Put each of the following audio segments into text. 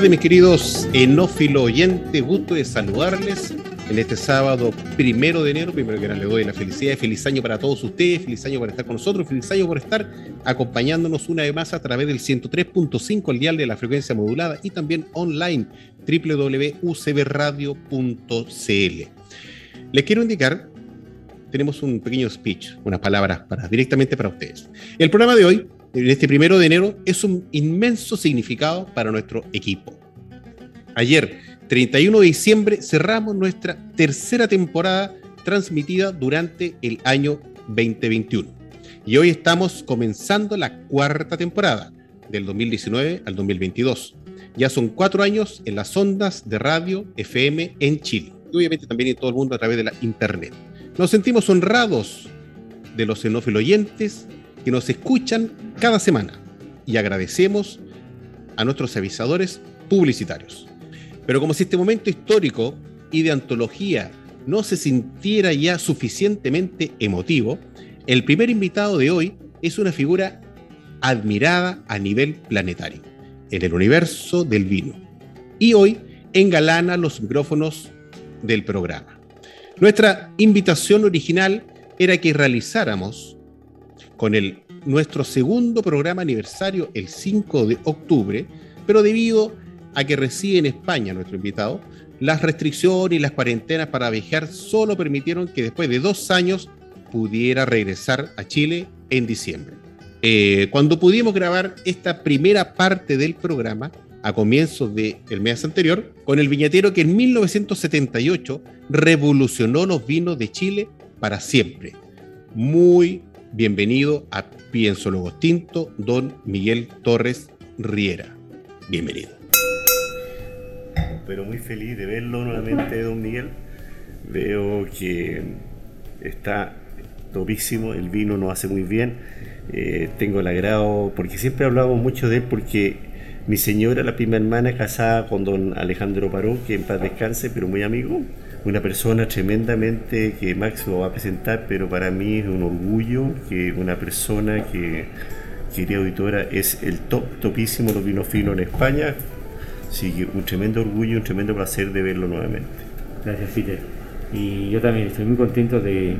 Tardes, mis queridos enófilo oyentes. Gusto de saludarles en este sábado primero de enero. Primero que nada, le doy la felicidad feliz año para todos ustedes. Feliz año por estar con nosotros. Feliz año por estar acompañándonos una vez más a través del 103.5, el dial de la frecuencia modulada y también online www.ucbradio.cl. Les quiero indicar tenemos un pequeño speech, unas palabras para, directamente para ustedes. El programa de hoy en este primero de enero es un inmenso significado para nuestro equipo. Ayer, 31 de diciembre, cerramos nuestra tercera temporada transmitida durante el año 2021. Y hoy estamos comenzando la cuarta temporada, del 2019 al 2022. Ya son cuatro años en las ondas de radio FM en Chile. Y obviamente también en todo el mundo a través de la internet. Nos sentimos honrados de los xenófilos oyentes que nos escuchan cada semana y agradecemos a nuestros avisadores publicitarios. Pero como si este momento histórico y de antología no se sintiera ya suficientemente emotivo, el primer invitado de hoy es una figura admirada a nivel planetario en el universo del vino. Y hoy engalana los micrófonos del programa. Nuestra invitación original era que realizáramos con el, nuestro segundo programa aniversario el 5 de octubre, pero debido a que reside en España nuestro invitado, las restricciones y las cuarentenas para viajar solo permitieron que después de dos años pudiera regresar a Chile en diciembre. Eh, cuando pudimos grabar esta primera parte del programa, a comienzos del mes anterior, con el viñatero que en 1978 revolucionó los vinos de Chile para siempre. Muy bienvenido a Pienso Luego don Miguel Torres Riera. Bienvenido. Pero muy feliz de verlo nuevamente, don Miguel. Veo que está topísimo, el vino nos hace muy bien. Eh, tengo el agrado, porque siempre hablamos mucho de él, porque mi señora, la prima hermana, casada con don Alejandro Paró, que en paz descanse, pero muy amigo una persona tremendamente que Máximo va a presentar, pero para mí es un orgullo que una persona que, querida auditora, es el top, topísimo los vinos finos en España. Así que un tremendo orgullo, un tremendo placer de verlo nuevamente. Gracias, Peter. Y yo también estoy muy contento de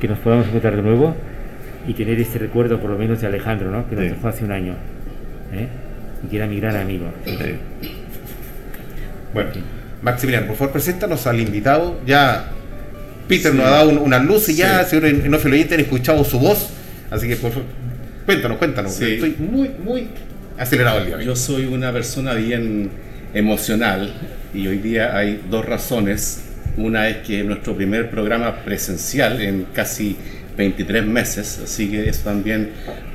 que nos podamos encontrar de nuevo y tener este recuerdo, por lo menos, de Alejandro, ¿no? que nos dejó hace un año. ¿eh? Y que era mi gran amigo. Bueno. Maximiliano, por favor, preséntanos al invitado. Ya Peter nos ha dado una luz y ya, señor en oyente, han escuchado su voz. Así que, por favor, cuéntanos, cuéntanos. Estoy muy, muy acelerado el día. Yo soy una persona bien emocional y hoy día hay dos razones. Una es que nuestro primer programa presencial en casi 23 meses, así que es también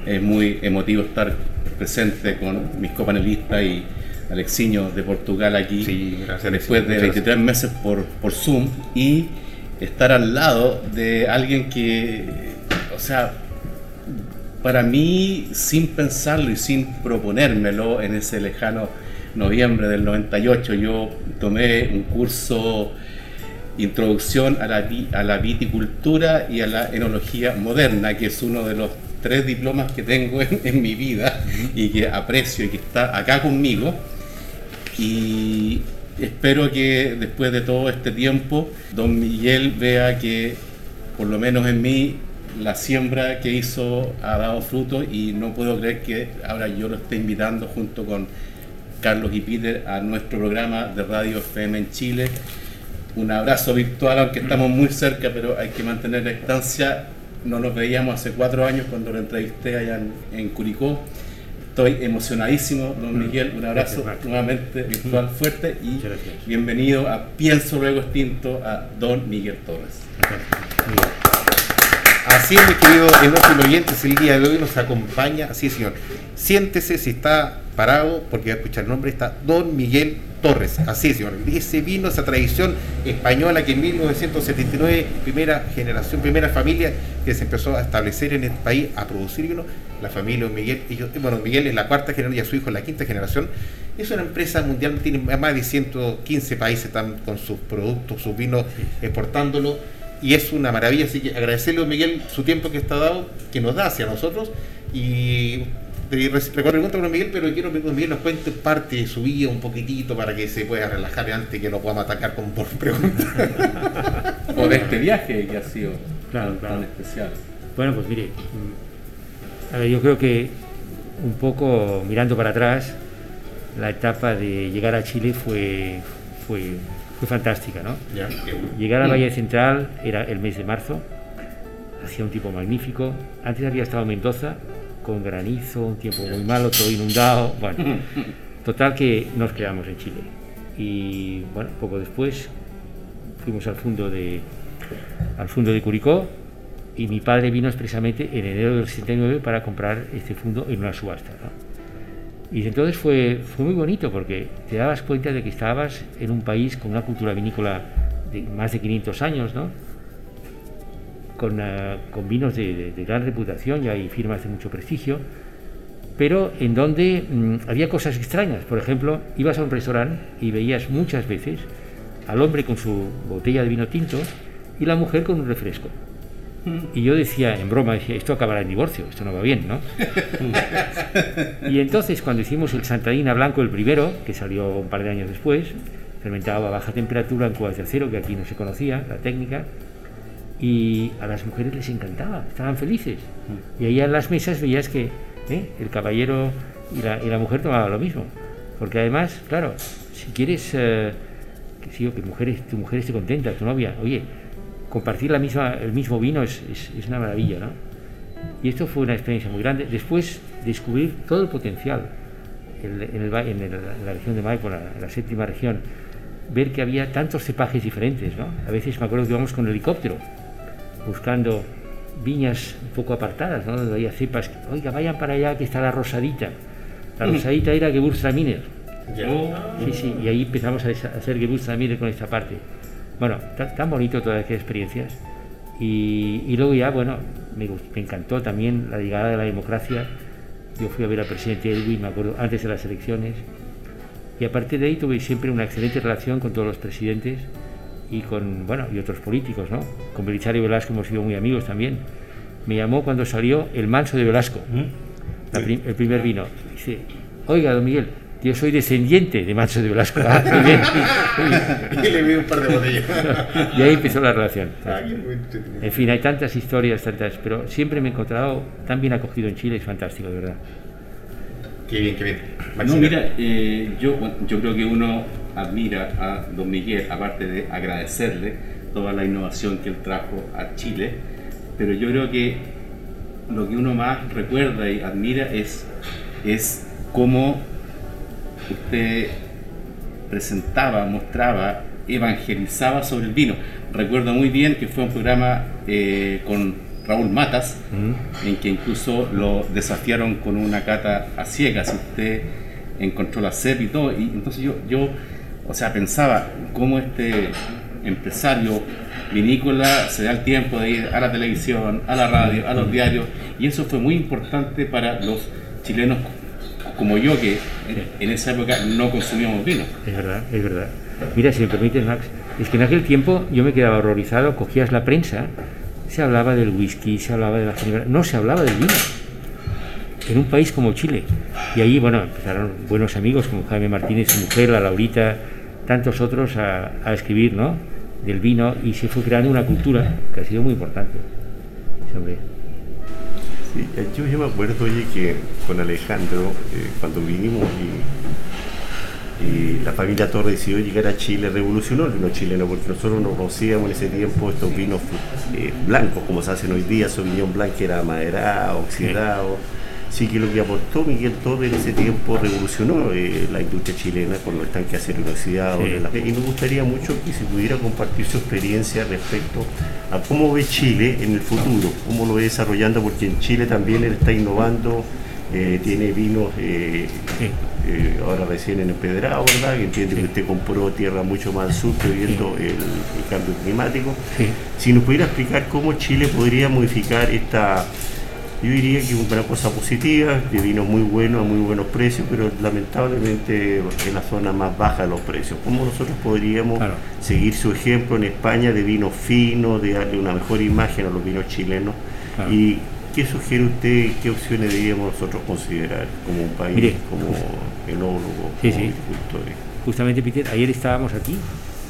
es muy emotivo estar presente con mis copanelistas y Alexiño de Portugal aquí, después de 23 meses por, por Zoom, y estar al lado de alguien que, o sea, para mí, sin pensarlo y sin proponérmelo en ese lejano noviembre del 98, yo tomé un curso Introducción a la, a la viticultura y a la enología moderna, que es uno de los tres diplomas que tengo en, en mi vida y que aprecio y que está acá conmigo y espero que después de todo este tiempo don Miguel vea que por lo menos en mí, la siembra que hizo ha dado fruto y no puedo creer que ahora yo lo esté invitando junto con Carlos y Peter a nuestro programa de Radio FM en Chile. Un abrazo virtual, aunque estamos muy cerca, pero hay que mantener la distancia. No nos veíamos hace cuatro años cuando lo entrevisté allá en, Curicó. Estoy emocionadísimo, don mm. Miguel. Un abrazo nuevamente virtual fuerte y bienvenido a Pienso Luego Extinto a don Miguel Torres. Así es, mi querido nuestro oyentes, el día de hoy nos acompaña, así señor, siéntese si está parado, porque va a escuchar el nombre, está Don Miguel Torres, así señor, ese vino, esa tradición española que en 1979, primera generación, primera familia que se empezó a establecer en el país a producir vino, la familia Don Miguel, ellos, bueno, Miguel es la cuarta generación y su hijo es la quinta generación, es una empresa mundial, tiene más de 115 países están con sus productos, sus vinos, exportándolo y es una maravilla. Así que agradecerle a Miguel su tiempo que está dado, que nos da hacia nosotros. Y recuerdo pregunta a Miguel, pero quiero que Miguel nos cuente parte de su vida un poquitito para que se pueda relajar antes que nos podamos atacar con por preguntas. o de este viaje que ha sido tan, especial. Bueno, pues mire, a ver, yo creo que un poco mirando para atrás, la etapa de llegar a Chile fue, fue fue fantástica, ¿no? Llegar a Valle Central era el mes de marzo, hacía un tiempo magnífico. Antes había estado en Mendoza con granizo, un tiempo muy malo, todo inundado. Bueno, total que nos quedamos en Chile. Y bueno, poco después fuimos al fondo de, al fondo de Curicó y mi padre vino expresamente en enero del 69 para comprar este fondo en una subasta. ¿no? Y entonces fue, fue muy bonito porque te dabas cuenta de que estabas en un país con una cultura vinícola de más de 500 años, ¿no? Con, eh, con vinos de, gran reputación, y hay firmas de mucho prestigio, pero en donde mm, había cosas extrañas. Por ejemplo, ibas a un restaurante y veías muchas veces al hombre con su botella de vino tinto y la mujer con un refresco. Y yo decía, en broma, decía, esto acabará en divorcio, esto no va bien, ¿no? y entonces cuando hicimos el Santadina Blanco, el primero, que salió un par de años después, fermentado a baja temperatura en cubas de acero, que aquí no se conocía, la técnica, y a las mujeres les encantaba, estaban felices. Y ahí en las mesas veías que ¿eh? el caballero y la, y la, mujer tomaban lo mismo. Porque además, claro, si quieres eh, que, que mujeres, tu mujer esté contenta, tu novia, oye, compartir la misma, el mismo vino es, es, una maravilla, ¿no? Y esto fue una experiencia muy grande. Después, descubrir todo el potencial en, el, en, la región de Maipo, la, la séptima región, ver que había tantos cepajes diferentes, ¿no? A veces me acuerdo que íbamos con helicóptero buscando viñas un poco apartadas, ¿no? Donde había cepas, oiga, vayan para allá que está la rosadita. La rosadita era Gewürztraminer. Sí, sí, y ahí empezamos a hacer Gewürztraminer con esta parte. Bueno, tan, bonito todas aquellas experiencias. Y, luego ya, bueno, me, encantó también la llegada de la democracia. Yo fui a ver al presidente Edwin, me acuerdo, antes de las elecciones. Y a partir de ahí tuve siempre una excelente relación con todos los presidentes y con, bueno, y otros políticos, ¿no? Con Belisario Velasco hemos sido muy amigos también. Me llamó cuando salió El Manso de Velasco, ¿Mm? el primer vino. Dice, oiga, don Miguel, yo soy descendiente de Manso de Velasco. Y le vi un par de botellas. y ahí empezó la relación. En fin, hay tantas historias, tantas, pero siempre me he encontrado tan bien acogido en Chile, es fantástico, de verdad. Qué bien, qué bien. No, mira, eh, yo, yo creo que uno admira a don Miguel, aparte de agradecerle toda la innovación que él trajo a Chile, pero yo creo que lo que uno más recuerda y admira es, es cómo usted presentaba, mostraba, evangelizaba sobre el vino. Recuerdo muy bien que fue un programa eh, con Raúl Matas, en que incluso lo desafiaron con una cata a ciegas. Usted encontró la CEP y todo. Y entonces yo, yo, o sea, pensaba cómo este empresario vinícola se da el tiempo de ir a la televisión, a la radio, a los diarios. Y eso fue muy importante para los chilenos como yo, que en esa época no consumíamos vino. Es verdad, es verdad. Mira, si me permites, Max, es que en aquel tiempo yo me quedaba horrorizado, cogías la prensa, se hablaba del whisky, se hablaba de la ginebra, no se hablaba del vino. En un país como Chile. Y ahí, bueno, empezaron buenos amigos como Jaime Martínez, su mujer, la Laurita, tantos otros a, a escribir, ¿no? del vino y se fue creando una cultura que ha sido muy importante. Sí, yo, yo me acuerdo oye, que con Alejandro, eh, cuando vinimos y, la familia Torres decidió llegar a Chile, revolucionó el vino chileno, porque nosotros no conocíamos en ese tiempo estos vinos eh, blancos, como se hacen hoy día, Sauvignon Blanc que era maderado, oxidado. Que lo que aportó Miguel Torres en ese tiempo revolucionó eh, la industria chilena con los tanques acero inoxidado. Sí. Y me gustaría mucho que se pudiera compartir su experiencia respecto a cómo ve Chile en el futuro, cómo lo ve desarrollando, porque en Chile también él está innovando, eh, tiene vinos eh, eh, ahora recién en empedrado, ¿verdad? Que entiende que usted compró tierra mucho más al sur, previendo el, el, cambio climático. Si nos pudiera explicar cómo Chile podría modificar esta yo diría que es una cosa positiva, de vinos muy buenos a muy buenos precios, pero lamentablemente en la zona más baja de los precios. ¿Cómo nosotros podríamos claro. seguir su ejemplo en España de vinos finos, de darle una mejor imagen a los vinos chilenos? Claro. ¿Y qué sugiere usted, qué opciones deberíamos nosotros considerar como un país, Mire, como enólogo, sí, como sí. Justamente, Peter, ayer estábamos aquí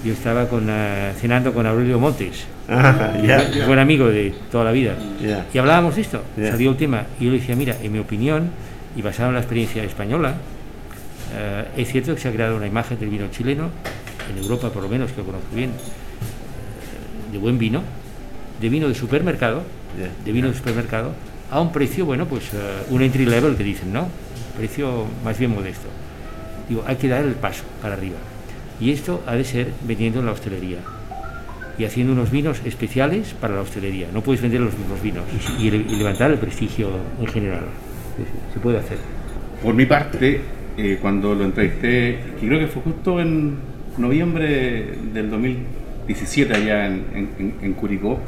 yo estaba con, uh, cenando con Aurelio Montes, ah, yeah, yeah. buen amigo de toda la vida, yeah. y hablábamos de esto, salió el tema, y yo le decía, mira, en mi opinión, y basado en la experiencia española, uh, es cierto que se ha creado una imagen del vino chileno, en Europa por lo menos, que lo conozco bien, de buen vino, de vino de supermercado, de vino de supermercado, a un precio, bueno, pues uh, un entry level que dicen, ¿no? Precio más bien modesto. Digo, hay que dar el paso para arriba. Y esto ha de ser vendiendo en la hostelería y haciendo unos vinos especiales para la hostelería. No puedes vender los mismos vinos y, levantar el prestigio en general. Se puede hacer. Por mi parte, eh, cuando lo entrevisté, creo que fue justo en noviembre del 2017 allá en Curicó,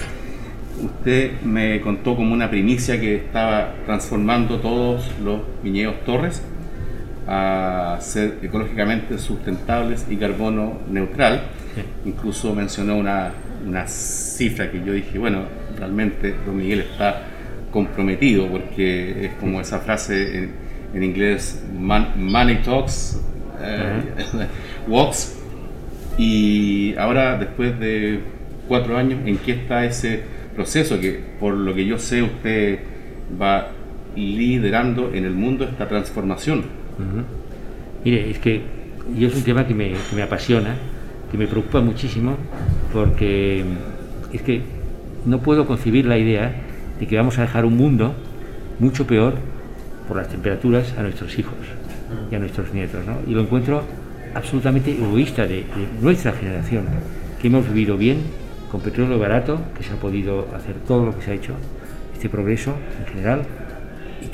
usted me contó como una primicia que estaba transformando todos los viñedos Torres a ser ecológicamente sustentables y carbono neutral. Sí. Incluso mencionó una, una, cifra que yo dije, bueno, realmente don Miguel está comprometido porque es como esa frase en, en inglés, man, money talks, eh, uh -huh. walks. Y ahora, después de cuatro años, ¿en qué está ese proceso que, por lo que yo sé, usted va liderando en el mundo esta transformación? Mire, es que yo es un tema que me, que me, apasiona, que me preocupa muchísimo, porque es que no puedo concebir la idea de que vamos a dejar un mundo mucho peor por las temperaturas a nuestros hijos y a nuestros nietos, ¿no? Y lo encuentro absolutamente egoísta de, nuestra generación, que hemos vivido bien, con petróleo barato, que se ha podido hacer todo lo que se ha hecho, este progreso en general,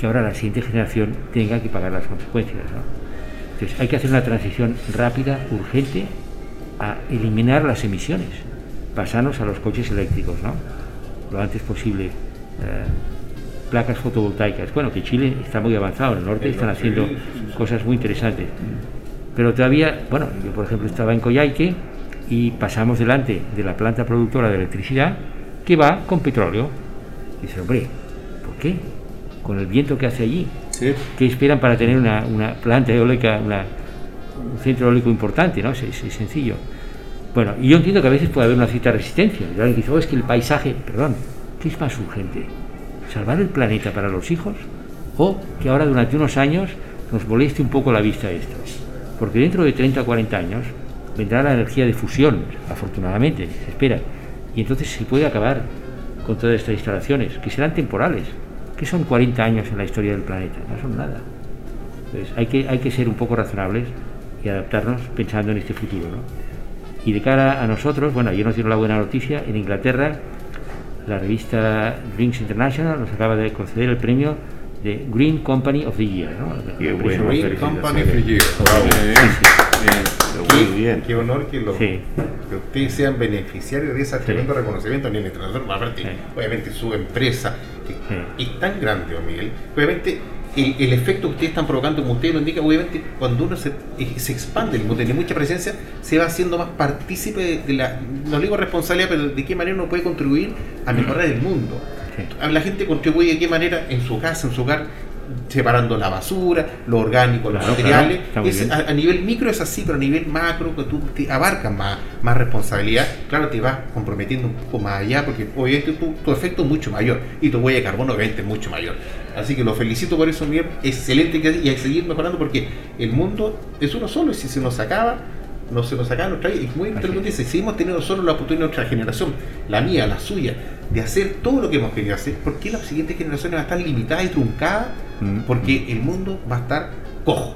que ahora la siguiente generación tenga que pagar las consecuencias. ¿no? Entonces hay que hacer una transición rápida, urgente, a eliminar las emisiones, pasarnos a los coches eléctricos, ¿no? lo antes posible. Eh, placas fotovoltaicas. Bueno, que Chile está muy avanzado, en el norte están haciendo cosas muy interesantes. Pero todavía, bueno, yo por ejemplo estaba en Coyhaique y pasamos delante de la planta productora de electricidad que va con petróleo. Dice, hombre, ¿por qué? Con el viento que hace allí. Sí. ¿Qué esperan para tener una, una planta eólica, una, un centro eólico importante? ¿no? Es, es, es, sencillo. Bueno, y yo entiendo que a veces puede haber una cierta resistencia. Y alguien dice, oh, es que el paisaje, perdón, ¿qué es más urgente? ¿Salvar el planeta para los hijos? ¿O que ahora durante unos años nos moleste un poco la vista esto? Porque dentro de 30 o 40 años vendrá la energía de fusión, afortunadamente, se espera. Y entonces se puede acabar con todas estas instalaciones, que serán temporales, ¿Qué son 40 años en la historia del planeta? No son nada. Entonces hay que, hay que ser un poco razonables y adaptarnos pensando en este futuro. ¿no? Y de cara a nosotros, bueno, yo nos dio la buena noticia, en Inglaterra la revista Drinks International nos acaba de conceder el premio de Green Company of the Year. ¿no? Qué bueno. Green Company of the Year. Wow. Sí, sí. Muy bien. Qué honor que, lo, sí. que ustedes sean beneficiarios de ese tremendo reconocimiento a nivel internacional. Aparte, obviamente su empresa que es tan grande, don Miguel. Obviamente, el, el, efecto que ustedes están provocando, como ustedes lo indican, obviamente, cuando uno se, eh, se expande, el tiene mucha presencia, se va haciendo más partícipe de, de, la, no digo responsabilidad, pero de qué manera uno puede contribuir a mejorar el mundo. La gente contribuye de qué manera en su casa, en su hogar, separando la basura, lo orgánico, los materiales. a, nivel micro es así, pero a nivel macro, que tú te abarcas más, más responsabilidad, claro, te vas comprometiendo un poco más allá, porque obviamente tu, tu efecto es mucho mayor y tu huella de carbono obviamente es mucho mayor. Así que lo felicito por eso, Miguel. Excelente y a seguir mejorando porque el mundo es uno solo y si se nos acaba, no se nos acaba nuestra vida. Y muy interesante si hemos tenido solo la oportunidad de nuestra generación, la mía, la suya, de hacer todo lo que hemos querido hacer, ¿por qué las siguientes generaciones van a estar limitadas y truncadas? Mm. Porque el mundo va a estar cojo.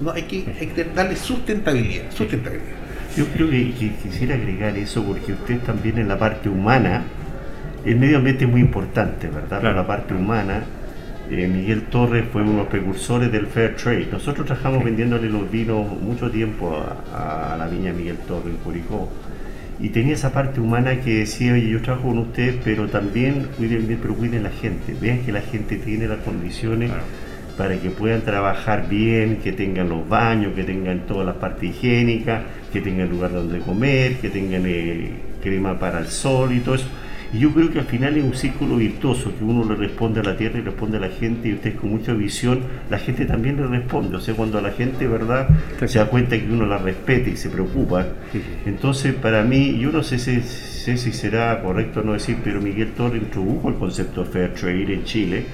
No, hay, que, darle sustentabilidad. sustentabilidad. Yo creo que, quisiera agregar eso porque usted también en la parte humana, el medio ambiente es muy importante, ¿verdad? La parte humana eh, Miguel Torres fue uno de los precursores del Fair Trade. Nosotros trabajamos vendiéndole los vinos mucho tiempo a, la viña Miguel Torres en Curicó. Y tenía esa parte humana que decía, oye, yo trabajo con ustedes, pero también cuiden bien, pero cuiden la gente. Vean que la gente tiene las condiciones para que puedan trabajar bien, que tengan los baños, que tengan toda la parte higiénica, que tengan lugar donde comer, que tengan eh, crema para el sol y todo eso y yo creo que al final es un círculo virtuoso, que uno le responde a la tierra y responde a la gente, y usted con mucha visión, la gente también le responde. O sea, cuando la gente, ¿verdad?, se da cuenta que uno la respeta y se preocupa. Entonces, para mí, yo no sé si, sé si será correcto no decir, pero Miguel Torres introdujo el concepto de Fair Trade en Chile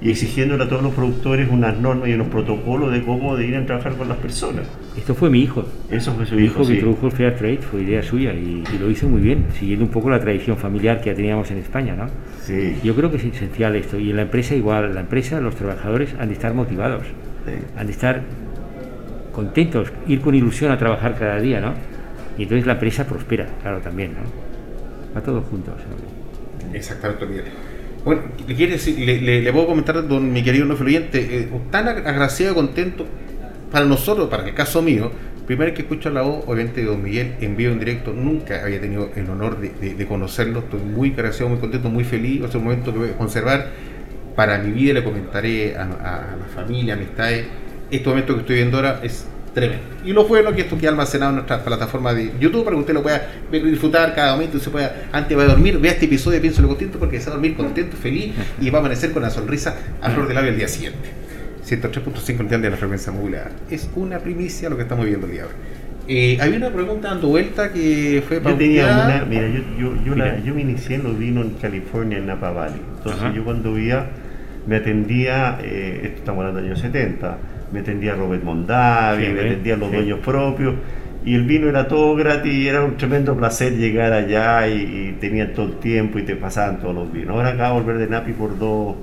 y exigiéndole a todos los productores unas normas y unos protocolos de cómo de ir a trabajar con las personas. Esto fue mi hijo. Eso fue su mi hijo. que introdujo el Fair Trade, fue idea suya y, lo hizo muy bien, siguiendo un poco la tradición familiar que ya teníamos en España, ¿no? Sí. Yo creo que es esencial esto y en la empresa igual, la empresa, los trabajadores han de estar motivados, han de estar contentos, ir con ilusión a trabajar cada día, ¿no? Y entonces la empresa prospera, claro, también, ¿no? Va todo juntos. Exactamente, Miguel. Bueno, le, quiere decir, le, puedo comentar, don mi querido no fluyente, eh, tan agraciado y contento para nosotros, para el caso mío, primera vez que escucho la voz, obviamente, de don Miguel en vivo en directo, nunca había tenido el honor de, conocerlo, estoy muy agradecido, muy contento, muy feliz, es un momento que voy a conservar para mi vida, le comentaré a, a la familia, amistades, este momento que estoy viendo ahora es tremendo. Y lo bueno que esto queda almacenado en nuestra plataforma de YouTube para que usted lo pueda ver disfrutar cada momento y pueda, antes de dormir, vea este episodio, pienso lo contento porque se va a dormir contento, feliz y va a amanecer con la sonrisa a flor de labio el día siguiente. 103.5 de la frecuencia modulada. Es una primicia lo que estamos viendo el día de hoy. Eh, había una pregunta dando vuelta que fue para. Yo tenía una, mira, yo, yo, yo, me inicié en los vinos en California, en Napa Valley. Entonces, yo cuando veía, me atendía, eh, esto estamos hablando de años 70, me atendía Robert Mondavi, me atendían los dueños propios, y el vino era todo gratis, y era un tremendo placer llegar allá y, tenían todo el tiempo y te pasaban todos los vinos. Ahora acabo de volver de Napi por dos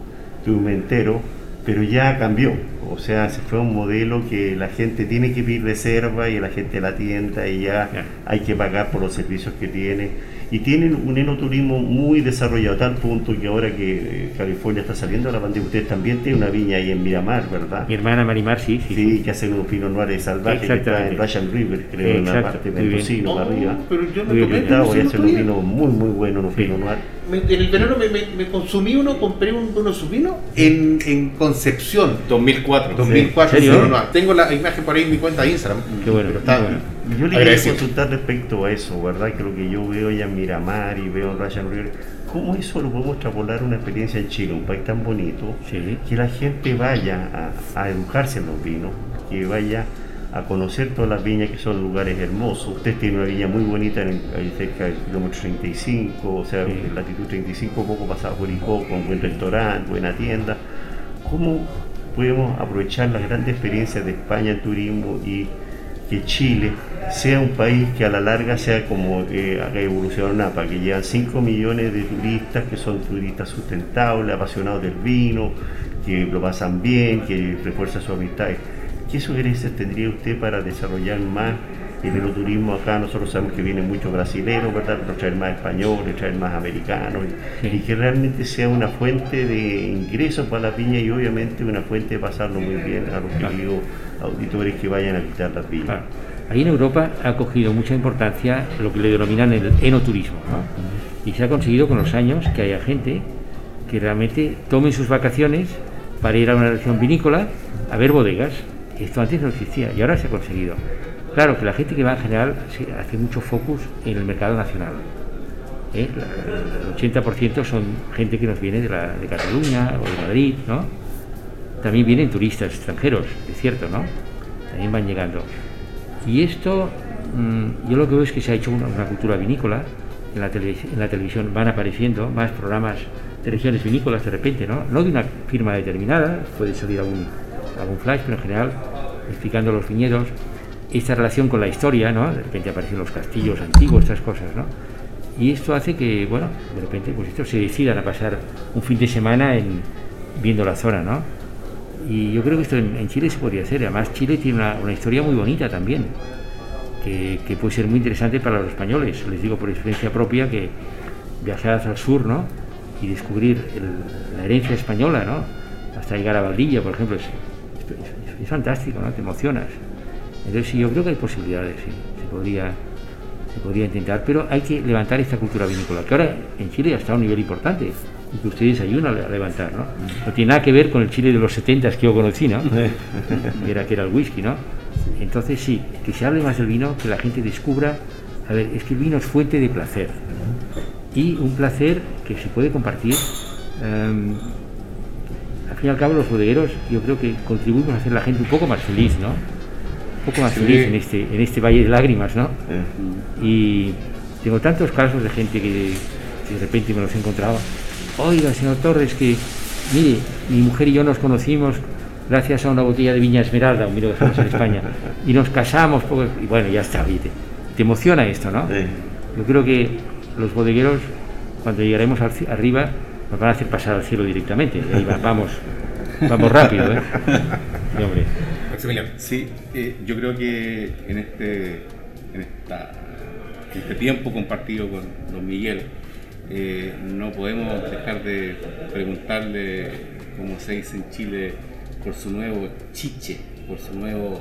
enteros pero ya cambió. O sea, se fue un modelo que la gente tiene que pedir reserva y la gente la tienda y ya hay que pagar por los servicios que tiene y tienen un enoturismo muy desarrollado, a tal punto que ahora que eh, California está saliendo de la pandemia, ustedes también tienen una viña ahí en Miramar, ¿verdad? Mi hermana Marimar, sí. Sí, sí, que hacen unos pinos noires salvajes que está en Russian River, creo, en la parte de Mendocino, para arriba. Oh, pero yo no tomé, voy a hacer unos vinos muy, muy buenos, unos pinos En el verano me, me, consumí uno, compré uno de sus vinos en, en Concepción. 2004. 2004. Tengo la imagen por ahí en mi cuenta de Instagram. Qué bueno. Pero está, yo le quería consultar respecto a eso, ¿verdad? Que lo que yo veo ya en Miramar y veo en Ryan River, ¿cómo eso lo podemos extrapolar a una experiencia en Chile, un país tan bonito, que la gente vaya a, educarse en los vinos, que vaya a conocer todas las viñas que son lugares hermosos. Usted tiene una viña muy bonita en, ahí cerca del kilómetro 35, o sea, en latitud 35, poco pasado por Icó, con buen restaurante, buena tienda. ¿Cómo podemos aprovechar las grandes experiencias de España en turismo y que Chile sea un país que a la larga sea como eh, haga evolucionar Napa, que llegan 5 millones de turistas que son turistas sustentables, apasionados del vino, que lo pasan bien, que refuerzan su amistad. ¿Qué sugerencias tendría usted para desarrollar más el enoturismo acá? Nosotros sabemos que vienen muchos brasileños, ¿verdad? Pero traer más españoles, traer más americanos, y, que realmente sea una fuente de ingresos para la piña y obviamente una fuente de pasarlo muy bien a los queridos auditores que vayan a visitar las viñas. Ahí en Europa ha cogido mucha importancia lo que le denominan el enoturismo. Y se ha conseguido con los años que haya gente que realmente tome sus vacaciones para ir a una región vinícola a ver bodegas. Esto antes no existía y ahora se ha conseguido. Claro que la gente que va en general hace mucho focus en el mercado nacional. ¿eh? El 80% son gente que nos viene de, la, de Cataluña o de Madrid, ¿no? también vienen turistas extranjeros, es cierto, ¿no? También van llegando. Y esto, mm, yo lo que veo es que se ha hecho una, cultura vinícola, en la, televisión van apareciendo más programas de regiones vinícolas de repente, ¿no? No de una firma determinada, puede salir algún, algún flash, pero en general explicando los viñedos, esta relación con la historia, ¿no? De repente aparecen los castillos antiguos, estas cosas, ¿no? Y esto hace que, bueno, de repente, pues estos se decidan a pasar un fin de semana en, viendo la zona, ¿no? Y yo creo que esto en, Chile se podría hacer. Además, Chile tiene una, historia muy bonita también, que, puede ser muy interesante para los españoles. Les digo por experiencia propia que viajar hacia el sur, ¿no? Y descubrir la herencia española, ¿no? Hasta llegar a Valdilla, por ejemplo, es, es, fantástico, ¿no? Te emocionas. Entonces, sí, yo creo que hay posibilidades, sí. Se podría se podría intentar, pero hay que levantar esta cultura vinícola, que ahora en Chile ya está a un nivel importante y que ustedes ayudan a levantar, ¿no? No tiene nada que ver con el Chile de los 70 que yo conocí, ¿no? que, era, que era el whisky, ¿no? Entonces sí, que se hable más del vino, que la gente descubra, a ver, es que el vino es fuente de placer y un placer que se puede compartir. Em, fin y al cabo los bodegueros yo creo que contribuimos a hacer a la gente un poco más feliz, ¿no? Un poco más feliz en este, en este valle de lágrimas, ¿no? Y tengo tantos casos de gente que de repente me los he encontrado oiga, señor Torres, que, mire, mi mujer y yo nos conocimos gracias a una botella de viña esmeralda, un vino que hacemos en España, y nos casamos, y bueno, ya está, ¿viste? Te emociona esto, ¿no? Yo creo que los bodegueros, cuando llegaremos arriba, nos van a hacer pasar al cielo directamente. Y ahí vamos, vamos rápido, ¿eh? hombre. Sí, eh, yo creo que en este, en, esta, en este tiempo compartido con don Miguel, eh, no podemos dejar de preguntarle, como se dice en Chile, por su nuevo chiche, por su nuevo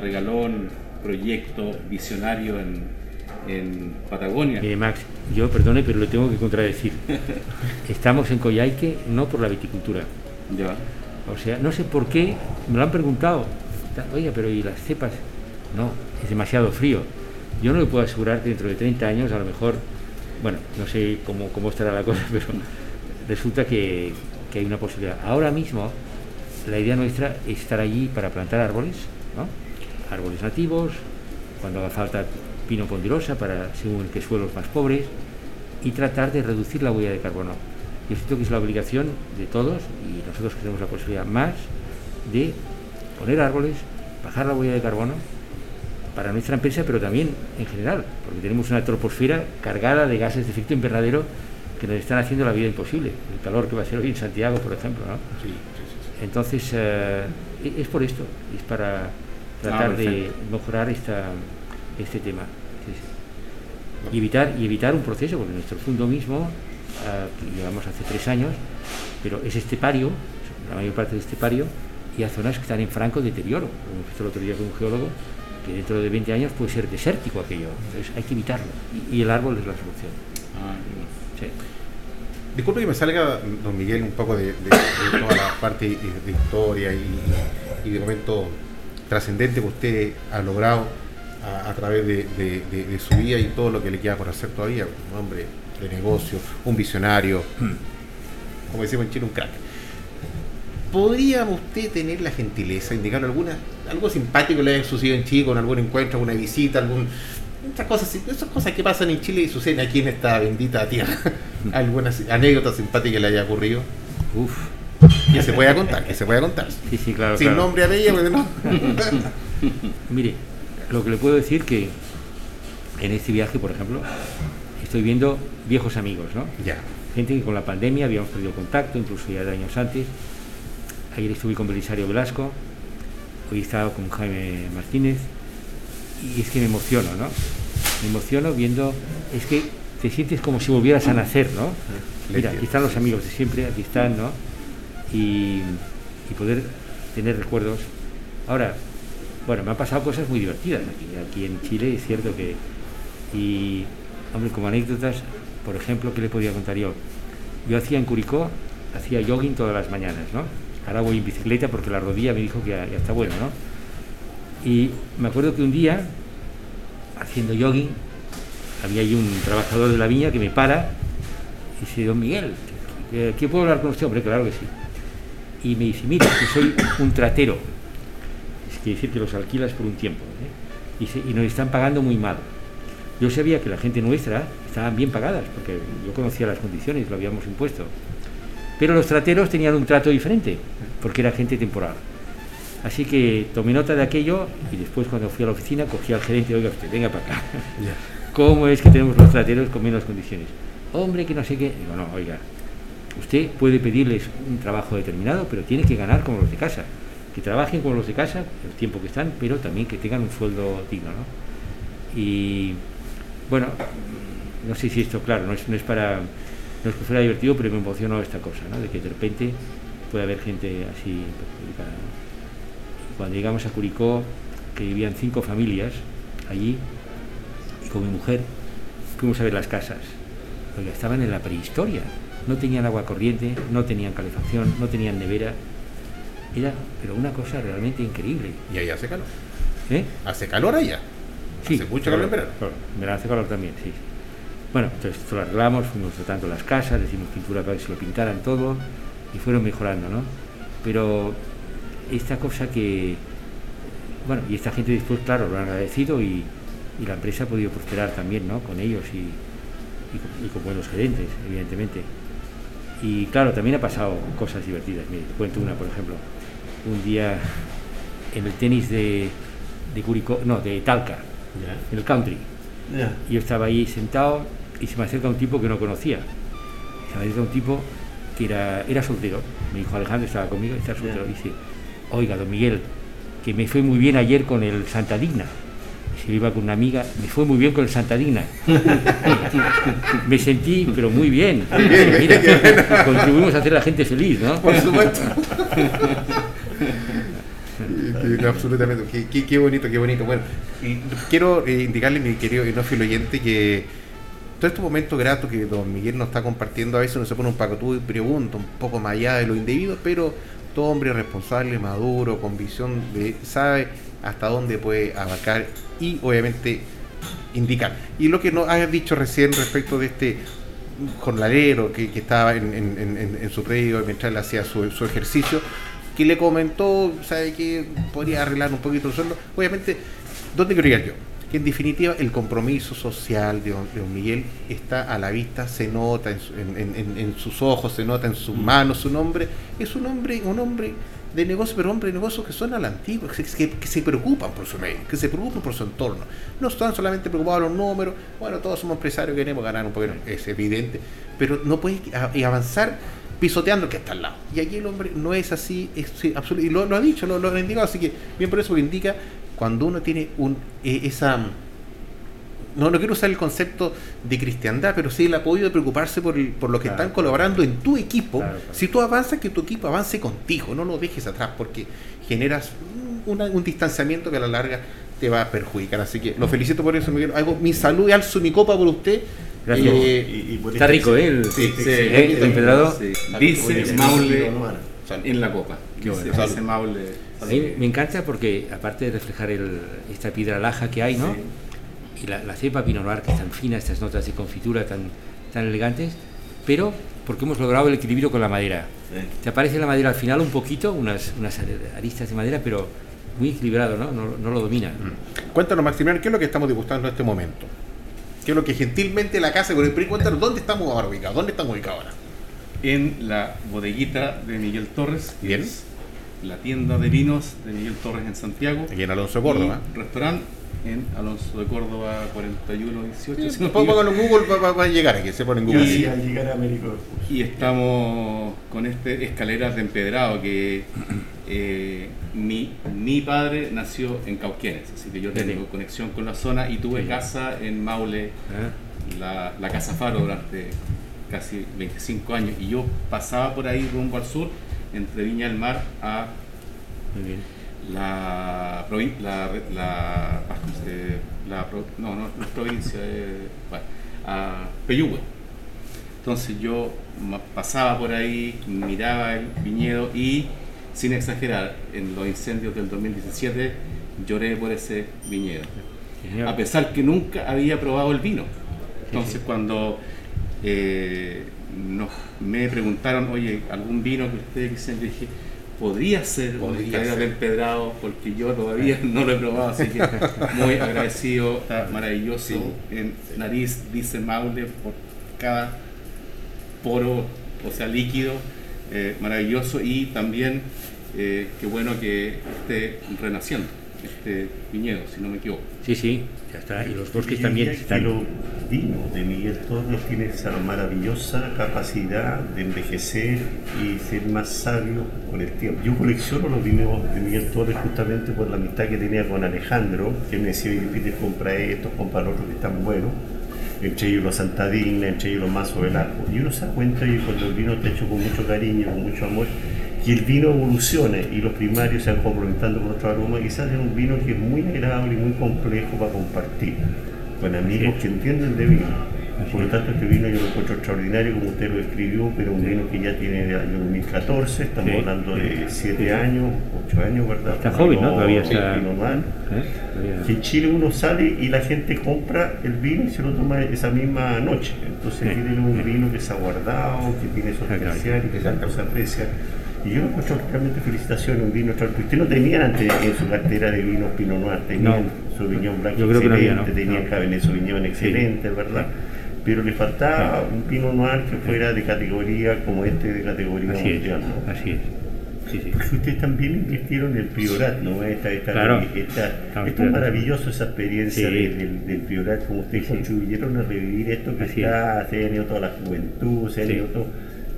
regalón, proyecto visionario en, Patagonia. Eh, Max, yo perdone, pero lo tengo que contradecir. Estamos en Coyhaique no por la viticultura. Ya. O sea, no sé por qué, me lo han preguntado. Oye, pero ¿y las cepas? No, es demasiado frío. Yo no le puedo asegurar que dentro de 30 años a lo mejor bueno, no sé cómo, cómo estará la cosa, pero resulta que, hay una posibilidad. Ahora mismo, la idea nuestra es estar allí para plantar árboles, ¿no? árboles nativos, cuando haga falta pino ponderosa para según qué suelos más pobres, y tratar de reducir la huella de carbono. Yo siento que es la obligación de todos, y nosotros que tenemos la posibilidad más, de poner árboles, bajar la huella de carbono para nuestra empresa, pero también en general, porque tenemos una troposfera cargada de gases de efecto invernadero que nos están haciendo la vida imposible. El calor que va a ser hoy en Santiago, por ejemplo. ¿no? Entonces, eh, es por esto, es para tratar ah, de mejorar esta, este tema. Y, evitar, y evitar un proceso, porque nuestro fondo mismo, que llevamos hace tres años, pero es estepario, la mayor parte de estepario, y hay zonas que están en franco deterioro. Como visto el otro día con un geólogo, que dentro de 20 años puede ser desértico aquello. Entonces hay que evitarlo. Y, el árbol es la solución. Ah, Disculpe que me salga, don Miguel, un poco de, toda la parte de historia y, de momento trascendente que usted ha logrado a, través de, su vida y todo lo que le queda por hacer todavía. Un hombre de negocio, un visionario, como decimos en Chile, un crack. ¿Podría usted tener la gentileza de indicar alguna, algo simpático le haya sucedido en Chile, con algún encuentro, alguna visita, algún, esas cosas, esas cosas que pasan en Chile y suceden aquí en esta bendita tierra? ¿Alguna anécdota simpática que le haya ocurrido? Uf. Que se pueda contar, que se pueda contar. Sí, sí, claro. Sin nombre a ella, porque no. Mire, lo que le puedo decir que en este viaje, por ejemplo, estoy viendo viejos amigos, ¿no? Ya. Gente que con la pandemia habíamos perdido contacto, incluso ya de años antes, Ayer estuve con Belisario Velasco, hoy he estado con Jaime Martínez y es que me emociono, ¿no? Me emociono viendo, es que te sientes como si volvieras a nacer, ¿no? Mira, aquí están los amigos de siempre, aquí están, ¿no? Y, poder tener recuerdos. Ahora, bueno, me han pasado cosas muy divertidas aquí, aquí en Chile, es cierto que... Y, hombre, como anécdotas, por ejemplo, ¿qué le podía contar yo? Yo hacía en Curicó, hacía jogging todas las mañanas, ¿no? ahora voy en bicicleta porque la rodilla me dijo que ya, está bueno, ¿no? Y me acuerdo que un día, haciendo jogging, había ahí un trabajador de la viña que me para y dice, don Miguel, ¿qué puedo hablar con usted? Hombre, claro que sí. y me dice, mira, que soy un tratero. Quiere decir que los alquilas por un tiempo. ¿eh? Y, y nos están pagando muy mal. Yo sabía que la gente nuestra estaban bien pagadas, porque yo conocía las condiciones, lo habíamos impuesto. Pero los trateros tenían un trato diferente, porque era gente temporal. Así que tomé nota de aquello y después cuando fui a la oficina cogí al gerente, oiga usted, venga para acá. ¿Cómo es que tenemos los trateros con menos condiciones? Hombre, que no sé qué. Digo, no, oiga, usted puede pedirles un trabajo determinado, pero tiene que ganar como los de casa. Que trabajen como los de casa el tiempo que están, pero también que tengan un sueldo digno, ¿no? Y bueno, no sé si esto, claro, no es, no es para no es que fuera divertido, pero me emocionó esta cosa, ¿no? de que de repente puede haber gente así perjudicada. Cuando llegamos a Curicó, que vivían cinco familias allí, y con mi mujer fuimos a ver las casas, porque estaban en la prehistoria, no tenían agua corriente, no tenían calefacción, no tenían nevera, era pero una cosa realmente increíble. Y ahí hace calor. ¿Eh? ¿Hace calor allá? Sí, ¿Hace mucho calor en verano? Claro, hace calor también, sí. Bueno, entonces esto lo arreglamos, fuimos tratando las casas, le hicimos pintura para que se lo pintaran todo y fueron mejorando, ¿no? Pero esta cosa que, bueno, y esta gente después, claro, lo han agradecido y, y la empresa ha podido prosperar también, ¿no? Con ellos y, y, con, y con buenos gerentes, evidentemente. Y claro, también ha pasado cosas divertidas. Mire, te cuento una, por ejemplo. Un día en el tenis de, de Curicó, no, de Talca, en el country. Yo estaba ahí sentado y se me acerca un tipo que no conocía. Se me acerca un tipo que era, era soltero. Mi hijo Alejandro estaba conmigo, está soltero. Y dice, oiga, don Miguel, que me fue muy bien ayer con el Santa Digna. Y se iba con una amiga, me fue muy bien con el Santa Digna. me sentí, pero muy bien. Mira, contribuimos a hacer a la gente feliz, ¿no? Por supuesto. absolutamente, qué, qué, qué, bonito, qué bonito. Bueno, y quiero eh, indicarle, mi querido inófilo oyente, que todo este momento grato que don Miguel nos está compartiendo, a veces uno se pone un pacotú y pregunta un poco más allá de lo indebido, pero todo hombre responsable, maduro, con visión de sabe hasta dónde puede abarcar y obviamente indicar. Y lo que nos has dicho recién respecto de este jornalero que, que estaba en, en, su predio mientras él hacía su, su ejercicio, que le comentó, sabe que podría arreglar un poquito el sueldo. Obviamente, ¿dónde quiero llegar yo? Que en definitiva el compromiso social de don, de don Miguel está a la vista, se nota en, su, en, en, sus ojos, se nota en sus manos, su nombre. Es un hombre, un hombre de negocio, pero hombre de negocio que son a la antigua, que, que, que, se preocupan por su medio, que se preocupan por su entorno. No están solamente preocupados los números, bueno, todos somos empresarios, queremos ganar un poquito, es evidente, pero no puedes avanzar pisoteando el que está al lado. Y aquí el hombre no es así, es, sí, absoluto, y lo, lo, ha dicho, lo, lo, ha indicado, así que bien por eso que indica cuando uno tiene un eh, esa no, no quiero usar el concepto de cristiandad, pero sí el apoyo de preocuparse por, el, por lo que claro, están colaborando en tu equipo. Claro. Si tú avanzas, que tu equipo avance contigo, no lo dejes atrás, porque generas una, un distanciamiento que a la larga te va a perjudicar. Así que lo felicito por eso, Miguel. Hago mi salud y alzo mi copa por usted. Gracias. Y, y por Está rico, ¿eh? El, sí, sí, ¿eh? el empedrado. Sí. Dice Maule en la copa. Qué bueno. Dice Maule. A mí me encanta porque, aparte de reflejar el, esta piedra laja que hay, ¿no? y la, la, cepa Pinot Noir, que es tan fina, estas notas de confitura tan, tan elegantes, pero porque hemos logrado el equilibrio con la madera. Sí. Te aparece la madera al final un poquito, unas, unas aristas de madera, pero muy equilibrado, ¿no? No, no lo domina. Mm. Cuéntanos, Maximiliano, ¿qué es lo que estamos degustando en este momento? ¿Qué es lo que gentilmente la casa con el PRI? Cuéntanos, ¿dónde estamos ahora ubicados? ¿Dónde estamos ubicados ahora? En la bodeguita de Miguel Torres. Bien. la tienda de vinos de Miguel Torres en Santiago. Aquí en Alonso Córdoba. Restaurante en Alonso de Córdoba 4118. Sí, póngalo en Google para, para, llegar aquí, se pone en Google. Sí, al llegar a Américo. Y estamos con este escaleras de empedrado que eh, mi, mi padre nació en Cauquenes, así que yo tengo conexión con la zona y tuve sí. casa en Maule, ¿Eh? la, la Casa Faro durante casi 25 años y yo pasaba por ahí rumbo al sur, entre Viña del Mar a... Muy bien la, la, la, la, no, no, no provincia, eh, bueno, a Peyúgue. Entonces yo pasaba por ahí, miraba el viñedo y, sin exagerar, en los incendios del 2017 lloré por ese viñedo. A pesar que nunca había probado el vino. Entonces cuando eh, me preguntaron, oye, ¿algún vino que ustedes quisieran? dije, podría ser podría un empedrado, porque yo todavía no lo he probado, así que muy agradecido, está maravilloso. En nariz dice Maule por cada poro, o sea, líquido, eh, maravilloso. Y también eh, qué bueno que esté renaciendo este viñedo, si no me equivoco. Sí, sí, ya está. Y los bosques también están. Los vinos de Miguel Torres tienen esa maravillosa capacidad de envejecer y ser más sabio con el tiempo. Yo colecciono los vinos de Miguel Torres justamente por la amistad que tenía con Alejandro, que me decía, Peter, compra estos, compra otros que están buenos entre ellos los Santadina, entre ellos los Mazo del Arco. Y uno se da cuenta que cuando el vino está hecho con mucho cariño, con mucho amor, que el vino evolucione y los primarios se van complementando con otros aromas y sale un vino que es muy agradable y muy complejo para compartir con amigos que entienden de vino. Por lo tanto, este vino yo lo encuentro extraordinario, como usted lo escribió, pero un vino que ya tiene del año 2014, estamos hablando de 7 años, 8 años, ¿verdad? Está joven, ¿no? Todavía está... Vino mal. ¿Eh? Que en Chile uno sale y la gente compra el vino y se lo toma esa misma noche. Entonces, tiene un vino que se ha guardado, que tiene su especial y que tanto se aprecia. Y yo lo encuentro realmente felicitaciones, un vino extraordinario. Usted no tenía antes en su cartera de vinos Pinot Noir, tenían su viñón blanco excelente, no tenían Cabernet Sauvignon excelente, ¿verdad? pero le faltaba un Pinot Noir que fuera de categoría como este de categoría mundial. ¿no? Así es. Sí, sí. Porque ustedes también invirtieron en el Priorat, ¿no? Esta, esta, claro. esta, es maravilloso esa experiencia del, del, Priorat, como ustedes contribuyeron a revivir esto que está, se ha ido toda la juventud, se ha ido todo.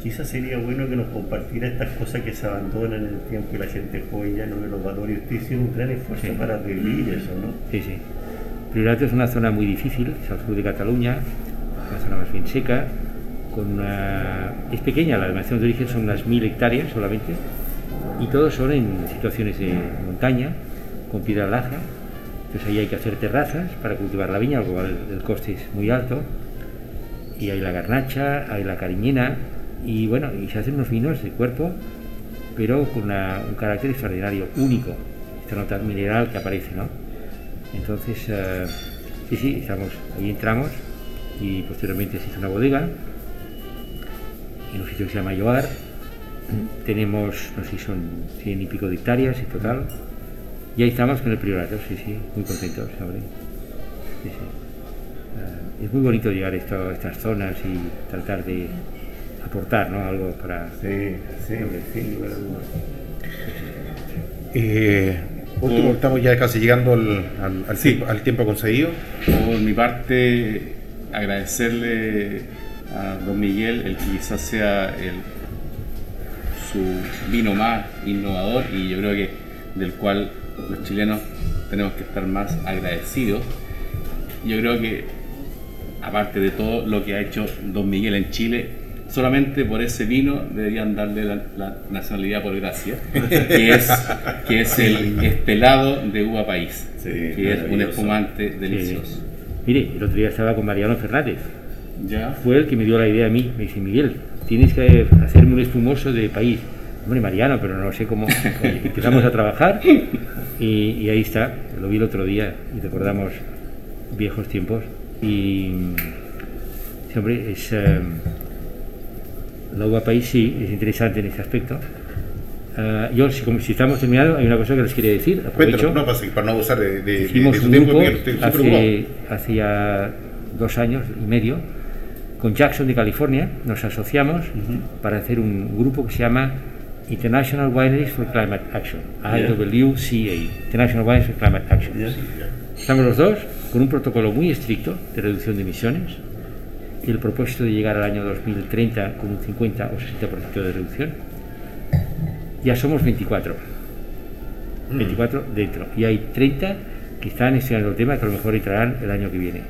Quizás sería bueno que nos compartiera estas cosas que se abandonan en el tiempo y la gente joven ya no ve los valores. Ustedes hicieron un gran esfuerzo para revivir eso, ¿no? Sí, sí. Priorat es una zona muy difícil, es al sur de Cataluña, una zona más bien seca, con una... es pequeña, la denominación de origen son unas mil hectáreas solamente, y todos son en situaciones de montaña, con piedra laja, entonces ahí hay que hacer terrazas para cultivar la viña, algo el, coste es muy alto, y hay la garnacha, hay la cariñena, y bueno, y se hacen unos vinos de cuerpo, pero con un carácter extraordinario, único, esta nota mineral que aparece, ¿no? Entonces, eh, sí, sí, ahí entramos y posteriormente se hizo una bodega en un sitio que se llama Yoar. Tenemos, no sé si son 100 y pico de hectáreas en total. Y ahí estamos con el priorato, sí, sí, muy contentos, ¿sabes? Sí, sí. Uh, es muy bonito llegar a, estas zonas y tratar de aportar ¿no? algo para... Sí, sí, sí, eh, último, estamos ya casi llegando al, al, al, sí. tiempo, al tiempo concedido. Por mi parte, agradecerle a don Miguel el que quizás sea el, su vino más innovador y yo creo que del cual los chilenos tenemos que estar más agradecidos. Yo creo que aparte de todo lo que ha hecho don Miguel en Chile, solamente por ese vino deberían darle la, nacionalidad por gracia, que es, que es el estelado de uva país, que es un espumante delicioso. Mire, el otro día estaba con Mariano Fernández. Ya. Fue el que me dio la idea a mí. Me dice, Miguel, tienes que hacerme un espumoso de país. Hombre, Mariano, pero no sé cómo. Empezamos a trabajar y, ahí está. Lo vi el otro día y recordamos viejos tiempos. Y, hombre, es. Eh, la uva país sí, es interesante en ese aspecto. Uh, yo, si, si, estamos terminados, hay una cosa que les quería decir. Aprovecho. no, para, no abusar de, de, Hicimos de, un grupo hace, hace, ya dos años y medio con Jackson de California. Nos asociamos uh -huh. para hacer un grupo que se llama International Wineries for Climate Action, IWCA, International Wineries for Climate Action. Estamos los dos con un protocolo muy estricto de reducción de emisiones y el propósito de llegar al año 2030 con un 50 o 60% de reducción ya somos 24. 24 mm. dentro. Y hay 30 que están estudiando el tema que a lo mejor entrarán el año que viene.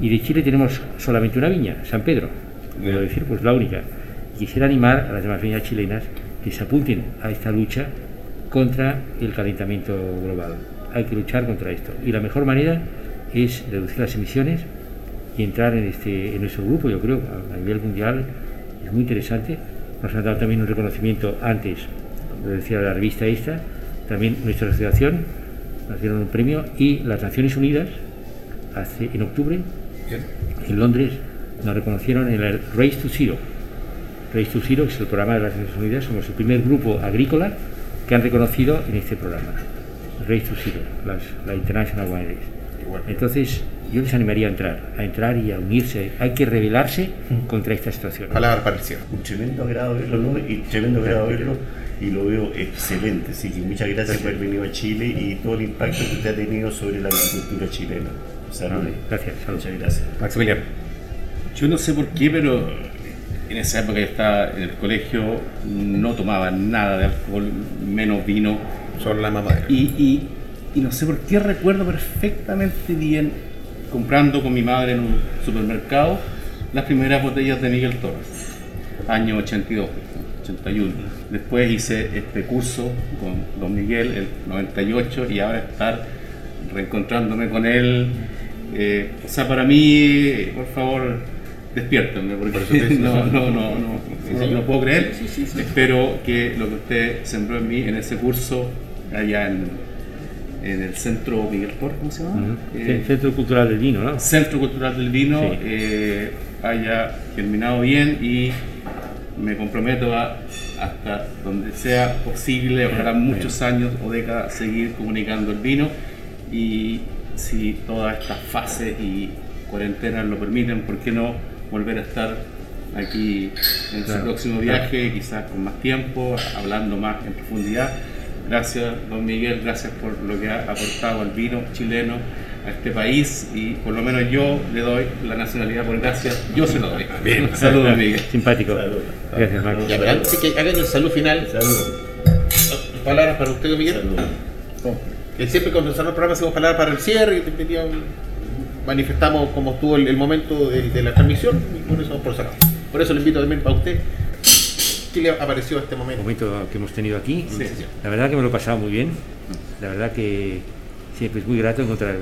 Y de Chile tenemos solamente una viña, San Pedro. Puedo decir, pues la única. Quisiera animar a las demás viñas chilenas que se apunten a esta lucha contra el calentamiento global. Hay que luchar contra esto. Y la mejor manera es reducir las emisiones y entrar en, este, en nuestro grupo, yo creo, a nivel mundial. Es muy interesante. Nos han dado también un reconocimiento antes lo decía la revista esta, también nuestra asociación nos dieron un premio y las Naciones Unidas hace en octubre en Londres nos reconocieron en el Race to Zero Race to Zero, que es el programa de las Naciones Unidas, somos el primer grupo agrícola que han reconocido en este programa. Race to Zero, la International Wineries. Entonces, yo les animaría a entrar, a entrar y a unirse. Hay que rebelarse contra esta situación. Palabra cielo. Un tremendo agrado verlo, ¿no? Y tremendo agrado verlo y lo veo excelente. Así que muchas gracias por haber venido a Chile y todo el impacto que usted ha tenido sobre la agricultura chilena. Salud. Gracias, Muchas gracias. Maximiliano. Yo no sé por qué, pero en esa época yo estaba en el colegio, no tomaba nada de alcohol, menos vino. Solo la mamadera. Y, y, y no sé por qué recuerdo perfectamente bien comprando con mi madre en un supermercado las primeras botellas de Miguel Torres, año 82, 81. Después hice este curso con Don Miguel, el 98, y ahora estar reencontrándome con él. Eh, o sea, para mí, por favor, despiértenme, porque no, no, no, no, no, puedo creer. Espero que lo que usted sembró en mí en ese curso, allá en, en el Centro Miguel Torres, ¿cómo se llama? Eh, Centro Cultural del Vino, ¿no? Centro Cultural del Vino, eh, haya terminado bien y me comprometo a, hasta donde sea posible, ojalá muchos años o décadas, seguir comunicando el vino y si todas estas fases y cuarentenas lo permiten, ¿por qué no volver a estar aquí en su próximo viaje, quizás con más tiempo, hablando más en profundidad? Gracias, don Miguel, gracias por lo que ha aportado al vino chileno a este país y por lo menos yo le doy la nacionalidad por gracias, yo se lo doy. Bien, saludos Miguel. Simpático. Gracias, Marco. Y adelante, que hagan el salud final. Palabras para usted, Miguel. Que siempre cuando empezamos el programa hacemos palabras para el cierre y te pedía un- manifestamos cómo estuvo el, el momento de, de la transmisión y por eso por cerrado. Por eso le invito también para usted. ¿Qué le ha parecido este momento? momento que hemos tenido aquí. Sí. La verdad que me lo he pasado muy bien. La verdad que siempre es muy grato encontrar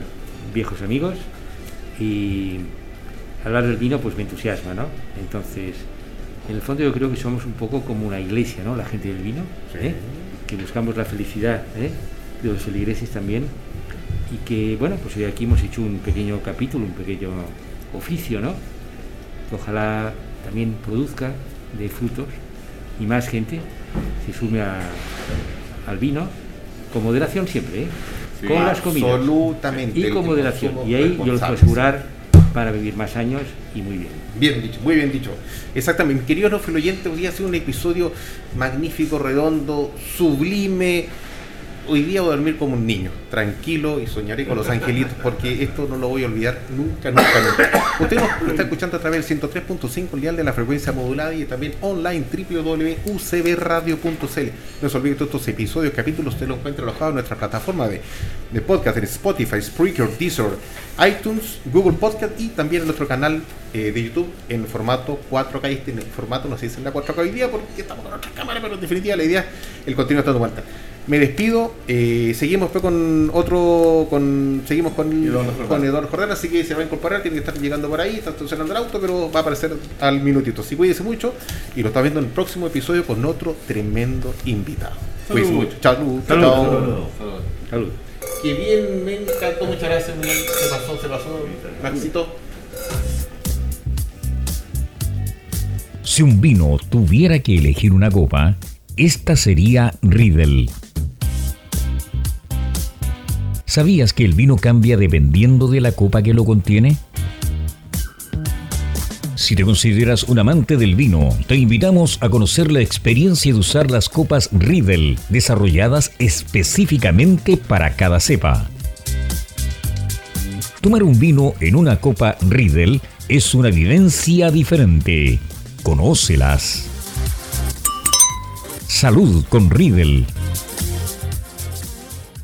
viejos amigos y hablar del vino pues me entusiasma, ¿no? Entonces, en el fondo yo creo que somos un poco como una iglesia, ¿no? La gente del vino, ¿eh? que buscamos la felicidad ¿eh? de los feligreses también y que, bueno, pues hoy aquí hemos hecho un pequeño capítulo, un pequeño oficio, ¿no? Ojalá también produzca de frutos y más gente se sume a- al vino, con moderación siempre, ¿eh? Sí, con las comidas. Absolutamente. Y con moderación. Y ahí yo les puedo asegurar para vivir más años y muy bien. Bien dicho, muy bien dicho. Exactamente. Mi querido no oyente, hoy día ha sido un episodio magnífico, redondo, sublime. Hoy día voy a dormir como un niño, tranquilo y soñaré con los angelitos porque esto no lo voy a olvidar nunca, nunca, nunca. Usted nos está escuchando a través del 103.5 el de la frecuencia modulada y también online www.ucbradio.cl. No se olvide que todos estos episodios, capítulos, usted los encuentra alojados en nuestra plataforma de, podcast en Spotify, Spreaker, Deezer, iTunes, Google Podcast y también en nuestro canal eh, de YouTube en formato 4K. Este en el formato no se dice en la 4K hoy día porque estamos con otra cámara, pero en definitiva la idea el contenido está dando vuelta. Me despido, eh, seguimos después con otro, con, seguimos con Eduardo Jordán. con Eduardo Jordán, así que se va a incorporar, tiene que estar llegando por ahí, está estacionando el auto, pero va a aparecer al minutito. Así cuídese mucho y lo está viendo en el próximo episodio con otro tremendo invitado. Cuídese mucho. Chao. Salud. Chao. Salud. Qué bien, me encantó, muchas gracias, Miguel. Se pasó, se pasó. Maxito. Si un vino tuviera que elegir una copa, esta sería Riedel. ¿Sabías que el vino cambia dependiendo de la copa que lo contiene? Si te consideras un amante del vino, te invitamos a conocer la experiencia de usar las copas Riedel, desarrolladas específicamente para cada cepa. Tomar un vino en una copa Riedel es una vivencia diferente. Conócelas. Salud con Riedel.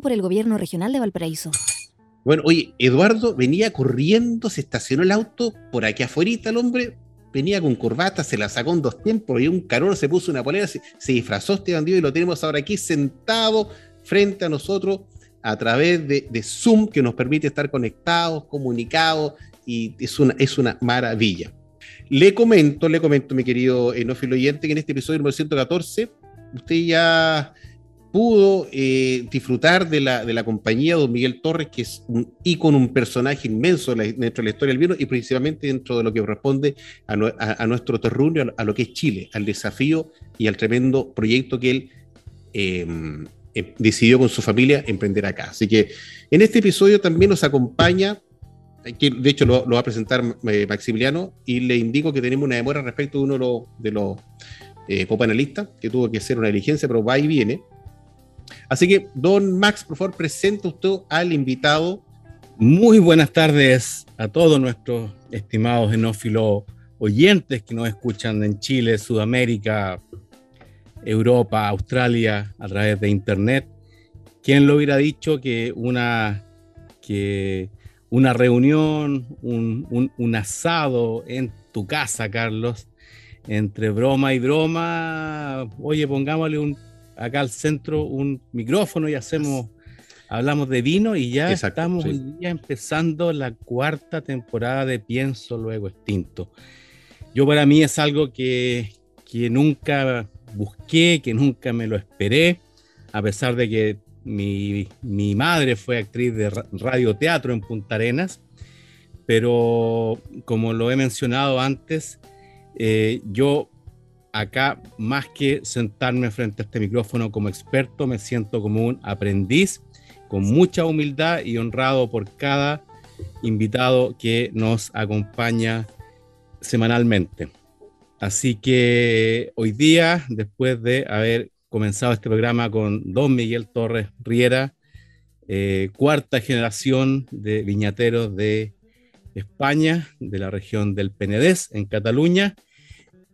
por el Gobierno Regional de Valparaíso. Bueno, oye, Eduardo venía corriendo, se estacionó el auto por aquí afuera, el hombre, venía con corbata, se la sacó en dos tiempos y un calor se puso una polera, se, disfrazó este bandido y lo tenemos ahora aquí sentado frente a nosotros a través de, Zoom que nos permite estar conectados, comunicados y es una, es una maravilla. Le comento, le comento, mi querido enófilo oyente, que en este episodio número 114 usted ya pudo eh, disfrutar de la, de la compañía de don Miguel Torres, que es un ícono, un personaje inmenso dentro de la historia del vino y principalmente dentro de lo que responde a, nuestro terruño, a, lo que es Chile, al desafío y al tremendo proyecto que él em, em, decidió con su familia emprender acá. Así que en este episodio también nos acompaña, que de hecho lo, va a presentar eh, Maximiliano, y le indico que tenemos una demora respecto de uno de los, de los eh, copanelistas, que tuvo que hacer una diligencia, pero va y viene. Así que, don Max, por favor, presenta usted al invitado. Muy buenas tardes a todos nuestros estimados enófilos oyentes que nos escuchan en Chile, Sudamérica, Europa, Australia, a través de Internet. ¿Quién lo hubiera dicho que una, que una reunión, un, un asado en tu casa, Carlos, entre broma y broma, oye, pongámosle un acá al centro un micrófono y hacemos, hablamos de vino y ya estamos ya empezando la cuarta temporada de Pienso Luego Extinto. Yo para mí es algo que, que nunca busqué, que nunca me lo esperé, a pesar de que mi, mi madre fue actriz de radioteatro en Punta Arenas, pero como lo he mencionado antes, eh, yo acá, más que sentarme frente a este micrófono como experto, me siento como un aprendiz con mucha humildad y honrado por cada invitado que nos acompaña semanalmente. Así que hoy día, después de haber comenzado este programa con don Miguel Torres Riera, eh, cuarta generación de viñateros de España, de la región del Penedés, en Cataluña,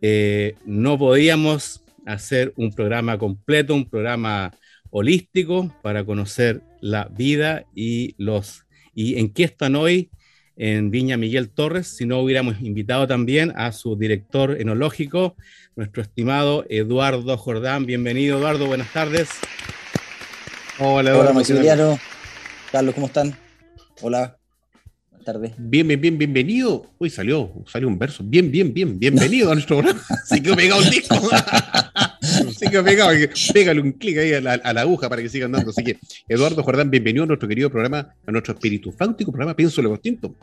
eh, no podíamos hacer un programa completo, un programa holístico para conocer la vida y los y en qué están hoy en Viña Miguel Torres, si no hubiéramos invitado también a su director enológico, nuestro estimado Eduardo Jordán. Bienvenido, Eduardo, buenas tardes. Hola, hola, Maximiliano. Carlos, ¿cómo están? Hola tardes. Bien, bien, bien, bienvenido. Uy, salió, salió un verso. Bien, bien, bien, bienvenido a nuestro programa. Se quedó pegado el disco. Se quedó pegado. Pégale un clic ahí a la, aguja para que siga andando. Así que, Eduardo Jordán, bienvenido a nuestro querido programa, a nuestro espíritu fáutico programa Pienso lo Tinto.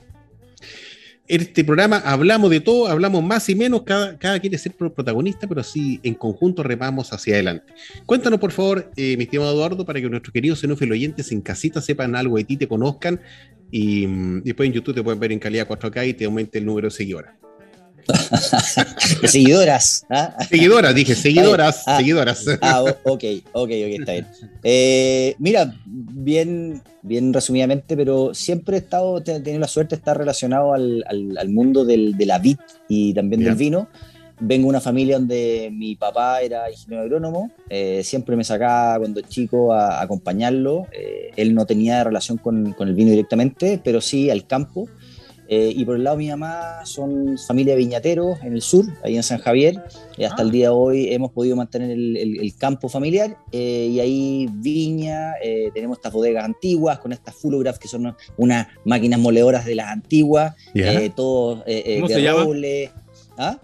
En este programa hablamos de todo, hablamos más y menos, cada, cada quiere ser protagonista, pero así en conjunto remamos hacia adelante. Cuéntanos, por favor, eh, mi estimado Eduardo, para que nuestros queridos xenófilos oyentes en casita sepan algo de ti, te conozcan y, mm, después en YouTube te pueden ver en calidad 4K y te aumente el número de seguidoras. seguidoras. ¿ah? Seguidoras, dije, seguidoras, ah, seguidoras. Ah, ok, ok, ok, está bien. Eh, mira, bien, bien resumidamente, pero siempre he estado, he tenido la suerte de estar relacionado al, al, mundo del, de la vid y también del vino vengo de una familia donde mi papá era ingeniero agrónomo, eh, siempre me sacaba cuando chico a, acompañarlo. Eh, él no tenía relación con, con, el vino directamente, pero sí al campo. Eh, y por el lado de mi mamá son familia viñateros en el sur, ahí en San Javier. Y hasta el ah. día de hoy hemos podido mantener el, el, campo familiar. y ahí viña, tenemos estas bodegas antiguas con estas Fullograph que son unas máquinas moledoras de las antiguas, todo de roble. ¿Ah?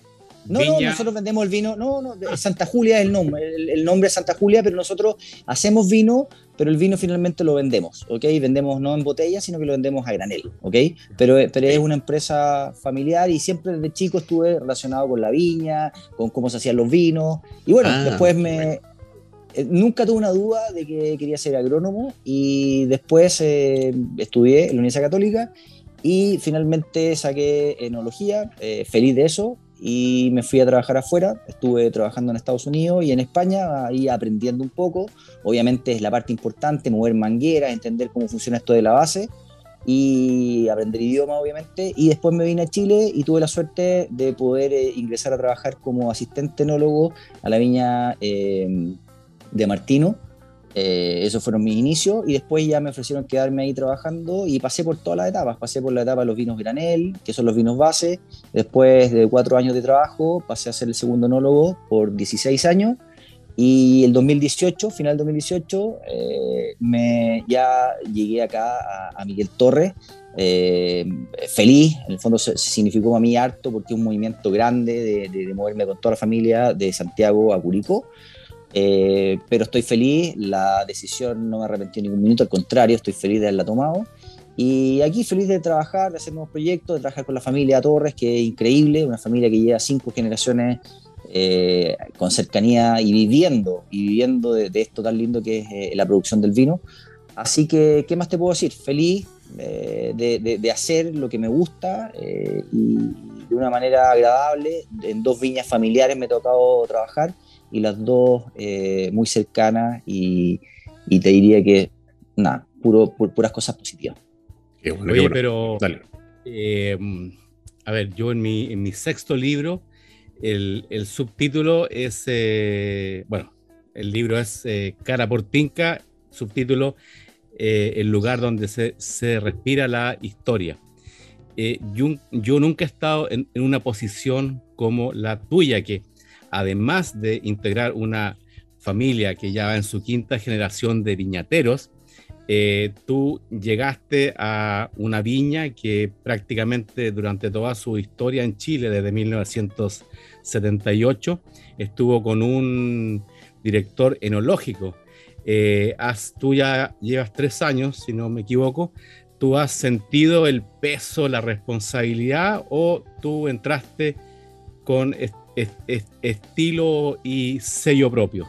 No, no, nosotros vendemos el vino, no, no, Santa Julia es el nombre, el, nombre es Santa Julia, pero nosotros hacemos vino, pero el vino finalmente lo vendemos, ¿ok? Vendemos no en botella, sino que lo vendemos a granel, ¿ok? Pero, pero es una empresa familiar y siempre desde chico estuve relacionado con la viña, con cómo se hacían los vinos, y bueno, ah, después me... Eh, nunca tuve una duda de que quería ser agrónomo y después eh, estudié en la Universidad Católica y finalmente saqué enología, eh, feliz de eso, y me fui a trabajar afuera, estuve trabajando en Estados Unidos y en España, ahí aprendiendo un poco, obviamente es la parte importante, mover mangueras, entender cómo funciona esto de la base y aprender idioma obviamente, y después me vine a Chile y tuve la suerte de poder eh, ingresar a trabajar como asistente enólogo a la viña eh, de Martino, Eh, esos fueron mis inicios y después ya me ofrecieron quedarme ahí trabajando y pasé por todas las etapas. Pasé por la etapa de los vinos granel, que son los vinos base. Después de cuatro años de trabajo pasé a ser el segundo enólogo por 16 años y el 2018, final del 2018, eh, me, ya llegué acá a, Miguel Torres, eh, feliz, en el fondo significó para mí harto porque es un movimiento grande de, moverme con toda la familia de Santiago a Curicó. Eh, pero estoy feliz, la decisión no me arrepentí ningún minuto, al contrario, estoy feliz de haberla tomado. Y aquí feliz de trabajar, de hacer nuevos proyectos, de trabajar con la familia Torres, que es increíble, una familia que lleva cinco generaciones eh, con cercanía y viviendo, y viviendo de, esto tan lindo que es eh, la producción del vino. Así que, ¿qué más te puedo decir? Feliz eh, de, hacer lo que me gusta y de una manera agradable. En dos viñas familiares me ha tocado trabajar y las dos muy cercanas y, te diría que, nada, puro, puras cosas positivas. Oye, pero... a ver, yo en mi, en mi sexto libro el, subtítulo es, eh, bueno, el libro es eh, Cara por Tinca, subtítulo eh, El lugar donde se, respira la historia. Yo, nunca he estado en, una posición como la tuya, que además de integrar una familia que ya va en su quinta generación de viñateros, tú llegaste a una viña que prácticamente durante toda su historia en Chile, desde 1900 78, estuvo con un director enológico. Eh, tú ya llevas tres años, si no me equivoco. ¿Tú has sentido el peso, la responsabilidad o tú entraste con estilo y sello propio?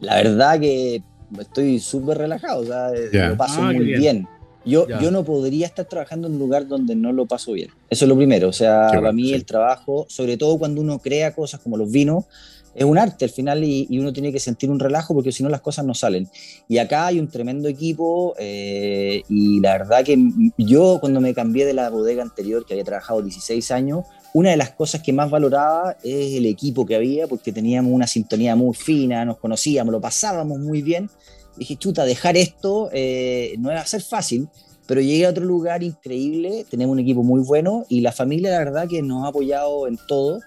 La verdad que estoy súper relajado, o sea, lo paso ah, muy bien. Yo, yo no podría estar trabajando en un lugar donde no lo paso bien. Eso es lo primero. O sea, para mí el trabajo, sobre todo cuando uno crea cosas como los vinos, es un arte al final y, uno tiene que sentir un relajo porque si no las cosas no salen. Y acá hay un tremendo equipo eh, y la verdad que yo cuando me cambié de la bodega anterior, que había trabajado 16 años, una de las cosas que más valoraba es el equipo que había porque teníamos una sintonía muy fina, nos conocíamos, lo pasábamos muy bien. Dije, chuta, dejar esto eh, no va a ser fácil, pero llegué a otro lugar increíble, tenemos un equipo muy bueno y la familia la verdad que nos ha apoyado en todo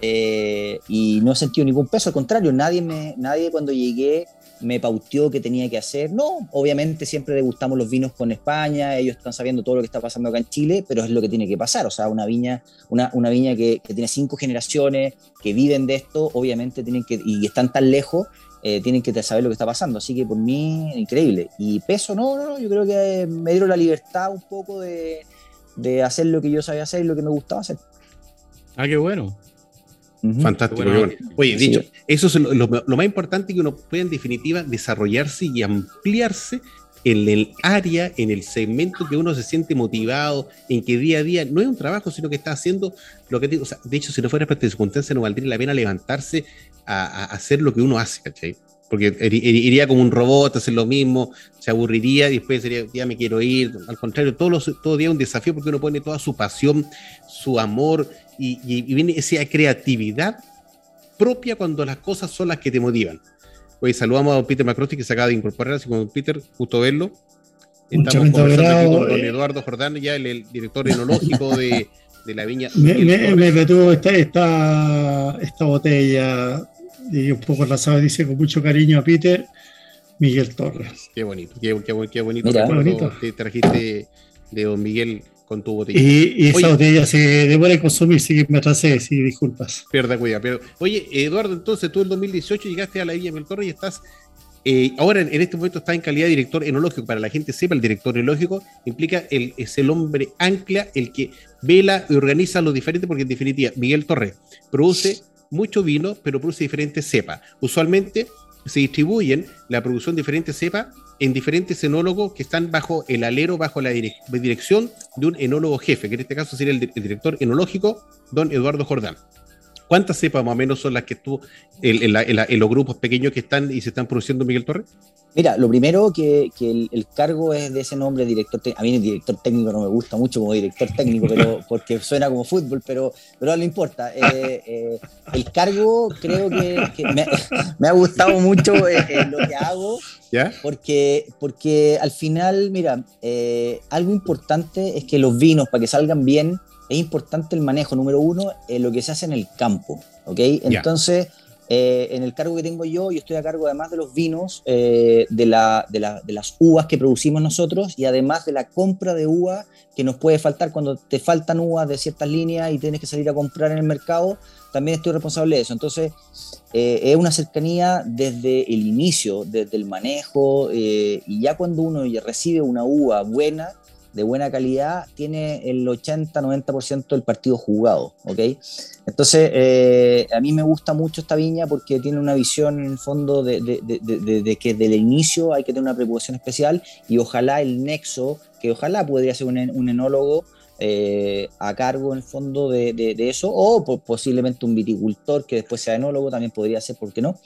eh, y no he sentido ningún peso, al contrario, nadie, me, nadie cuando llegué me pauteó que tenía que hacer. No, obviamente siempre degustamos los vinos con España, ellos están sabiendo todo lo que está pasando acá en Chile, pero es lo que tiene que pasar. O sea, una viña, una, una viña que, que, tiene cinco generaciones, que viven de esto, obviamente tienen que, y están tan lejos, eh, tienen que saber lo que está pasando. Así que por mí, increíble. Y peso, no, no, yo creo que me dieron la libertad un poco de, de hacer lo que yo sabía hacer y lo que me gustaba hacer. Ah, qué bueno. Fantástico. Oye, dicho, eso es lo, lo, más importante que uno puede en definitiva desarrollarse y ampliarse en el área, en el segmento que uno se siente motivado, en que día a día no es un trabajo, sino que está haciendo lo que digo. O sea, de hecho, si no fuera para esta circunstancia, no valdría la pena levantarse a, hacer lo que uno hace, ¿cachai? Porque iría como un robot, hacer lo mismo, se aburriría y después sería, ya me quiero ir. Al contrario, todo, los, todo día es un desafío porque uno pone toda su pasión, su amor y, y viene esa creatividad propia cuando las cosas son las que te motivan. Hoy saludamos a don Peter Macrosti que se acaba de incorporar, así como Peter, justo verlo. Estamos conversando aquí con don Eduardo Jordán, ya el, director enológico de, de, la viña. Me, me, me esta, esta, esta botella y un poco enlazado, dice con mucho cariño a Peter, Miguel Torres. Qué bonito, qué, qué, qué bonito, Mira, bonito. que trajiste de don Miguel con tu botella. Y, y esa botella se demora en consumir, sí que me atrasé, sí, disculpas. Pierda cuidado. Pero, oye, Eduardo, entonces tú en 2018 llegaste a la Villa Torre y estás, eh, ahora en, este momento estás en calidad de director enológico. Para la gente sepa, el director enológico implica, el, es el hombre ancla, el que vela y organiza lo diferente, porque en definitiva, Miguel Torres produce mucho vino, pero produce diferentes cepas. Usualmente se distribuyen la producción de diferentes cepas en diferentes enólogos que están bajo el alero, bajo la dirección de un enólogo jefe, que en este caso sería el, director enológico, don Eduardo Jordán. ¿Cuántas cepas más o menos son las que tú, en, los grupos pequeños que están y se están produciendo, Miguel Torres? Mira, lo primero que, el, cargo es de ese nombre, director A mí el director técnico no me gusta mucho como director técnico, pero porque suena como fútbol, pero, pero no le importa. Eh, eh, el cargo creo que, me, ha gustado mucho eh, lo que hago, ¿Ya? Porque, porque al final, mira, algo importante es que los vinos, para que salgan bien, es importante el manejo, número uno, lo que se hace en el campo, ¿ok? Entonces... Eh, en el cargo que tengo yo, yo estoy a cargo además de los vinos, eh, de, la, de, la, de, las uvas que producimos nosotros y además de la compra de uvas que nos puede faltar cuando te faltan uvas de ciertas líneas y tienes que salir a comprar en el mercado, también estoy responsable de eso. Entonces, eh, es una cercanía desde el inicio, desde el manejo y ya cuando uno recibe una uva buena, de buena calidad tiene el 80-90% del partido jugado, ¿ok? Entonces, eh, a mí me gusta mucho esta viña porque tiene una visión en el fondo de, de, que desde el inicio hay que tener una preocupación especial y ojalá el nexo, que ojalá podría ser un, un enólogo eh, a cargo en el fondo de, eso, o posiblemente un viticultor que después sea enólogo, también podría ser, ¿por qué no?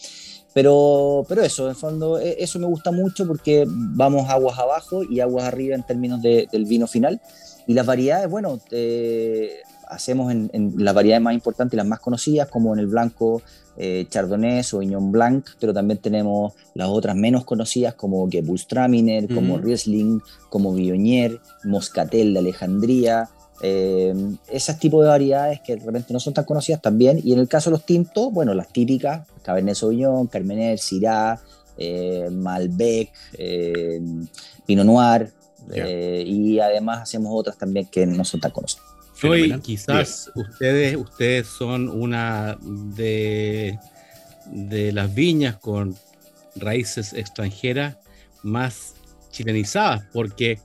Pero, pero eso, en el fondo, e, eso me gusta mucho porque vamos aguas abajo y aguas arriba en términos del vino final. Y las variedades, bueno, eh, hacemos en, las variedades más importantes y las más conocidas, como en el blanco eh, Chardonnay o Viñón Blanc, pero también tenemos las otras menos conocidas como Gewürztraminer, como Riesling, como Viognier, Moscatel de Alejandría, eh, esos tipos de variedades que realmente no son tan conocidas también. Y en el caso de los tintos, bueno, las típicas, Cabernet Sauvignon, Carmener, Syrah, eh, Malbec, eh, Pinot Noir, eh, y además hacemos otras también que no son tan conocidas. Hoy quizás ustedes, ustedes son una de, de las viñas con raíces extranjeras más chilenizadas, porque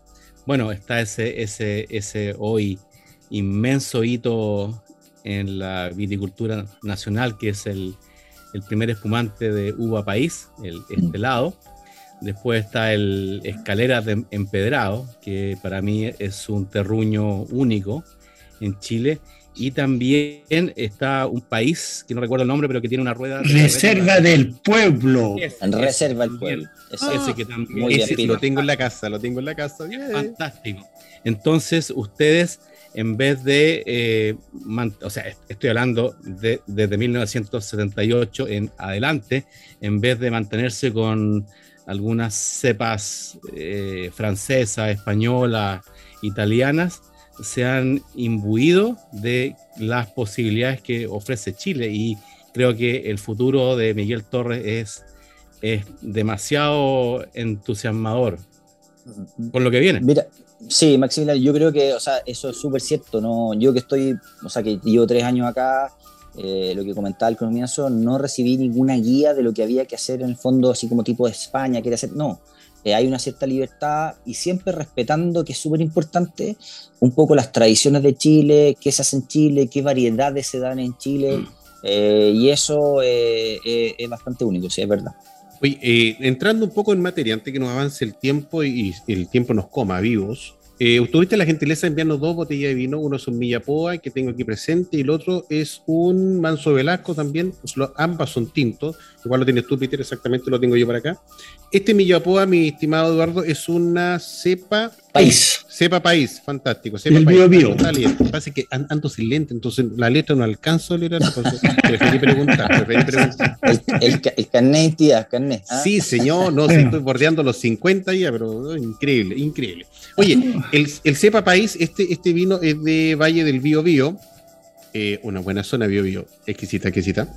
bueno, está ese, ese, ese hoy inmenso hito en la viticultura nacional, que es el, primer espumante de uva país, el estelado. Después está el escalera de empedrado, que para mí es un terruño único en Chile. Y también está un país, que no recuerdo el nombre, pero que tiene una rueda. Reserva del Pueblo. Reserva del Pueblo. ese que también. lo tengo en la casa, lo tengo en la casa. Fantástico. Entonces, ustedes, en vez de. Eh, o sea, estoy hablando de, desde 1978 en adelante, en vez de mantenerse con algunas cepas eh, francesas, españolas, italianas, se han imbuido de las posibilidades que ofrece Chile y creo que el futuro de Miguel Torres es, es demasiado entusiasmador con lo que viene. Mira, sí, Maximiliano, yo creo que, o sea, eso es súper cierto, ¿no? Yo que estoy, o sea, que llevo tres años acá, eh, lo que comentaba al comienzo, no recibí ninguna guía de lo que había que hacer en el fondo, así como tipo de España, quiere hacer, no eh, hay una cierta libertad y siempre respetando, que es súper importante, un poco las tradiciones de Chile, qué se hace en Chile, qué variedades se dan en Chile, mm. eh, y eso eh, es bastante único, sí, es verdad. Oye, entrando un poco en materia, antes que nos avance el tiempo y, el tiempo nos coma vivos, eh, tuviste la gentileza de enviarnos dos botellas de vino, uno es un Millapoa que tengo aquí presente y el otro es un Manso Velasco también, ambas son tintos, igual lo tienes tú Peter, exactamente lo tengo yo para acá. Este Millapoa, mi estimado Eduardo, es una cepa país. Cepa país, fantástico. Cepa el país. Bio, Parece que ando sin lente, entonces la letra no alcanzo a leer, entonces preferí preguntar, preferí preguntar. El, el, carnet carnet. ¿ah? Sí, señor, no, sé, estoy bordeando los 50 ya, pero increíble, increíble. Oye, el, el Cepa País, este, este vino es de Valle del Bío Bío, eh, una buena zona Bío Bío, exquisita, exquisita.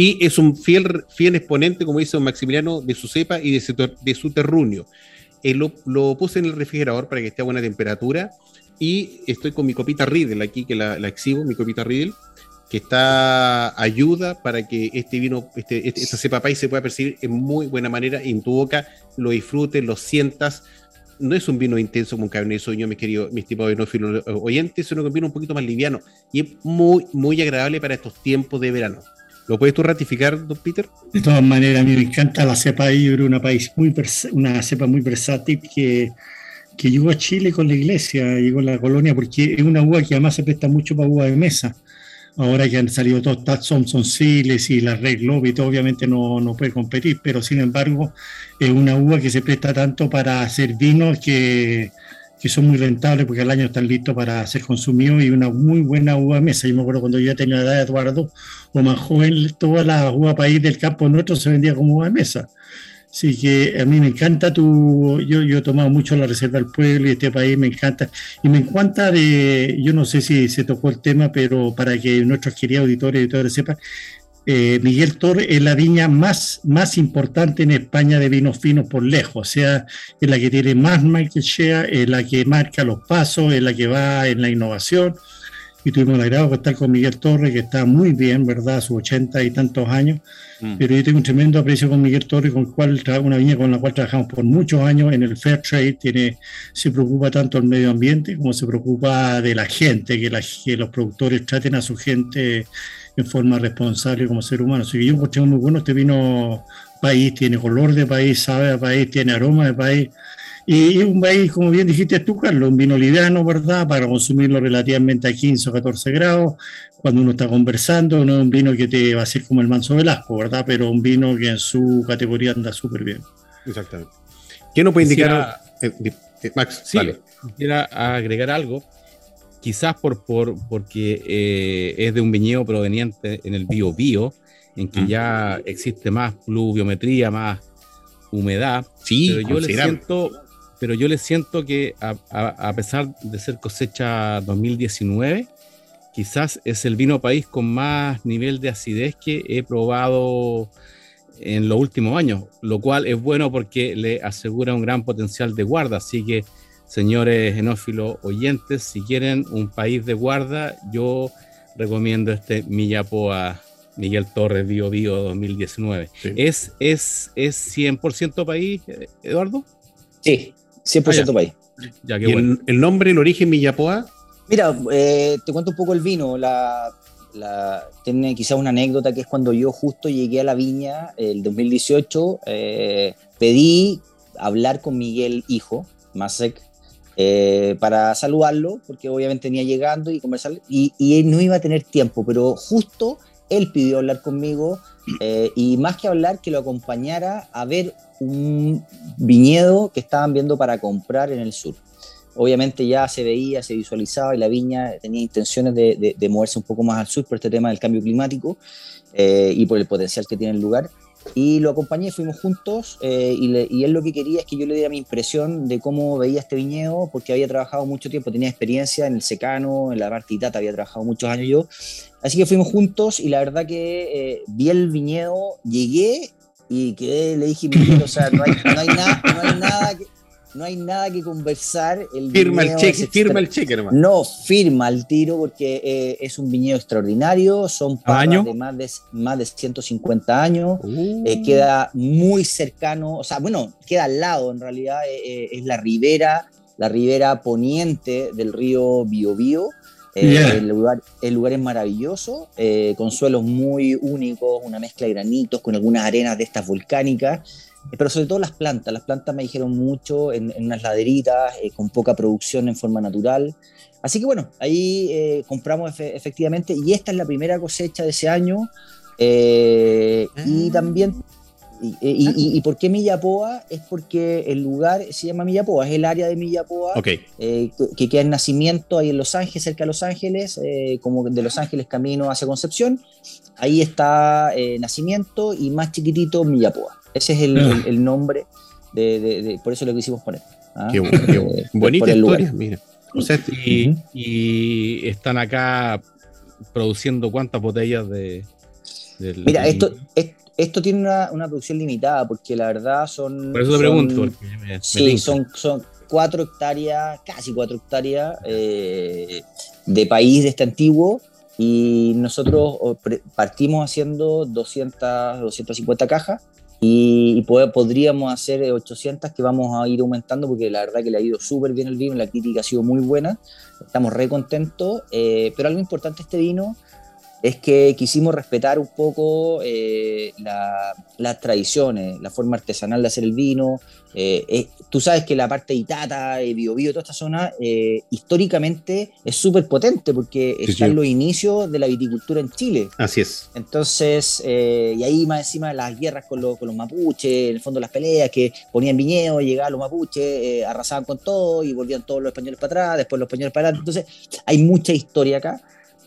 Y es un fiel, fiel exponente, como dice Maximiliano, de su cepa y de su, de su terruño. Eh, lo, lo, puse en el refrigerador para que esté a buena temperatura y estoy con mi copita Riedel aquí, que la, la exhibo, mi copita Riedel, que está ayuda para que este vino, este, este esta cepa país se pueda percibir en muy buena manera en tu boca, lo disfrutes, lo sientas, no es un vino intenso como un Cabernet Sauvignon, mis queridos, mis tipos de venófilos oyentes, sino que un vino un poquito más liviano y es muy, muy agradable para estos tiempos de verano. ¿Lo puedes tú ratificar, don Peter? De todas maneras, a mí me encanta la cepa creo una, país muy una cepa muy versátil que, que llegó a Chile con la iglesia, llegó a la colonia, porque es una uva que además se presta mucho para uva de mesa. ahora que han salido todos Thompson Siles y la Red todo, obviamente no, no puede competir, pero sin embargo es una uva que se presta tanto para hacer vinos que, que son muy rentables porque al año están listos para ser consumidos y una muy buena uva mesa. Yo me acuerdo cuando yo ya tenía la edad de Eduardo o más joven, toda la uva país del campo nuestro se vendía como uva mesa. Así que a mí me encanta tu, yo, yo he tomado mucho la Reserva del Pueblo y este país me encanta. Y me encanta de, yo no sé si se tocó el tema, pero para que nuestros queridos auditores y auditores sepan, eh, Miguel Torre es la viña más, más importante en España de vinos finos por lejos, o sea, es la que tiene más market share, es la que marca los pasos, es la que va en la innovación y tuvimos el agrado de estar con Miguel Torres, que está muy bien, ¿verdad? A sus ochenta y tantos años. Mm. Pero yo tengo un tremendo aprecio con Miguel Torres, con el cual una viña con la cual trabajamos por muchos años en el Fair Trade. Tiene, se preocupa tanto del medio ambiente como se preocupa de la gente, que, que los productores traten a su gente en forma responsable como ser humano. Así que yo encontré muy bueno este vino país, tiene color de país, sabe a país, tiene aroma de país. Y un país, como bien dijiste tú, Carlos, un vino liviano, ¿verdad? Para consumirlo relativamente a 15 o 14 grados, cuando uno está conversando, no es un vino que te va a ser como el manso Velasco, ¿verdad? Pero un vino que en su categoría anda súper bien. Exactamente. ¿Qué nos puede indicar, eh, eh, Max? Sí, quisiera agregar algo, quizás por, por porque eh, es de un viñedo proveniente en el bio bio, en que mm. ya existe más pluviometría, más humedad. Sí, pero yo le siento pero yo le siento que a, pesar de ser cosecha 2019, quizás es el vino país con más nivel de acidez que he probado en los últimos años, lo cual es bueno porque le asegura un gran potencial de guarda. Así que, señores enófilos oyentes, si quieren un país de guarda, yo recomiendo este Millapoa Miguel Torres Bio Bio 2019. ¿Es, es, ¿Es 100% país, Eduardo? Sí, 100% país. Ya, qué bueno. el, nombre, el origen Millapoa? Mira, eh, te cuento un poco el vino. La, tiene quizás una anécdota que es cuando yo justo llegué a la viña el 2018, eh, pedí hablar con Miguel Hijo, Masek, eh, para saludarlo, porque obviamente venía llegando y conversar, y, él no iba a tener tiempo, pero justo él pidió hablar conmigo y más que hablar, que lo acompañara a ver un viñedo que estaban viendo para comprar en el sur. Obviamente ya se veía, se visualizaba y la viña tenía intenciones de, moverse un poco más al sur por este tema del cambio climático eh, y por el potencial que tiene el lugar. Y lo acompañé, fuimos juntos eh, y, él lo que quería es que yo le diera mi impresión de cómo veía este viñedo, porque había trabajado mucho tiempo, tenía experiencia en el secano, en la Martitata, había trabajado muchos años yo. Así que fuimos juntos y la verdad que eh, vi el viñedo, llegué y que le dije, o sea, no hay, no hay, nada, no hay nada que no hay nada que conversar. El firma el cheque, firma el cheque, hermano. No, firma el tiro porque eh, es un viñedo extraordinario, son parras de más, de más de 150 años, eh, uh. queda muy cercano, o sea, bueno, queda al lado, en realidad eh, es la ribera, la ribera poniente del río Biobío. Eh, el, lugar, el lugar es maravilloso, eh, con suelos muy únicos, una mezcla de granitos, con algunas arenas de estas volcánicas, eh, pero sobre todo las plantas. Las plantas me dijeron mucho en, unas laderitas, con poca producción en forma natural. Así que bueno, ahí compramos efectivamente, y esta es la primera cosecha de ese año. y ah. también y, por qué Millapoa? Es porque el lugar se llama Millapoa, es el área de Millapoa eh, que, queda en nacimiento ahí en Los Ángeles, cerca de Los Ángeles, eh, como de Los Ángeles camino hacia Concepción. Ahí está eh, nacimiento y más chiquitito Millapoa. Ese es el, ah. nombre, de, por eso lo quisimos poner. ¿ah? Qué, bonita historia, mira. y, están acá produciendo cuántas botellas de... Mira, esto, esto tiene una, producción limitada porque la verdad son... Por eso te pregunto. sí, son, son cuatro hectáreas, casi cuatro hectáreas eh, de país de este antiguo y nosotros partimos haciendo 200, 250 cajas y, podríamos hacer 800 que vamos a ir aumentando porque la verdad que le ha ido súper bien el vino, la crítica ha sido muy buena, estamos re contentos, eh, pero algo importante este vino es que quisimos respetar un poco eh, las tradiciones, la forma artesanal de hacer el vino. Eh, eh, tú sabes que la parte de Itata, Bio Bio, toda esta zona, históricamente es súper potente porque está en los inicios de la viticultura en Chile. Así es. Entonces, y ahí más encima las guerras con, con, los mapuches, en el fondo las peleas que ponían viñedos, llegaban los mapuches, arrasaban con todo y volvían todos los españoles para atrás, después los españoles para adelante. Entonces, hay mucha historia acá.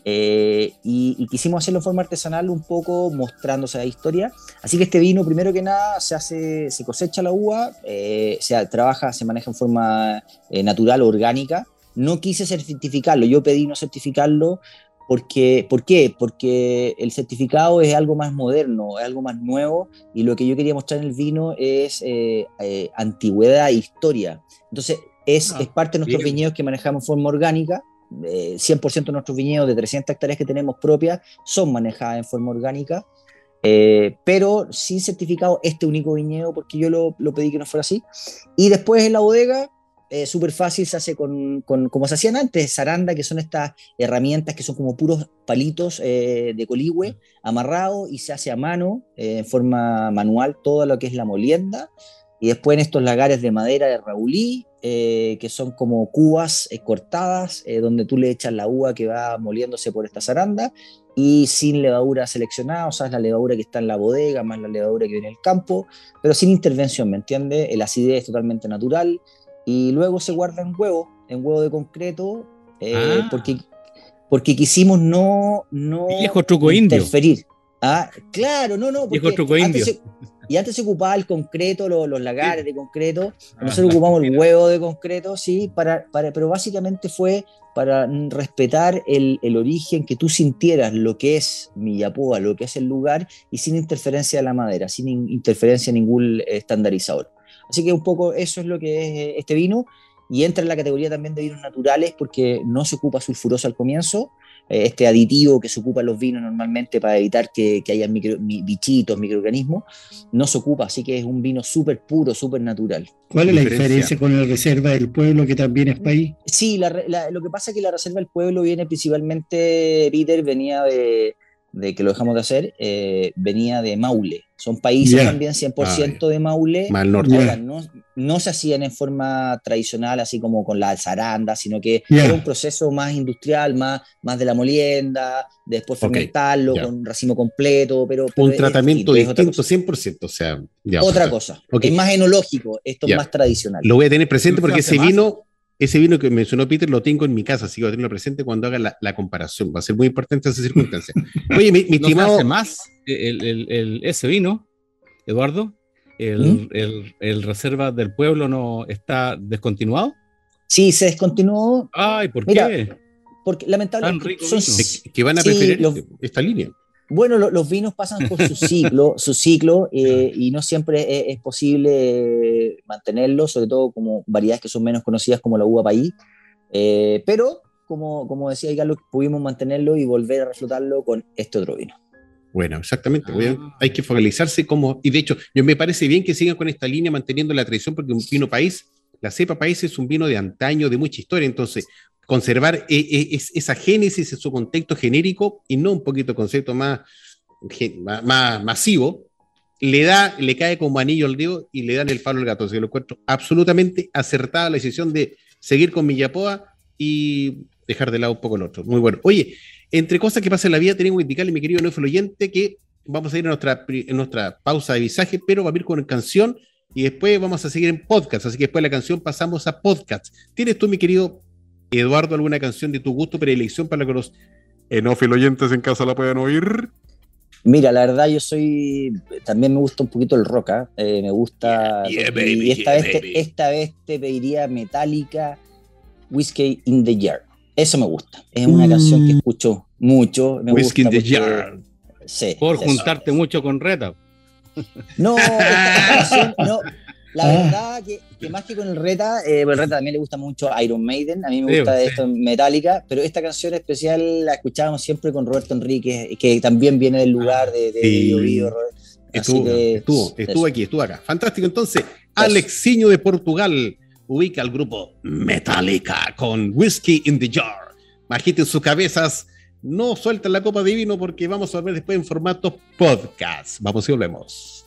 Eh, y, quisimos hacerlo en forma artesanal un poco mostrándose la historia. Así que este vino, primero que nada, se hace, se cosecha la uva, eh, se trabaja, se maneja en forma eh, natural, orgánica. No quise certificarlo, yo pedí no certificarlo porque, ¿por qué? Porque el certificado es algo más moderno, es algo más nuevo y lo que yo quería mostrar en el vino es antigüedad e historia. Entonces, es, ah, es parte de nuestros viñedos que manejamos en forma orgánica 100% eh, de nuestros viñedos de 300 hectáreas que tenemos propias son manejadas en forma orgánica, eh, pero sin certificado este único viñedo, porque yo lo, pedí que no fuera así. Y después en la bodega, eh, súper fácil, se hace con, como se hacían antes, zaranda, que son estas herramientas que son como puros palitos de coligüe amarrados y se hace a mano, en forma manual, todo lo que es la molienda. Y después en estos lagares de madera de Raulí, eh, que son como cubas eh, cortadas, eh, donde tú le echas la uva que va moliéndose por esta zaranda, y sin levadura seleccionada, o sea, es la levadura que está en la bodega, más la levadura que viene del campo, pero sin intervención, ¿me entiendes? El acidez es totalmente natural, y luego se guarda en huevo, en huevo de concreto, ah. porque, porque quisimos no, no interferir. Ah, claro, no, no. Porque truco indio. Y antes se ocupaba el concreto, los, lagares de concreto. Ah. Nosotros ocupamos el huevo de concreto, sí, para, para, pero básicamente fue para respetar el, el, origen, que tú sintieras lo que es Millapoa, lo que es el lugar, y sin interferencia de la madera, sin interferencia de ningún estandarizador. Así que un poco eso es lo que es eh, este vino, y entra en la categoría también de vinos naturales porque no se ocupa sulfuroso al comienzo, este aditivo que se ocupa en los vinos normalmente para evitar que, que haya micro, bichitos, microorganismos, no se ocupa, así que es un vino súper puro, súper natural. ¿Cuál es la diferencia con la Reserva del Pueblo, que también es país? Sí, lo que pasa es que la Reserva del Pueblo viene principalmente, Peter, venía de, de que lo dejamos de hacer, eh, venía de Maule. Son países también 100% ah, de Maule. no, no, se hacían en forma tradicional, así como con la zaranda, sino que era un proceso más industrial, más, más de la molienda, después fermentarlo con racimo completo. pero, Un tratamiento distinto, 100%. O sea, otra cosa. Es más enológico, esto es más tradicional. Lo voy a tener presente porque ese vino ese vino que mencionó Peter lo tengo en mi casa, así que voy a tenerlo presente cuando haga la, comparación. Va a ser muy importante esa circunstancia. Oye, mi, mi estimado. más el, ese vino, Eduardo? ¿Mm? El, reserva del pueblo no está descontinuado? Sí, se descontinuó. Ay, ¿por qué? Porque lamentablemente. que van a preferir esta línea. Bueno, los vinos pasan por su ciclo, su ciclo eh, y no siempre es, posible mantenerlo, sobre todo como variedades que son menos conocidas como la uva país. Eh, pero, como, como decía Carlos, pudimos mantenerlo y volver a reflotarlo con este otro vino. Bueno, exactamente. Ah. Hay que focalizarse como, y de hecho, yo me parece bien que sigan con esta línea manteniendo la tradición, porque un vino país, la cepa país es un vino de antaño, de mucha historia, entonces conservar e, e, esa génesis su contexto genérico y no un poquito concepto más, más, masivo, le da, le cae como anillo al dedo y le dan el palo al gato. Así que lo encuentro absolutamente acertada la decisión de seguir con Millapoa y dejar de lado un poco el otro. Muy bueno. Oye, entre cosas que pasan en la vida, tenemos que indicarle, mi querido Neufel oyente, que vamos a ir a nuestra, en nuestra pausa de visaje, pero va a ir con canción y después vamos a seguir en podcast. Así que después de la canción pasamos a podcast. ¿Tienes tú, mi querido Eduardo, alguna canción de tu gusto, predilección para que los enófilos oyentes en casa la puedan oír? Mira, la verdad yo soy, también me gusta un poquito el rock, ¿ah? eh, me gusta, y esta, vez te, esta vez te pediría Metallica, Whiskey in the Jar, eso me gusta, es una canción que mm. escucho mucho, me Whiskey in the Jar. Sí, Por juntarte mucho con Reta. No, canción, no, la ah. verdad que, más que con el Reta, eh, el Reta también le gusta mucho Iron Maiden, a mí me gusta esto en Metallica, pero esta canción especial la escuchábamos siempre con Roberto Enrique, que también viene del lugar de, de Estuvo, estuvo, estuvo aquí, estuvo acá. Fantástico. Entonces, Alexiño de Portugal ubica al grupo Metallica con Whiskey in the Jar. Magiten sus cabezas no sueltan la copa de vino porque vamos a ver después en formato podcast. Vamos y volvemos.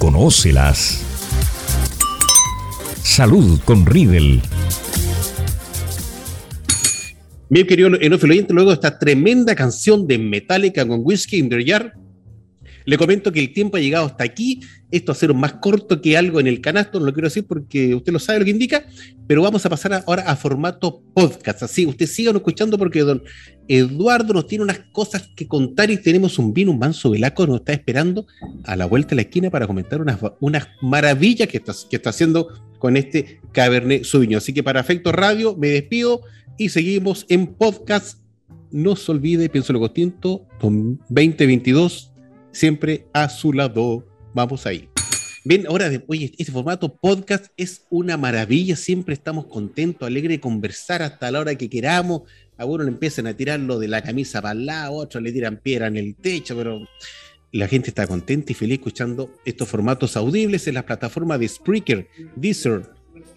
Conócelas. Salud con Riedel. Bien, querido enófilo oyente, luego esta tremenda canción de Metallica con Whiskey in the Jar, le comento que el tiempo ha llegado hasta aquí. Esto va a ser más corto que algo en el canasto, no lo quiero decir porque usted lo sabe lo que indica, pero vamos a pasar ahora a formato podcast. Así, usted siga escuchando porque don Eduardo nos tiene unas cosas que contar y tenemos un vino, un manso velaco, nos está esperando a la vuelta de la esquina para comentar unas, unas maravillas que está, que está haciendo con este Cabernet Sauvignon. Así que para Efecto Radio me despido y seguimos en podcast. No se olvide, pienso lo distinto, 2022 siempre a su lado. Vamos ahí. Bien, ahora, de, oye, este formato podcast es una maravilla, siempre estamos contentos, alegres de conversar hasta la hora que queramos. A uno le empiezan a tirarlo de la camisa para el lado, otros le tiran piedra en el techo, pero la gente está contenta y feliz escuchando estos formatos audibles en las plataformas de Spreaker, Deezer,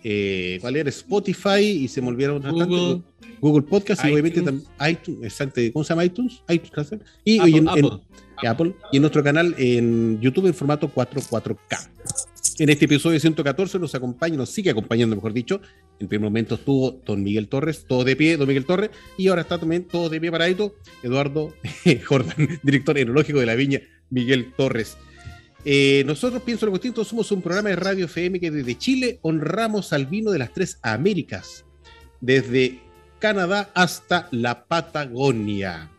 eh, ¿cuál era? Spotify y se me olvidaron Google, Google Podcast y obviamente también iTunes, exacto, ¿cómo se llama iTunes? iTunes y, Apple, en, Apple. en Apple y en nuestro canal en YouTube en formato 44K. En este episodio 114 nos acompaña, nos sigue acompañando, mejor dicho. En primer momento estuvo Don Miguel Torres, todo de pie, Don Miguel Torres, y ahora está también todo de pie paradito, Eduardo Jordan, director enológico de la viña Miguel Torres. Eh, nosotros, pienso lo distinto, somos un programa de radio FM que desde Chile honramos al vino de las tres Américas, desde Canadá hasta la Patagonia.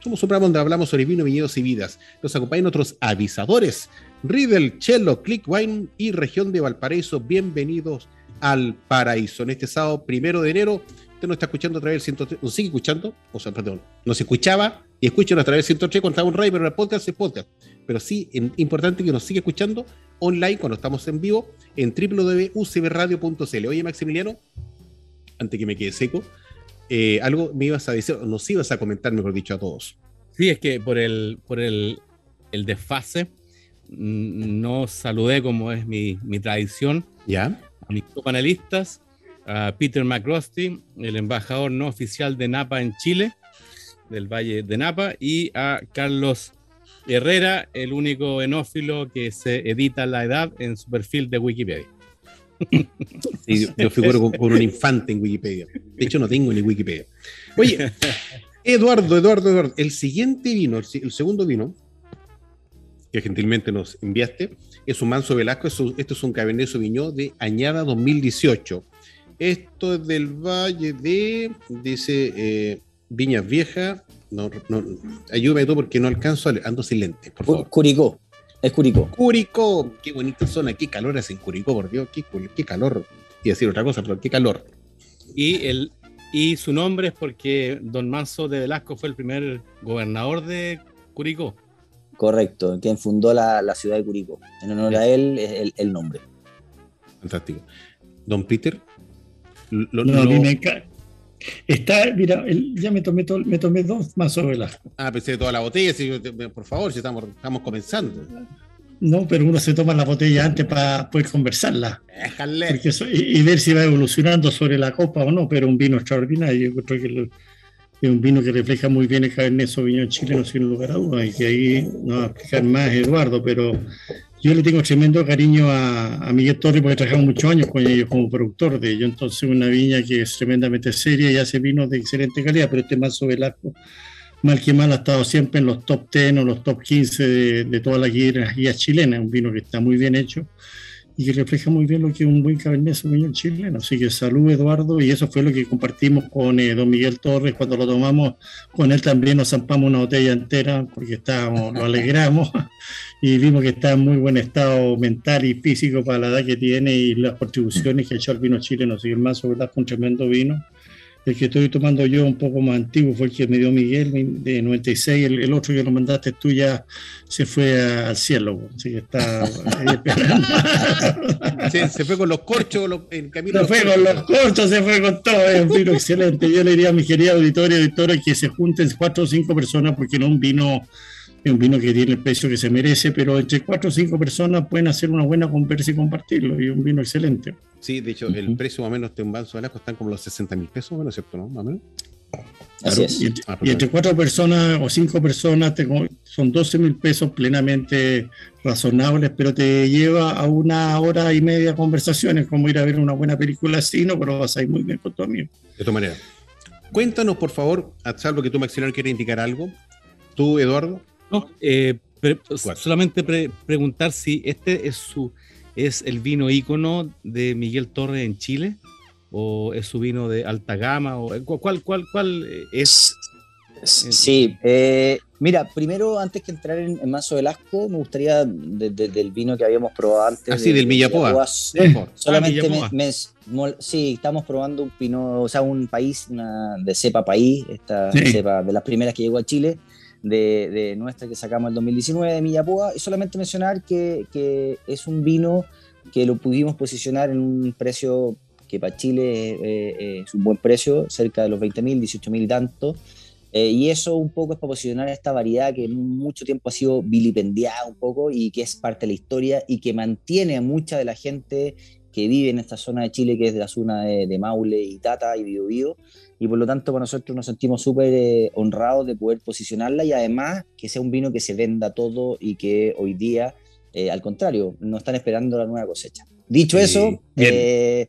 Somos un programa donde hablamos sobre vino, viñedos y vidas. Nos acompañan otros avisadores, Riddle, Chelo, Click Wine y región de Valparaíso. Bienvenidos al paraíso. En este sábado primero de enero, usted nos está escuchando a través del 103, nos sigue escuchando, o sea, perdón, nos escuchaba y escuchan a través del 103 cuando estamos en radio, pero el podcast es podcast. Pero sí, es importante que nos siga escuchando online cuando estamos en vivo en www.ucbradio.cl. Oye, Maximiliano, antes que me quede seco, eh, algo me ibas a decir, nos ibas a comentar, mejor dicho, a todos. Sí, es que por el, por el, el desfase, no saludé como es mi, mi tradición. ¿Ya? A mis panelistas, a Peter McRosty, el embajador no oficial de Napa en Chile, del Valle de Napa, y a Carlos Herrera, el único enófilo que se edita la edad en su perfil de Wikipedia. Sí, yo figuro con, con, un infante en Wikipedia. De hecho, no tengo ni Wikipedia. Oye, Eduardo, Eduardo, Eduardo, el siguiente vino, el, el segundo vino, que gentilmente nos enviaste, es un Manso Velasco. Es un, esto es un Cabernet Sauvignon de Añada 2018. Esto es del Valle de, dice, eh, Viñas Viejas. No, no, ayúdame tú porque no alcanzo, a, ando sin lentes, por favor. Curicó. Es Curicó. Curicó. Qué bonita zona. Qué calor hace en Curicó, por Dios. Qué, qué calor. Y decir otra cosa, pero qué calor. Y, el, y su nombre es porque don Manso de Velasco fue el primer gobernador de Curicó. Correcto, quien fundó la, la ciudad de Curicó. En honor a él es el, el nombre. Fantástico. Don Peter. Lo, no, a mí me encanta. Está, mira, ya me tomé, me tomé dos Manso Velasco. Ah, pensé toda la botella, por favor, si estamos, estamos comenzando. No, pero uno se toma la botella antes para poder conversarla. y, ver si va evolucionando sobre la copa o no, pero un vino extraordinario. Yo creo que es un vino que refleja muy bien el Cabernet Sauvignon chileno, sin lugar a dudas, y que ahí no va a explicar más Eduardo, pero yo le tengo tremendo cariño a, Miguel Torres porque he trabajado muchos años con ellos como productor de ellos, entonces una viña que es tremendamente seria y hace vinos de excelente calidad, pero este Manso Velasco mal que mal ha estado siempre en los top 10 o los top 15 de, de todas las guías chilenas, un vino que está muy bien hecho y que refleja muy bien lo que es un buen Cabernet Sauvignon chileno. Así que salud Eduardo y eso fue lo que compartimos con eh, don Miguel Torres cuando lo tomamos, con él también nos zampamos una botella entera porque estábamos, lo alegramos y vimos que está en muy buen estado mental y físico para la edad que tiene y las contribuciones que ha hecho el vino chileno. Que el más sobre un tremendo vino el que estoy tomando yo un poco más antiguo fue el que me dio Miguel de 96. El, otro que lo mandaste tú ya se fue al cielo. Así que está se fue con los corchos en camino. Se fue con los corchos, se fue con todo. Es un vino excelente. Yo le diría a mi querida auditoria, auditoria, que se junten cuatro o cinco personas porque no un vino es un vino que tiene el precio que se merece, pero entre cuatro o cinco personas pueden hacer una buena conversa y compartirlo, y es un vino excelente. Sí, de hecho, el precio más o menos de un vaso de están como los 60 mil pesos, bueno, ¿cierto? ¿no? Más o menos. Así es. Y, ah, entre cuatro personas o cinco personas son 12 mil pesos plenamente razonables, pero te lleva a una hora y media de conversaciones, como ir a ver una buena película así, no, pero vas a ir muy bien con tu amigo. De todas maneras. Cuéntanos, por favor, a salvo que tú, Maximiliano, quieres indicar algo. Tú, Eduardo. Eh, solamente preguntar si este es su es el vino ícono de Miguel Torres en Chile o es su vino de alta gama o cuál cuál cuál es Sí, eh, mira, primero antes que entrar en, en Manso Velasco, me gustaría del vino que habíamos probado antes. Ah, sí, del Millapoa. solamente ah, sí, estamos probando un pino, o sea, un país de cepa país, esta cepa de las primeras que llegó a Chile, de, nuestra que sacamos el 2019 de Millapúa. Y solamente mencionar que, que, es un vino que lo pudimos posicionar en un precio que para Chile eh, es un buen precio, cerca de los 20 mil, 18 mil y tanto. Eh, y eso un poco es para posicionar esta variedad que mucho tiempo ha sido vilipendiada un poco y que es parte de la historia y que mantiene a mucha de la gente que vive en esta zona de Chile, que es de la zona de, Maule y Tata y Biobío, y por lo tanto para nosotros nos sentimos súper eh, honrados de poder posicionarla y además que sea un vino que se venda todo y que hoy día, eh, al contrario, no están esperando la nueva cosecha. Dicho eso, eh,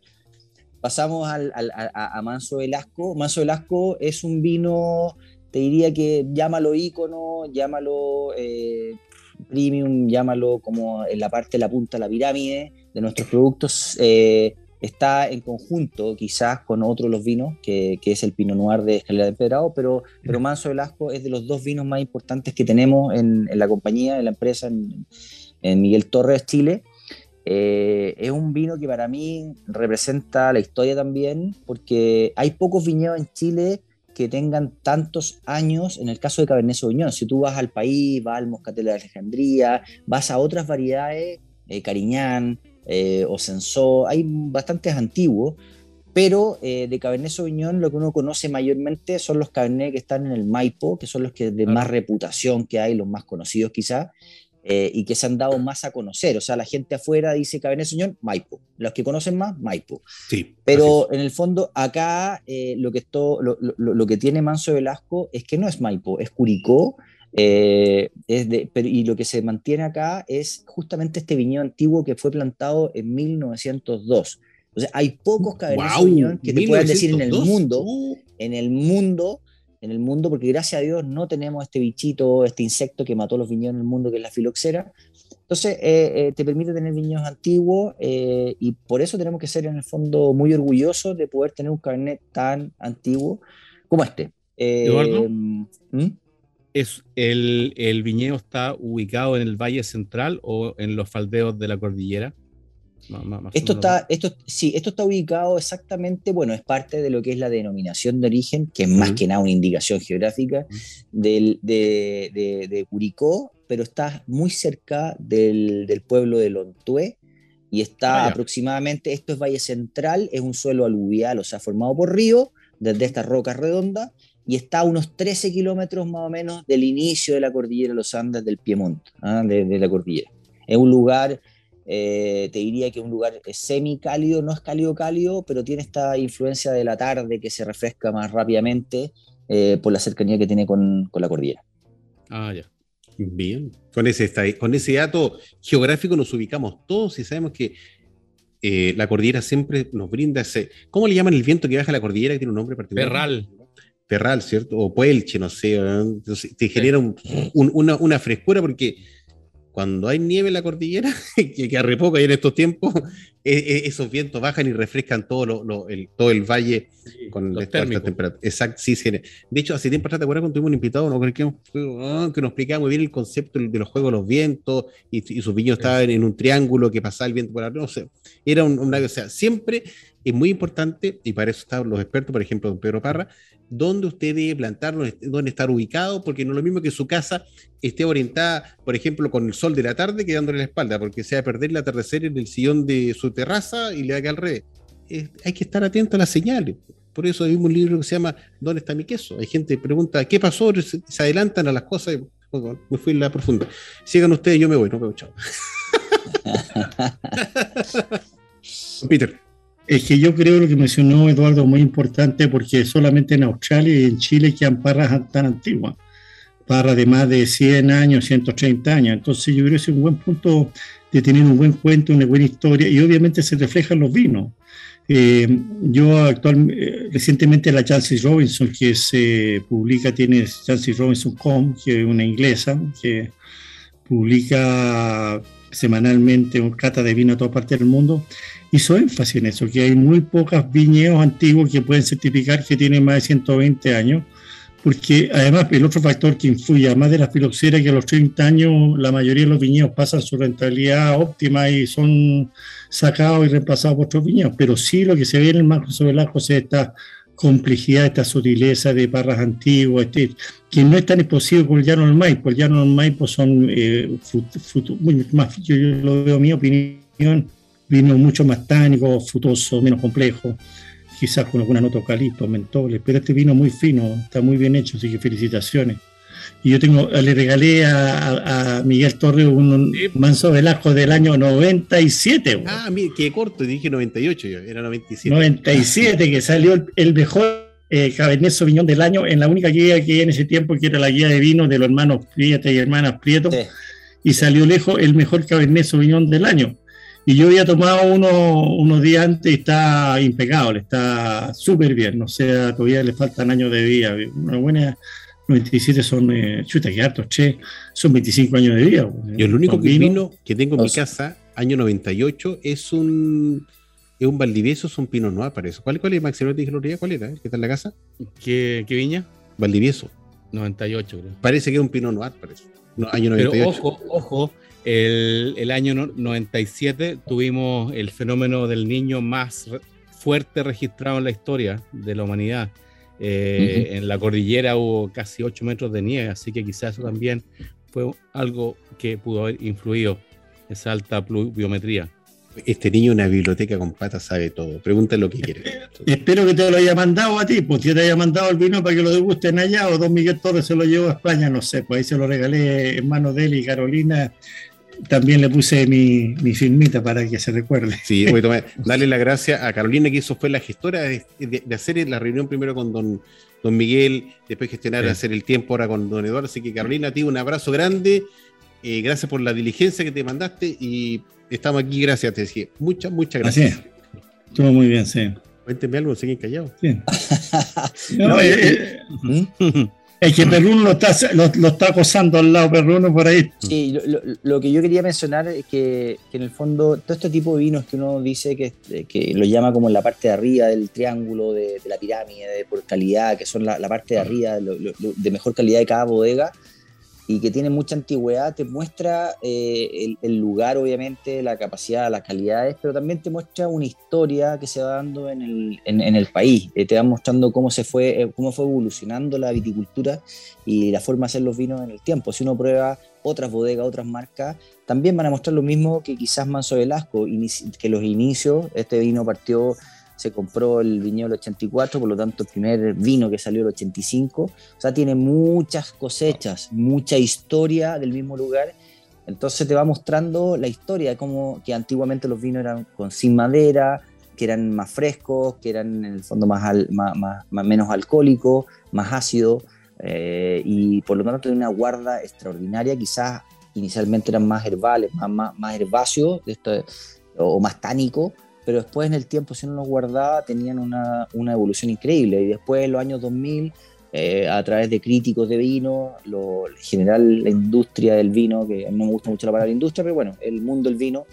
pasamos al, a, Manso Velasco. Manso Velasco es un vino, te diría que llámalo ícono, llámalo premium, llámalo como en la parte de la punta de la pirámide de nuestros productos eh, está en conjunto quizás con otro de los vinos, que, es el Pinot Noir de Escalera de Empedrado, pero, pero Manso Velasco es de los dos vinos más importantes que tenemos en, la compañía, en la empresa, en, Miguel Torres, Chile. Eh, es un vino que para mí representa la historia también, porque hay pocos viñedos en Chile que tengan tantos años, en el caso de Cabernet Sauvignon, si tú vas al país, vas al Moscatel de Alejandría, vas a otras variedades, eh, Cariñán, eh, o Sensó, hay bastantes antiguos, pero eh, de Cabernet Sauvignon lo que uno conoce mayormente son los Cabernet que están en el Maipo, que son los que de más reputación que hay, los más conocidos quizás, eh, y que se han dado más a conocer. O sea, la gente afuera dice Cabernet Sauvignon, Maipo. Los que conocen más, Maipo. Sí, pero en el fondo acá lo, que esto, lo, lo, que tiene Manso Velasco es que no es Maipo, es Curicó, eh, es de, pero, y lo que se mantiene acá es justamente este viñedo antiguo que fue plantado en 1902. O sea, hay pocos Cabernet Sauvignon que te puedan decir en el mundo, uh. en el mundo, en el mundo, porque gracias a Dios no tenemos este bichito, este insecto que mató los viñedos en el mundo, que es la filoxera. Entonces, eh, eh, te permite tener viñedos antiguos y por eso tenemos que ser en el fondo muy orgullosos de poder tener un Cabernet tan antiguo como este. Eduardo. ¿Mm? Es el, el, viñedo está ubicado en el Valle Central o en los faldeos de la cordillera? esto está, esto, sí, esto está ubicado exactamente, bueno, es parte de lo que es la denominación de origen, que es más que nada una indicación geográfica del, de, de, Curicó, pero está muy cerca del, del pueblo de Lontué y está ah, aproximadamente, esto es Valle Central, es un suelo aluvial, o sea, formado por río, desde estas rocas redondas, y está a unos 13 kilómetros más o menos del inicio de la cordillera de los Andes del Piemonte, ¿ah? de, la cordillera. Es un lugar, eh, te diría que es un lugar semi-cálido, no es cálido-cálido, pero tiene esta influencia de la tarde que se refresca más rápidamente eh, por la cercanía que tiene con, con la cordillera. Ah, ya. Bien. Con ese, con ese dato geográfico nos ubicamos todos y sabemos que eh, la cordillera siempre nos brinda ese. ¿Cómo le llaman el viento que baja la cordillera que tiene un nombre particular? Perral. Perral, ¿cierto? O Puelche, no sé. Entonces, te genera una, una, frescura porque cuando hay nieve en la cordillera, que, que arre poco en estos tiempos, e, e, esos vientos bajan y refrescan todo, lo, el, todo el valle con la temperatura. Exacto, sí, sí. De hecho, hace tiempo atrás, ¿te acuerdas cuando tuvimos un invitado no, que, que nos explicaba muy bien el concepto de los juegos de los vientos y, sus viños estaban en un triángulo que pasaba el viento por arriba? No sé, era un, una, o sea, siempre es muy importante, y para eso están los expertos, por ejemplo, don Pedro Parra, dónde usted debe plantarlo, dónde estar ubicado, porque no es lo mismo que su casa esté orientada, por ejemplo, con el sol de la tarde quedándole la espalda, porque se va a perder el atardecer en el sillón de su terraza y le haga al revés. hay que estar atento a las señales. Por eso hay un libro que se llama ¿Dónde está mi queso? Hay gente que pregunta, ¿qué pasó? Se, adelantan a las cosas. me fui en la profunda. Sigan ustedes, yo me voy, no veo, chao. Peter. Es que yo creo lo que mencionó Eduardo muy importante porque solamente en Australia y en Chile quedan parras tan antiguas, parras de más de 100 años, 130 años. Entonces yo creo que es un buen punto de tener un buen cuento, una buena historia y obviamente se refleja en los vinos. Eh, yo actualmente, eh, recientemente la Chancy Robinson que se publica, tiene chanceyRobinson.com, que es una inglesa, que publica semanalmente un cata de vino a toda parte del mundo hizo énfasis en eso, que hay muy pocas viñedos antiguos que pueden certificar que tienen más de 120 años, porque además el otro factor que influye, además de la filoxera, que a los 30 años la mayoría de los viñedos pasan su rentabilidad óptima y son sacados y reemplazados por otros viñedos, pero sí lo que se ve en el marco sobre el es esta complejidad, esta sutileza de parras antiguas, este, que no es tan explosivo como el llano del Maipo. El llano del Maipo son eh, más, yo, yo lo veo mi opinión, vino mucho más tánico, frutoso, menos complejo, quizás con alguna nota eucalipto, mentoles, pero este vino muy fino, está muy bien hecho, así que felicitaciones. Y yo tengo, le regalé a, Miguel Torres un manso Velasco del año 97. Ah, mire, qué corto, dije 98, yo, era 97. 97, que salió el, mejor eh, Cabernet Sauvignon del año en la única guía que en ese tiempo, que era la guía de vino de los hermanos Prieto y hermanas Prieto, y salió lejos el mejor Cabernet Sauvignon del año. Y yo había tomado uno, unos días antes y está impecable, está súper bien. O sea, todavía le faltan años de vida. Una buena 97 son, eh, chuta, que hartos, che, son 25 años de vida. Yo el único vino, que tengo en mi casa, año 98, es un es un Valdivieso, es un Pino Noir, parece. ¿Cuál, cuál es, Maximo? ¿Te dije ¿Cuál era? ¿Qué está en la casa? ¿Qué, ¿Qué, viña? Valdivieso. 98, creo. Parece que es un Pino Noir, parece. año 98. Pero ojo, ojo, el, el, año 97 tuvimos el fenómeno del niño más fuerte registrado en la historia de la humanidad. Eh, en la cordillera hubo casi 8 metros de nieve, así que quizás eso también fue algo que pudo haber influido esa alta pluviometría. Este niño en una biblioteca con patas sabe todo. Pregunta lo que quiere. Espero que te lo haya mandado a ti, pues si te haya mandado el vino para que lo degusten allá, o don Miguel Torres se lo llevó a España, no sé, pues ahí se lo regalé en manos de él y Carolina también le puse mi, mi, filmita para que se recuerde. Sí, voy a tomar, darle la gracia a Carolina, que eso fue la gestora de, hacer la reunión primero con don, don Miguel, después gestionar, hacer el tiempo ahora con don Eduardo. Así que Carolina, te un abrazo grande. Eh, gracias por la diligencia que te mandaste y estamos aquí, gracias, te decía. Muchas, muchas gracias. Estuvo muy bien, sí. Cuénteme algo, siguen callados. Sí. no, eh, eh, es que Perruno lo está, lo, está acosando al lado, Perruno por ahí. Sí, lo, que yo quería mencionar es que, en el fondo, todo este tipo de vinos que uno dice que, que lo llama como la parte de arriba del triángulo de, la pirámide, de por calidad, que son la, parte de arriba, de mejor calidad de cada bodega, y que tiene mucha antigüedad, te muestra eh, el, lugar, obviamente, la capacidad, las calidades, pero también te muestra una historia que se va dando en el, en, el país. Eh, te va mostrando cómo, se fue, eh, cómo fue evolucionando la viticultura y la forma de hacer los vinos en el tiempo. Si uno prueba otras bodegas, otras marcas, también van a mostrar lo mismo que quizás Manso Velasco, que los inicios, este vino partió se compró el viñedo el 84, por lo tanto el primer vino que salió el 85, o sea, tiene muchas cosechas, mucha historia del mismo lugar, entonces te va mostrando la historia de cómo que antiguamente los vinos eran con sin madera, que eran más frescos, que eran en el fondo más, más, menos alcohólicos, más ácidos, eh, y por lo tanto tiene una guarda extraordinaria, quizás inicialmente eran más herbales, más, más, herbáceos o más tánicos, pero después en el tiempo, si uno los guardaba, tenían una, una evolución increíble. Y después en los años 2000, eh, a través de críticos de vino, lo, en general la industria del vino, que no me gusta mucho la palabra industria, pero bueno, el mundo del vino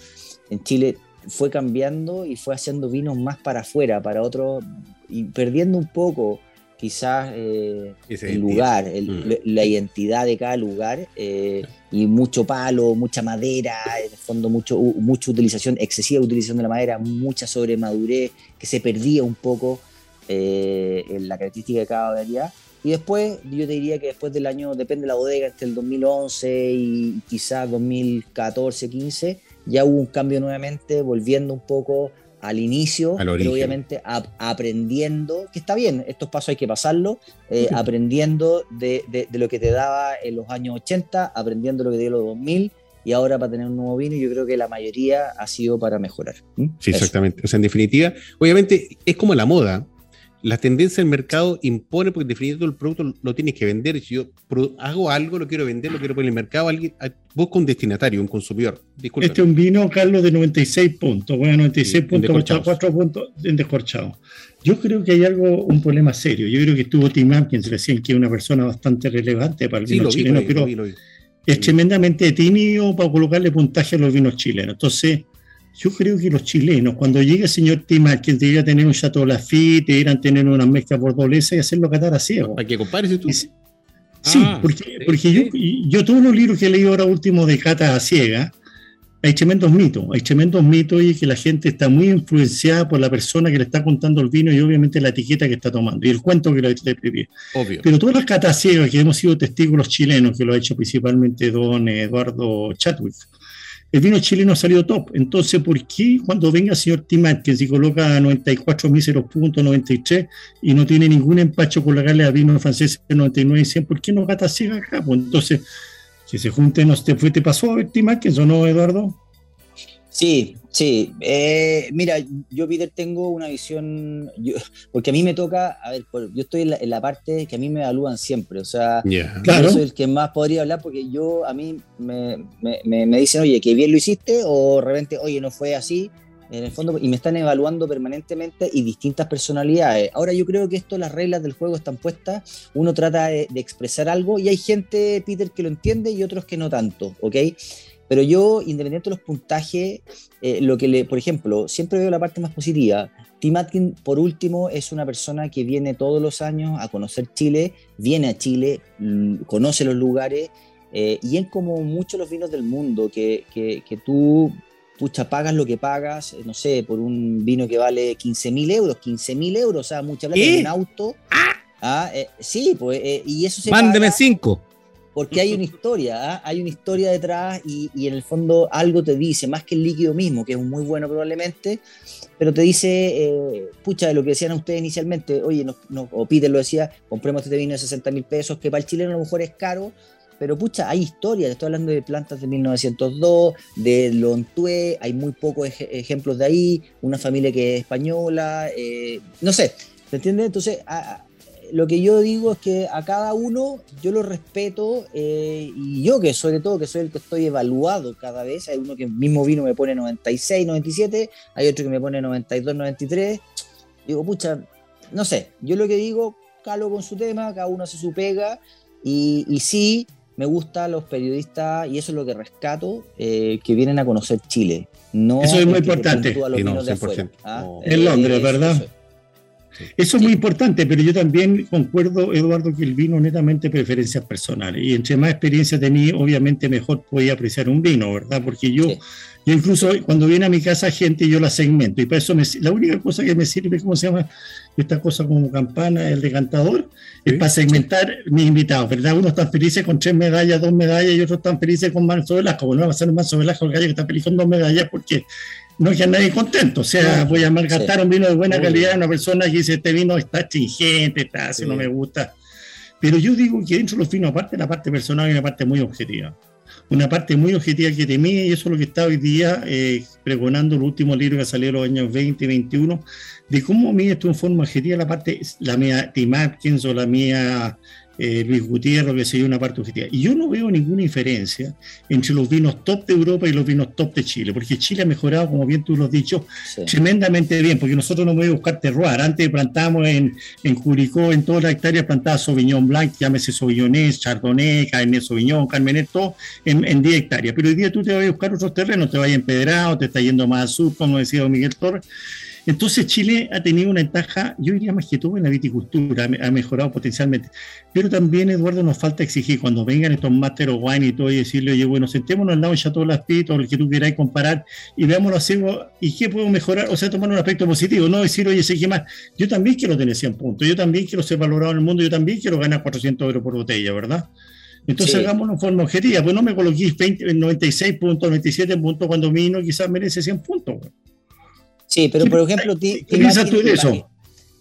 en Chile fue cambiando y fue haciendo vinos más para afuera, para otros, y perdiendo un poco quizás eh, el lugar, mm. la identidad de cada lugar eh, y mucho palo, mucha madera, en el fondo mucho, mucha utilización, excesiva utilización de la madera, mucha sobremadurez que se perdía un poco eh, en la característica de cada variedad. Y después, yo te diría que después del año, depende de la bodega, entre el 2011 y quizás 2014, 15, ya hubo un cambio nuevamente, volviendo un poco al inicio, pero obviamente aprendiendo, que está bien, estos pasos hay que pasarlo, eh, aprendiendo de, de, lo que te daba en los años 80, aprendiendo lo que te dio en los 2000 y ahora para tener un nuevo vino, yo creo que la mayoría ha sido para mejorar. Sí, exactamente. O sea, en definitiva, obviamente es como la moda la tendencia del mercado impone, porque definiendo el producto lo tienes que vender. Si yo hago algo, lo quiero vender, lo quiero poner en el mercado, alguien busca un destinatario, un consumidor. Este es un vino, Carlos, de 96 puntos. Bueno, 96 puntos, 4 puntos en descorchado. Yo creo que hay algo, un problema serio. Yo creo que estuvo Tim Atkins recién, que es una persona bastante relevante para el vino chileno, pero es tremendamente tímido para colocarle puntaje a los vinos chilenos. Entonces, yo creo que los chilenos, cuando llegue el señor Tima, quien debería tener un Chateau Lafitte, deberían tener una mezcla bordolesa y hacerlo catar a ciego. ¿Para que compares tú? sí, ah, porque, porque yo, yo, todos los libros que he leído ahora último de cata a ciega, hay tremendos mitos, hay tremendos mitos y que la gente está muy influenciada por la persona que le está contando el vino y obviamente la etiqueta que está tomando y el cuento que lo escribir. Obvio. Pero todas las catas ciegas que hemos sido testigos los chilenos, que lo ha hecho principalmente don Eduardo Chadwick, el vino chileno ha salido top. Entonces, ¿por qué cuando venga el señor Tim Atkins y coloca 94 míseros puntos, 93, y no tiene ningún empacho colocarle a vino francés 99 y 100, ¿por qué no gata ciega acá? Pues entonces, que se junten, ¿no te, fue, te pasó a ver Tim Atkins o no, Eduardo? Sí, sí. Eh, mira, yo, Peter, tengo una visión, porque a mí me toca, a ver, yo estoy en la, parte que a mí me evalúan siempre, o sea, yo soy el que más podría hablar porque yo, a mí me, me, dicen, oye, que bien lo hiciste, o de repente, oye, no fue así, en el fondo, y me están evaluando permanentemente y distintas personalidades. Ahora yo creo que esto, las reglas del juego están puestas, uno trata de, de expresar algo y hay gente, Peter, que lo entiende y otros que no tanto, ¿ok? Pero yo, independiente de los puntajes, eh, lo que le, por ejemplo, siempre veo la parte más positiva. Tim Atkin, por último, es una persona que viene todos los años a conocer Chile, viene a Chile, conoce los lugares, eh, y es como muchos los vinos del mundo, que, que, que tú pucha, pagas lo que pagas, eh, no sé, por un vino que vale 15 mil euros, 15 mil euros, o sea, mucha plata en un auto. ¡Ah! ah sí, pues, y eso se Mándeme cinco porque hay una historia, ¿ah? hay una historia detrás y, en el fondo algo te dice, más que el líquido mismo, que es muy bueno probablemente, pero te dice, eh, pucha, de lo que decían ustedes inicialmente, oye, no, o Peter lo decía, compremos este vino de 60 mil pesos, que para el chileno a lo mejor es caro, pero pucha, hay historia, estoy hablando de plantas de 1902, de Lontué, hay muy pocos ejemplos de ahí, una familia que es española, eh, no sé, ¿te entiendes? Entonces, lo que yo digo es que a cada uno yo lo respeto eh, y yo que sobre todo que soy el que estoy evaluado cada vez, hay uno que mismo vino me pone 96, 97, hay otro que me pone 92, 93, digo, pucha, no sé, yo lo que digo, calo con su tema, cada uno hace su pega y, y sí, me gustan los periodistas y eso es lo que rescato, eh, que vienen a conocer Chile. No eso es muy importante. No, 100%. ¿ah? En Londres, ¿verdad? Eso es muy importante, pero yo también concuerdo, Eduardo, que el vino netamente preferencias personales. Y entre más experiencia tenía, obviamente mejor podía apreciar un vino, ¿verdad? Porque yo, yo incluso cuando viene a mi casa gente, yo la segmento. Y para eso la única cosa que me sirve, ¿cómo se llama? Esta cosa como campana, el decantador, es para segmentar mis invitados, ¿verdad? Unos están felices con tres medallas, dos medallas, y otros están felices con Manso Velasco. Bueno, va a ser un Manso Velasco el gallo que está feliz con dos medallas porque no es que nadie contento. O sea, voy a malgastar un vino de buena calidad a una persona que dice, este vino está chingente, está así, no me gusta. Pero yo digo que dentro de los vinos, aparte de la parte personal, hay una parte muy objetiva. Una parte muy objetiva que temía, y eso es lo que está hoy día eh, pregonando el último libro que salió en los años 20 y 21, de cómo mide esto en forma objetiva la parte, la mía Tim Atkins o la mía eh, Luis Gutiérrez, que sería una parte objetiva. Y yo no veo ninguna diferencia entre los vinos top de Europa y los vinos top de Chile, porque Chile ha mejorado, como bien tú lo has dicho, tremendamente bien, porque nosotros no podemos buscar terroir. Antes plantamos en, en Curicó, en todas las hectáreas, plantaba Sauvignon Blanc, llámese Sauvignon, Chardonnay, Cabernet Sauvignon, Carmenet, todo en, en 10 hectáreas. Pero hoy día tú te vas a buscar otros terrenos, te vas a empedrado, te está yendo más al sur, como decía Miguel Torres entonces Chile ha tenido una ventaja, yo diría más que todo en la viticultura, ha mejorado potencialmente. Pero también, Eduardo, nos falta exigir cuando vengan estos Master of Wine y todo y decirle, oye, bueno, sentémonos al lado de Chateau Las o el que tú queráis comparar y veámoslo así, y qué puedo mejorar, o sea, tomar un aspecto positivo, no decir, oye, sé qué más, yo también quiero tener 100 puntos, yo también quiero ser valorado en el mundo, yo también quiero ganar 400 euros por botella, ¿verdad? Entonces hagámoslo en forma objetiva, pues no me coloquéis 96 puntos, 97 puntos cuando vino quizás merece 100 puntos. Sí, pero por ejemplo, ¿qué piensas tú de eso?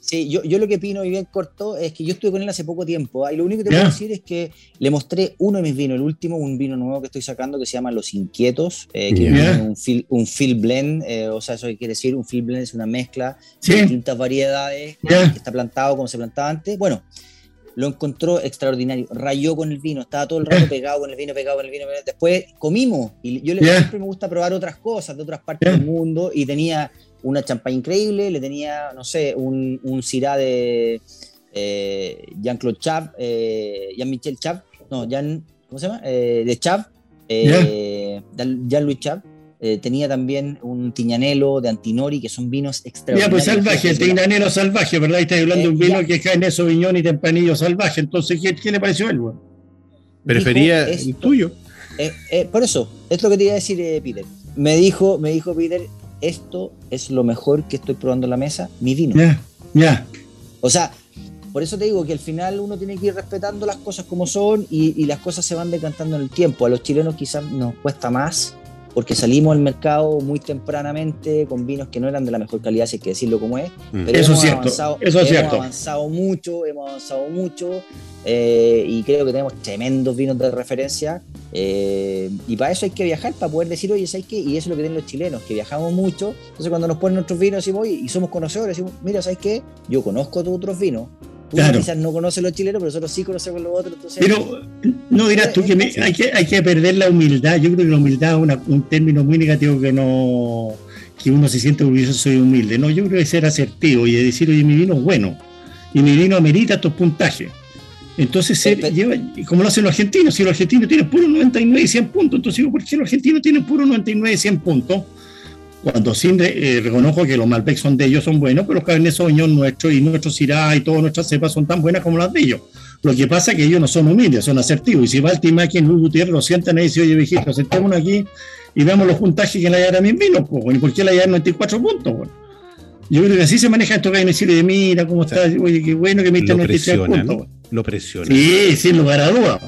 Sí, yo, yo, lo que opino y bien corto es que yo estuve con él hace poco tiempo ¿ah? y lo único que te puedo decir es que le mostré uno de mis vinos, el último, un vino nuevo que estoy sacando que se llama Los Inquietos, eh, que es un field blend, eh, o sea, eso quiere decir, un field blend es una mezcla de distintas variedades, que está plantado como se plantaba antes. Bueno, lo encontró extraordinario, rayó con el vino, estaba todo el rato pegado con el vino, pegado con el vino. Después comimos y yo le, siempre me gusta probar otras cosas de otras partes del mundo y tenía una champagne increíble, le tenía, no sé, un, un Syrah de eh, Jean-Claude Chav, eh, Jean-Michel Chav, no, Jean, ¿cómo se llama? Eh, de Chav, eh, Jean-Louis Chav. Eh, tenía también un tiñanelo de Antinori, que son vinos extraordinarios. Ya, pues salvaje, el tiñanelo salvaje, ¿verdad? Y estás hablando de un vino que cae en eso viñón y tempranillo salvaje. Entonces, ¿qué, qué le pareció a él? Prefería el tuyo. por eso, es lo que te iba a decir, Peter. Me dijo, me dijo Peter, esto es lo mejor que estoy probando en la mesa, mi vino. Ya, ya. O sea, por eso te digo que al final uno tiene que ir respetando las cosas como son y, y, las cosas se van decantando en el tiempo. A los chilenos quizás nos cuesta más porque salimos al mercado muy tempranamente con vinos que no eran de la mejor calidad, si hay que decirlo como es. Mm. Pero eso hemos, es avanzado, eso es hemos avanzado mucho, hemos avanzado mucho eh, y creo que tenemos tremendos vinos de referencia. Eh, y para eso hay que viajar, para poder decir, oye, ¿sabes qué? Y eso es lo que tienen los chilenos, que viajamos mucho. Entonces, cuando nos ponen nuestros vinos, decimos, oye, y somos conocedores, decimos, mira, ¿sabes qué? Yo conozco tus otros vinos, Tú quizás no conoces los chilenos, pero nosotros sí conocemos los otros. pero no dirás tú que, hay que hay que perder la humildad. Yo creo que la humildad es un término muy negativo que no que uno se siente orgulloso soy humilde. No, yo creo que ser asertivo y decir, oye, mi vino es bueno y mi vino amerita estos puntajes. Entonces, ser, lleva, como lo hacen los argentinos, si los argentinos tienen puro 99 y 100 puntos, entonces ¿por qué los argentinos tienen puro 99 y 100 puntos? cuando sí eh, reconozco que los Malbec son de ellos, son buenos, pero los Cabernet Sauvignon nuestros y nuestros Syrah y todas nuestras cepas son tan buenas como las de ellos. Lo que pasa es que ellos no son humildes, son asertivos. Y si va el en Luis Gutiérrez, lo sientan ahí y dicen, oye, viejito, sentémonos aquí y veamos los puntajes que le hay a mis vinos, pues, ¿y por qué le hay 94 puntos? Yo creo que así se maneja esto que hay en decirle, mira cómo está, oye, qué bueno que me diste 93 puntos. Lo presiona. Sí, sin lugar a dudas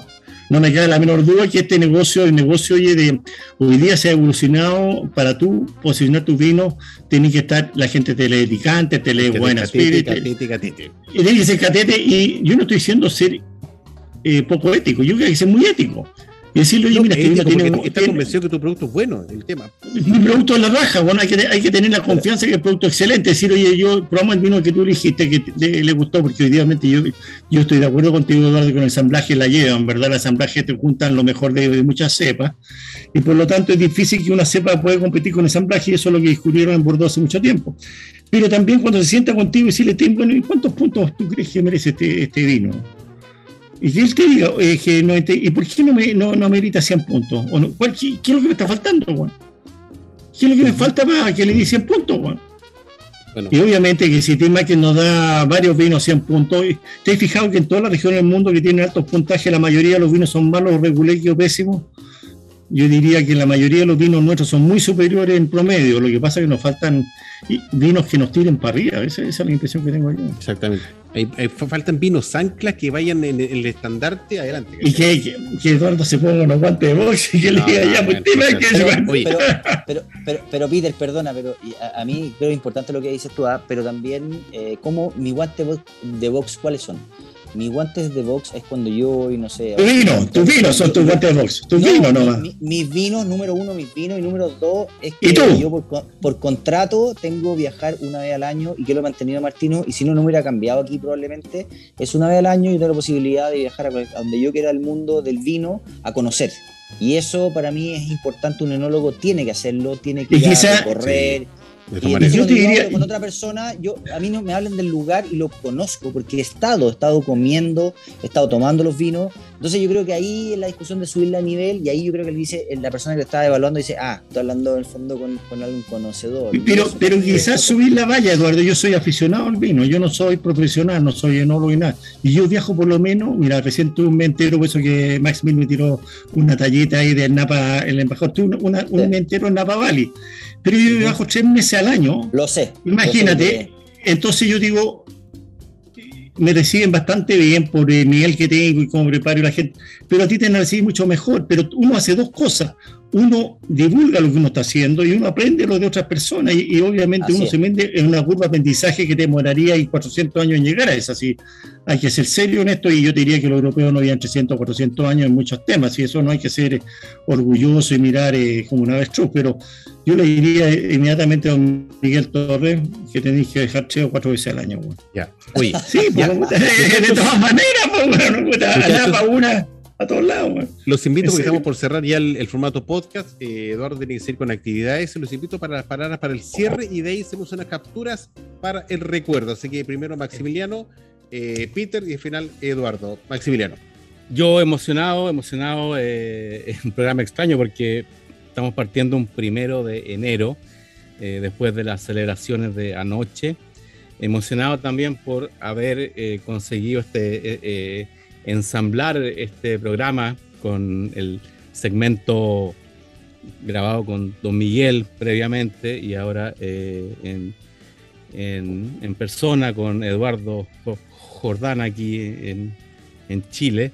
no me queda la menor duda que este negocio, el negocio hoy, de, hoy día se ha evolucionado para tú posicionar tu vino, tiene que estar la gente teleedicante, tele buena espíritu. Y tiene que ser catete, y yo no estoy diciendo ser eh, poco ético, yo creo que ser muy ético. Y decirle, oye, mira, este tiene, está convencido que tu producto es bueno, el tema. Mi producto es la raja, bueno, hay que, hay que tener la confianza que el producto es excelente. Decir, oye, yo probamos el vino que tú dijiste que le, gustó, porque obviamente yo, yo estoy de acuerdo contigo, Eduardo, con el ensamblaje la llevan, ¿verdad? El ensamblaje te juntan lo mejor de, muchas cepas, y por lo tanto es difícil que una cepa pueda competir con el ensamblaje, y eso es lo que descubrieron en Bordeaux hace mucho tiempo. Pero también cuando se sienta contigo y decirle, bueno, ¿y cuántos puntos tú crees que merece este, este vino? Y que él te diga, eh, que no, ¿y por qué no, me, no, no merita 100 puntos? ¿O no? ¿Cuál, qué, qué, es lo que me está faltando, Juan? ¿Qué es lo que me falta para que le dé 100 puntos, Juan? Y obviamente que si que nos da varios vinos 100 puntos, ¿te has fijado que en todas las regiones del mundo que tienen altos puntajes, la mayoría de los vinos son malos, reguleros o pésimos? Yo diría que la mayoría de los vinos nuestros son muy superiores en promedio. Lo que pasa es que nos faltan vinos que nos tiren para arriba. Esa, es la impresión que tengo yo. Exactamente. faltan vinos anclas que vayan en, el estandarte adelante. Y que, Eduardo se ponga unos guantes de box y que le diga ya, pues, pero, pero, pero, pero, Peter, perdona, pero a, mí creo importante lo que dices tú, ¿ah? pero también, eh, ¿cómo mi guante de box cuáles son? Mis guantes de box es cuando yo voy, no sé. Tu vino, tus vinos son tus guantes de box. Tus no, vinos nomás. Mi, mis vinos, número uno, mis vinos. Y número dos, es que yo por, contrato tengo viajar una vez al año y que lo he mantenido Martino. Y si no, no me hubiera cambiado aquí probablemente. Es una vez al año y tengo la posibilidad de viajar a, donde yo quiera el mundo del vino a conocer. Y eso para mí es importante. Un enólogo tiene que hacerlo, tiene que ir a correr. Y yo te diría... con otra persona, yo, a mí no me hablan del lugar y lo conozco porque he estado, he estado comiendo, he estado tomando los vinos. Entonces yo creo que ahí es la discusión de subirle a nivel y ahí yo creo que dice, la persona que lo está evaluando dice, ah, estoy hablando en el fondo con, con algún conocedor. Pero, pero quizás subir la valla, Eduardo, yo soy aficionado al vino, yo no soy profesional, no soy enólogo y nada. Y yo viajo por lo menos, mira, recién tuve un mentero, por eso que Max Mill me tiró una tallita ahí de Napa, el embajador, tuve un mentero en Napa Valley pero yo viajo tres meses al año. Lo sé. Imagínate. Entonces yo digo, me reciben bastante bien por el nivel que tengo y cómo preparo la gente, pero a ti te van a recibir mucho mejor. Pero uno hace dos cosas. Uno divulga lo que uno está haciendo y uno aprende lo de otras personas y, obviamente uno se mete en una curva de aprendizaje que demoraría 400 años en llegar a eso. Así, hay que ser serio en esto y yo te diría que los europeos no habían 300 o 400 años en muchos temas y eso no hay que ser orgulloso y mirar eh, como una avestruz, pero yo le diría inmediatamente a don Miguel Torres que tenéis que dejar tres o cuatro veces al año. Ya. Oye. Sí, pues, de todas maneras, pues, bueno, para una a todos lados. Los invito, porque estamos por cerrar ya el, formato podcast. Eh, Eduardo tiene que seguir con actividades. Los invito para las palabras para el cierre y de ahí hacemos unas capturas para el recuerdo. Así que primero Maximiliano, eh, Peter y al final Eduardo. Maximiliano. Yo emocionado, emocionado, eh, es un programa extraño porque Estamos partiendo un primero de enero, eh, después de las celebraciones de anoche. Emocionado también por haber eh, conseguido este, eh, ensamblar este programa con el segmento grabado con Don Miguel previamente y ahora en, en, persona con Eduardo Jordán aquí en, en Chile.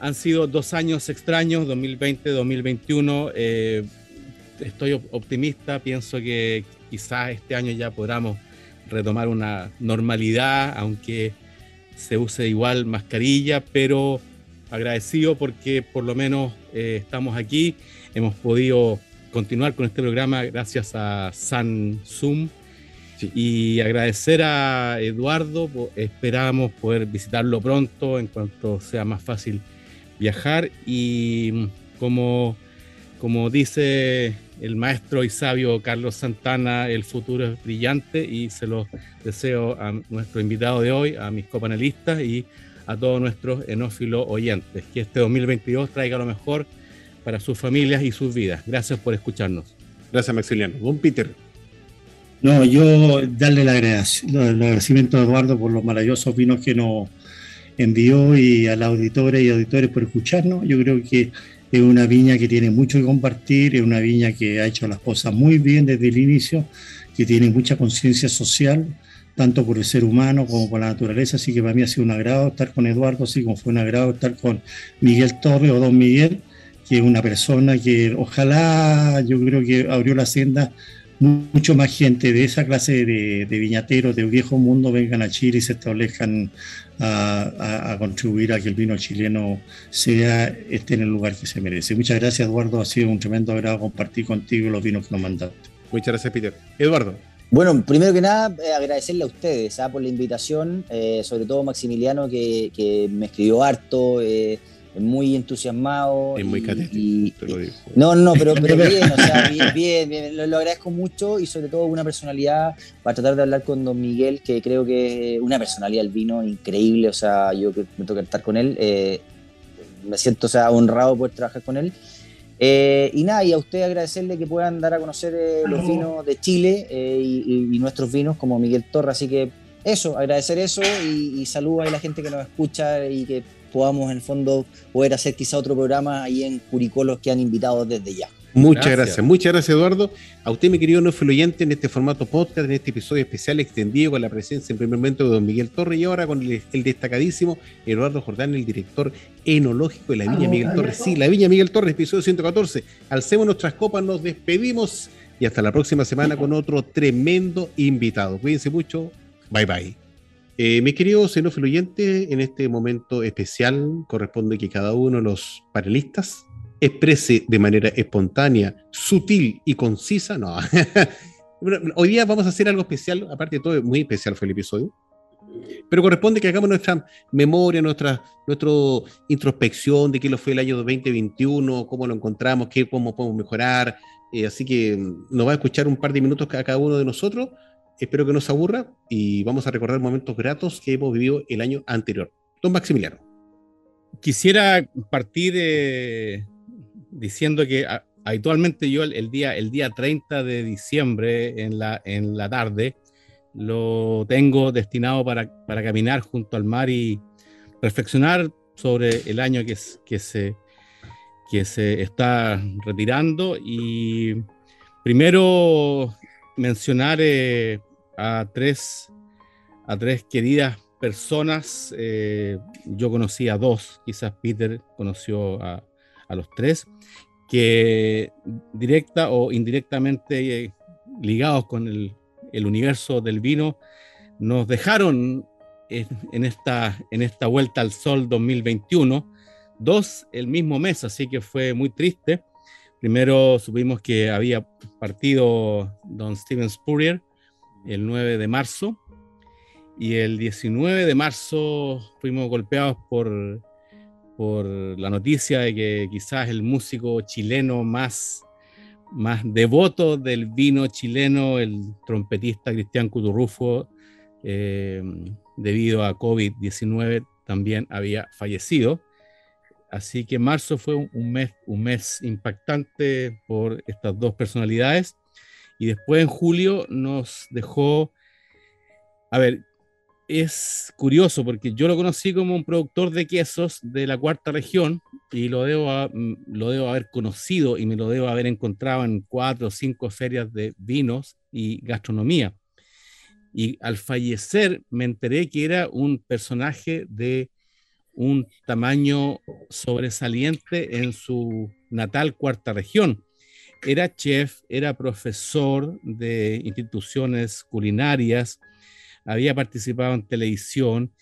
Han sido dos años extraños, 2020-2021. Eh, estoy optimista, pienso que quizás este año ya podamos retomar una normalidad, aunque se use igual mascarilla, pero agradecido porque por lo menos eh, estamos aquí, hemos podido continuar con este programa gracias a San Zoom y agradecer a Eduardo, esperamos poder visitarlo pronto en cuanto sea más fácil viajar. Y como, como dice el maestro y sabio Carlos Santana, el futuro es brillante y se lo deseo a nuestro invitado de hoy, a mis copanelistas y a todos nuestros enófilos oyentes. Que este 2022 traiga lo mejor para sus familias y sus vidas. Gracias por escucharnos. Gracias, Maximiliano. Don Peter. No, yo darle el agradecimiento a Eduardo por los maravillosos vinos que nos envió y a las auditoras y auditores por escucharnos. Yo creo que es una viña que tiene mucho que compartir, es una viña que ha hecho las cosas muy bien desde el inicio, que tiene mucha conciencia social, tanto por el ser humano como por la naturaleza, así que para mí ha sido un agrado estar con Eduardo, así como fue un agrado estar con Miguel Torres o Don Miguel, que es una persona que ojalá, yo creo que abrió la senda mucho más gente de esa clase de, de viñateros del viejo mundo vengan a Chile y se establezcan a, contribuir a que el vino chileno sea esté en el lugar que se merece. Muchas gracias, Eduardo. Ha sido un tremendo agrado compartir contigo los vinos que nos mandaste. Muchas gracias, Peter. Eduardo. Bueno, primero que nada, eh, agradecerle a ustedes ¿ah? por la invitación, eh, sobre todo Maximiliano, que, que me escribió harto. Eh, muy entusiasmado. Es muy y, te lo digo. No, no, pero, pero bien, o sea, bien, bien, Lo, agradezco mucho y sobre todo una personalidad para tratar de hablar con don Miguel, que creo que es una personalidad del vino increíble, o sea, yo que me toca estar con él, eh, me siento o sea, honrado por trabajar con él. Eh, y nada, y a usted agradecerle que puedan dar a conocer eh, los vinos de Chile eh, y, nuestros vinos como Miguel Torre. Así que eso, agradecer eso y, y saludos a la gente que nos escucha y que podamos en el fondo poder hacer quizá otro programa ahí en Curicó los que han invitado desde ya. Muchas gracias. muchas gracias Eduardo. A usted, mi querido no oyente, en este formato podcast, en este episodio especial extendido con la presencia en primer momento de don Miguel Torre y ahora con el, destacadísimo Eduardo Jordán, el director enológico de la Viña Miguel Torres. Sí, la Viña Miguel Torres, episodio 114. Alcemos nuestras copas, nos despedimos y hasta la próxima semana con otro tremendo invitado. Cuídense mucho. Bye bye. Eh, mis queridos xenófilo oyente, en este momento especial corresponde que cada uno de los panelistas exprese de manera espontánea, sutil y concisa. No. Hoy día vamos a hacer algo especial, aparte de todo, muy especial fue el episodio. Pero corresponde que hagamos nuestra memoria, nuestra, nuestra introspección de qué lo fue el año 2021, cómo lo encontramos, qué, cómo podemos mejorar. Eh, así que nos va a escuchar un par de minutos a cada uno de nosotros. Espero que no se aburra y vamos a recordar momentos gratos que hemos vivido el año anterior. Don Maximiliano. Quisiera partir eh, diciendo que habitualmente yo el, día, el día 30 de diciembre en la, en la tarde lo tengo destinado para, para caminar junto al mar y reflexionar sobre el año que, que, se, que se está retirando y primero mencionar eh, a, tres, a tres queridas personas. Eh, yo conocí a dos, quizás Peter conoció a, a los tres, que directa o indirectamente eh, ligados con el, universo del vino, nos dejaron en, esta, en esta vuelta al sol 2021, dos el mismo mes, así que fue muy triste. Primero supimos que había partido don Steven Spurrier el 9 de marzo y el 19 de marzo fuimos golpeados por por la noticia de que quizás el músico chileno más, más devoto del vino chileno, el trompetista Cristian Cuturrufo, eh, debido a COVID-19 también había fallecido. Así que marzo fue un mes, un mes impactante por estas dos personalidades. Y después en julio nos dejó, a ver, es curioso porque yo lo conocí como un productor de quesos de la cuarta región y lo debo, mm, lo debo haber conocido y me lo debo haber encontrado en cuatro o cinco ferias de vinos y gastronomía. Y al fallecer me enteré que era un personaje de un tamaño sobresaliente en su natal cuarta región. Era chef, era profesor de instituciones culinarias, había participado en televisión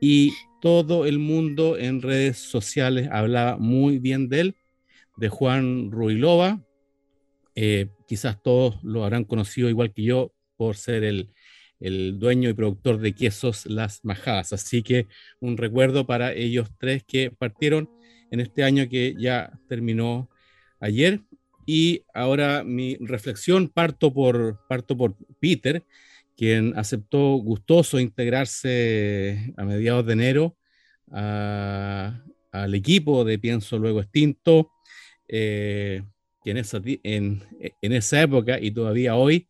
y todo el mundo en redes sociales hablaba muy bien de él, de Juan Ruilova. Eh, quizás todos lo habrán conocido igual que yo por ser el, el dueño y productor de quesos Las Majadas. Así que un recuerdo para ellos tres que partieron en este año que ya terminó ayer. Y ahora mi reflexión parto por, parto por Peter, quien aceptó gustoso integrarse a mediados de enero al equipo de Pienso Luego Extinto, eh, que en esa, en, esa época y todavía hoy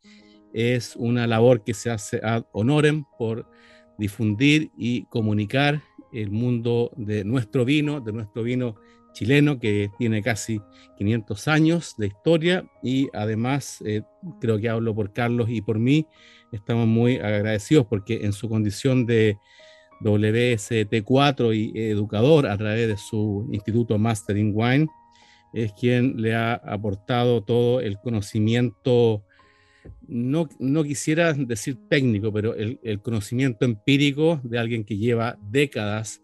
es una labor que se hace ad honorem por difundir y comunicar el mundo de nuestro vino, de nuestro vino chileno que tiene casi 500 años de historia y además eh, creo que hablo por Carlos y por mí, estamos muy agradecidos porque en su condición de WST4 y educador a través de su instituto Mastering Wine, es quien le ha aportado todo el conocimiento, no, no quisiera decir técnico, pero el, el, conocimiento empírico de alguien que lleva décadas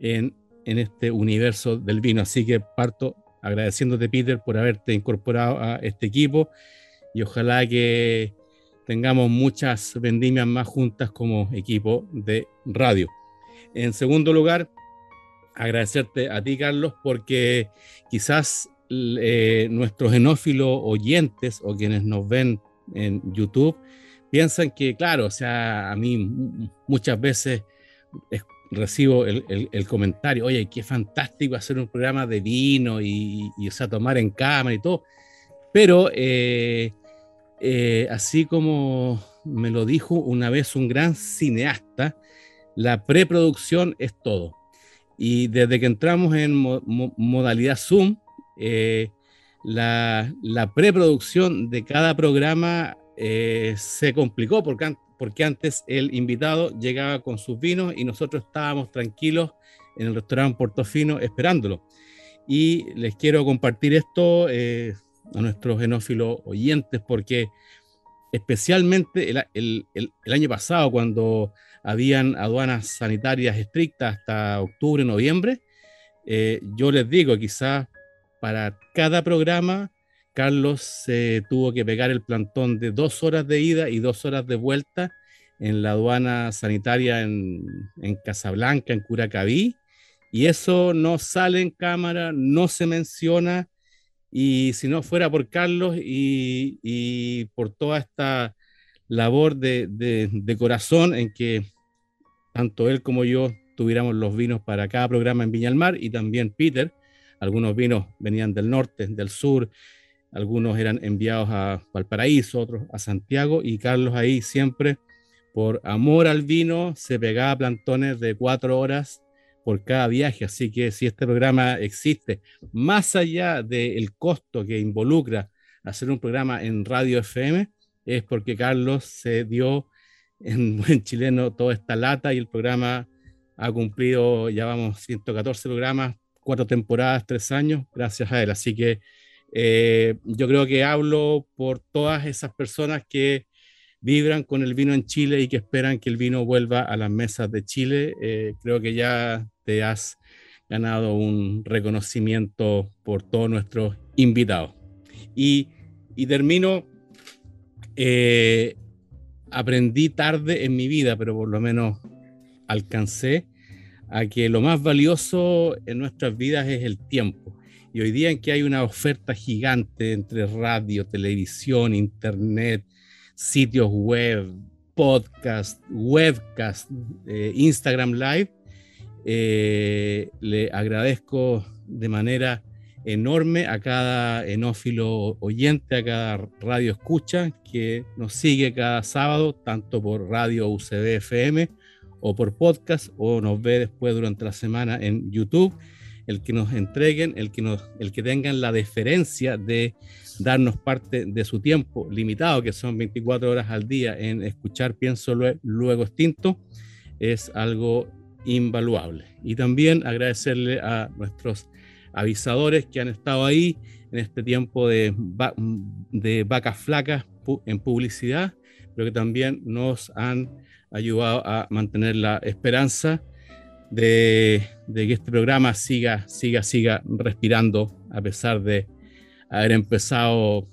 en, en este universo del vino. Así que parto agradeciéndote, Peter, por haberte incorporado a este equipo y ojalá que tengamos muchas vendimias más juntas como equipo de radio. En segundo lugar, agradecerte a ti, Carlos, porque quizás eh, nuestros enófilos oyentes o quienes nos ven en YouTube piensan que, claro, o sea, a mí muchas veces recibo el, comentario, oye, qué fantástico hacer un programa de vino y, y o sea, tomar en cámara y todo. Pero eh, eh, así como me lo dijo una vez un gran cineasta, la preproducción es todo. Y desde que entramos en modalidad Zoom, eh, la, preproducción de cada programa se complicó porque, porque antes el invitado llegaba con sus vinos y nosotros estábamos tranquilos en el restaurante Portofino esperándolo. Y les quiero compartir esto, eh, a nuestros genófilos oyentes, porque especialmente el, año pasado, cuando habían aduanas sanitarias estrictas hasta octubre, noviembre, eh, yo les digo, quizás para cada programa, Carlos se tuvo que pegar el plantón de dos horas de ida y dos horas de vuelta en la aduana sanitaria en, en Casablanca, en Curacaví, y eso no sale en cámara, no se menciona, y si no fuera por Carlos y, por toda esta labor de, corazón en que tanto él como yo tuviéramos los vinos para cada programa en Viña del Mar y también Peter, algunos vinos venían del norte, del sur, algunos eran enviados a Valparaíso, otros a Santiago y Carlos ahí siempre por amor al vino se pegaba plantones de cuatro horas por cada viaje. Así que si este programa existe, más allá del costo que involucra hacer un programa en radio FM, es porque Carlos se dio en buen chileno toda esta lata y el programa ha cumplido, ya vamos, 114 programas, cuatro temporadas, tres años, gracias a él. Así que eh, yo creo que hablo por todas esas personas que vibran con el vino en Chile y que esperan que el vino vuelva a las mesas de Chile. Eh, creo que ya te has ganado un reconocimiento por todos nuestros invitados. Y, termino, eh, aprendí tarde en mi vida, pero por lo menos alcancé a que lo más valioso en nuestras vidas es el tiempo. Y hoy día en que hay una oferta gigante entre radio, televisión, internet, sitios web, podcast, webcast, eh, Instagram Live, eh, le agradezco de manera enorme a cada enófilo oyente, a cada radio escucha que nos sigue cada sábado, tanto por radio UCB FM o por podcast, o nos ve después durante la semana en YouTube. El que nos entreguen, el que, el que tengan la deferencia de darnos parte de su tiempo limitado, que son 24 horas al día, en escuchar Pienso Luego Extinto, es algo invaluable. Y también agradecerle a nuestros avisadores que han estado ahí en este tiempo de, de vacas flacas en publicidad, pero que también nos han ayudado a mantener la esperanza de, de, que este programa siga, siga, siga respirando a pesar de haber empezado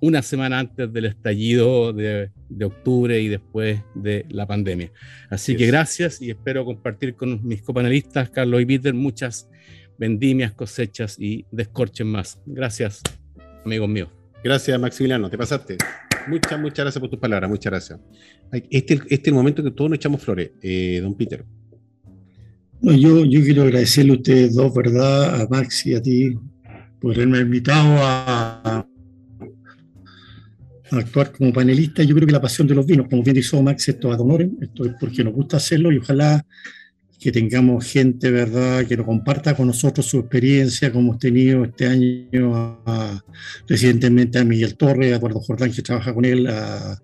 una semana antes del estallido de, octubre y después de la pandemia. Así que gracias y espero compartir con mis copanelistas, Carlos y Peter, muchas vendimias, cosechas y descorches más. Gracias, amigos míos. Gracias, Maximiliano, te pasaste. Muchas, muchas gracias por tus palabras, muchas gracias. Este, este es el momento que todos nos echamos flores, eh, don Peter. Yo, yo quiero agradecerle a ustedes dos, ¿verdad? A Max y a ti por haberme invitado a, actuar como panelista. Yo creo que la pasión de los vinos, como bien dijo Max, esto ad honorem, esto es porque nos gusta hacerlo y ojalá que tengamos gente, ¿verdad?, que nos comparta con nosotros su experiencia, como hemos tenido este año recientemente a Miguel Torres, a Eduardo Jordán, que trabaja con él, a,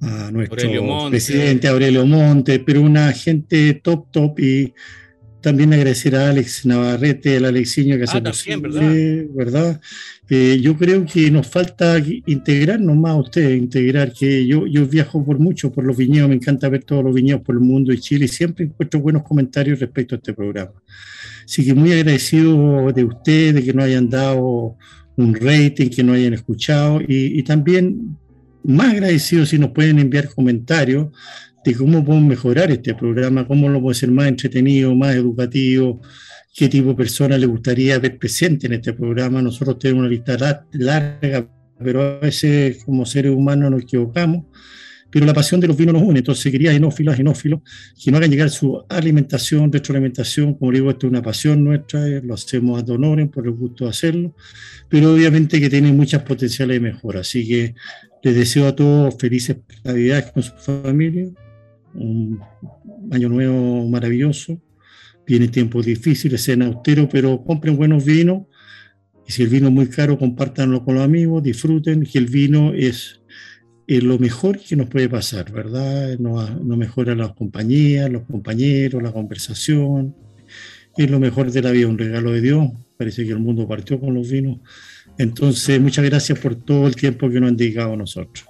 nuestro presidente Aurelio Monte, pero una gente top, top y también agradecer a Alex Navarrete, el Alexiño que hace ah, ¿verdad? ¿verdad? Eh, yo creo que nos falta integrarnos más a ustedes, integrar que yo, yo viajo por mucho, por los viñedos, me encanta ver todos los viñedos por el mundo y Chile y siempre encuentro buenos comentarios respecto a este programa. Así que muy agradecido de ustedes, que nos hayan dado un rating, que nos hayan escuchado y, y también más agradecido si nos pueden enviar comentarios de cómo podemos mejorar este programa, cómo lo podemos hacer más entretenido, más educativo, qué tipo de personas le gustaría ver presente en este programa. Nosotros tenemos una lista larga, pero a veces como seres humanos nos equivocamos. pero la pasión de los vinos nos une. Entonces quería enófilos, enófilos, que no hagan llegar su alimentación, retroalimentación. Como digo, esto es una pasión nuestra, eh, lo hacemos a honoren por el gusto de hacerlo, pero obviamente que tiene muchas potenciales de mejora. Así que les deseo a todos felices Navidades con su familia, un año nuevo maravilloso. Vienen tiempos difíciles, sean austeros, pero compren buenos vinos. Y si el vino es muy caro, compártanlo con los amigos, disfruten, que el vino es lo mejor que nos puede pasar, ¿verdad? Nos, mejora las compañías, los compañeros, la conversación. Es lo mejor de la vida, un regalo de Dios. Parece que el mundo partió con los vinos. Entonces, muchas gracias por todo el tiempo que nos han dedicado a nosotros.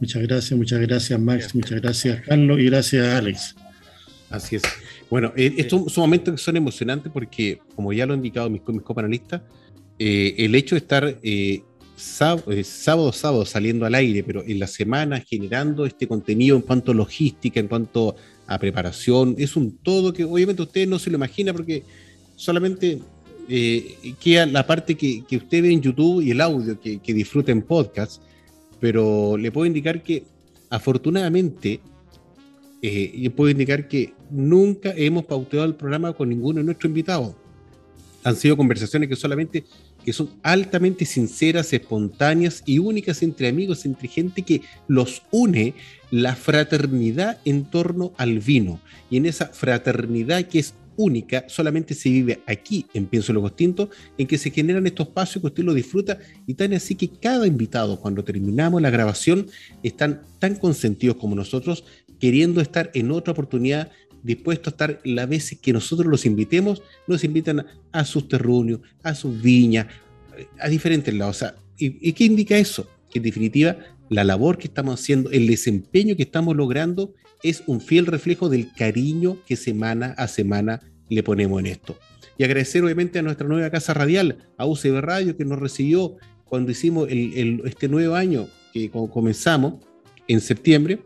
Muchas gracias, muchas gracias Max, muchas gracias Carlos y gracias Alex. Así es. Bueno, eh, estos son momentos que son emocionantes porque, como ya lo han indicado mis, mis copanelistas, eh, el hecho de estar eh, eh, sábado, sábado, saliendo al aire, pero en la semana generando este contenido en cuanto a logística, en cuanto a preparación, es un todo que obviamente usted no se lo imagina porque solamente eh, queda la parte que, usted ve en YouTube y el audio que, que disfruta en podcast, pero le puedo indicar que afortunadamente, eh, yo puedo indicar que nunca hemos pauteado el programa con ninguno de nuestros invitados. Han sido conversaciones que solamente que son altamente sinceras, espontáneas y únicas entre amigos, entre gente que los une la fraternidad en torno al vino. Y en esa fraternidad que es única, solamente se vive aquí en Pienso lo Distinto, en que se generan estos espacios que usted lo disfruta y tan así que cada invitado, cuando terminamos la grabación, están tan consentidos como nosotros, queriendo estar en otra oportunidad dispuestos a estar las veces que nosotros los invitemos, nos invitan a sus terruños, a sus viñas, a diferentes lados. ¿y, qué indica eso? Que en definitiva la labor que estamos haciendo, el desempeño que estamos logrando es un fiel reflejo del cariño que semana a semana le ponemos en esto. Y agradecer obviamente a nuestra nueva casa radial, a UCB Radio, que nos recibió cuando hicimos este nuevo año que comenzamos en septiembre,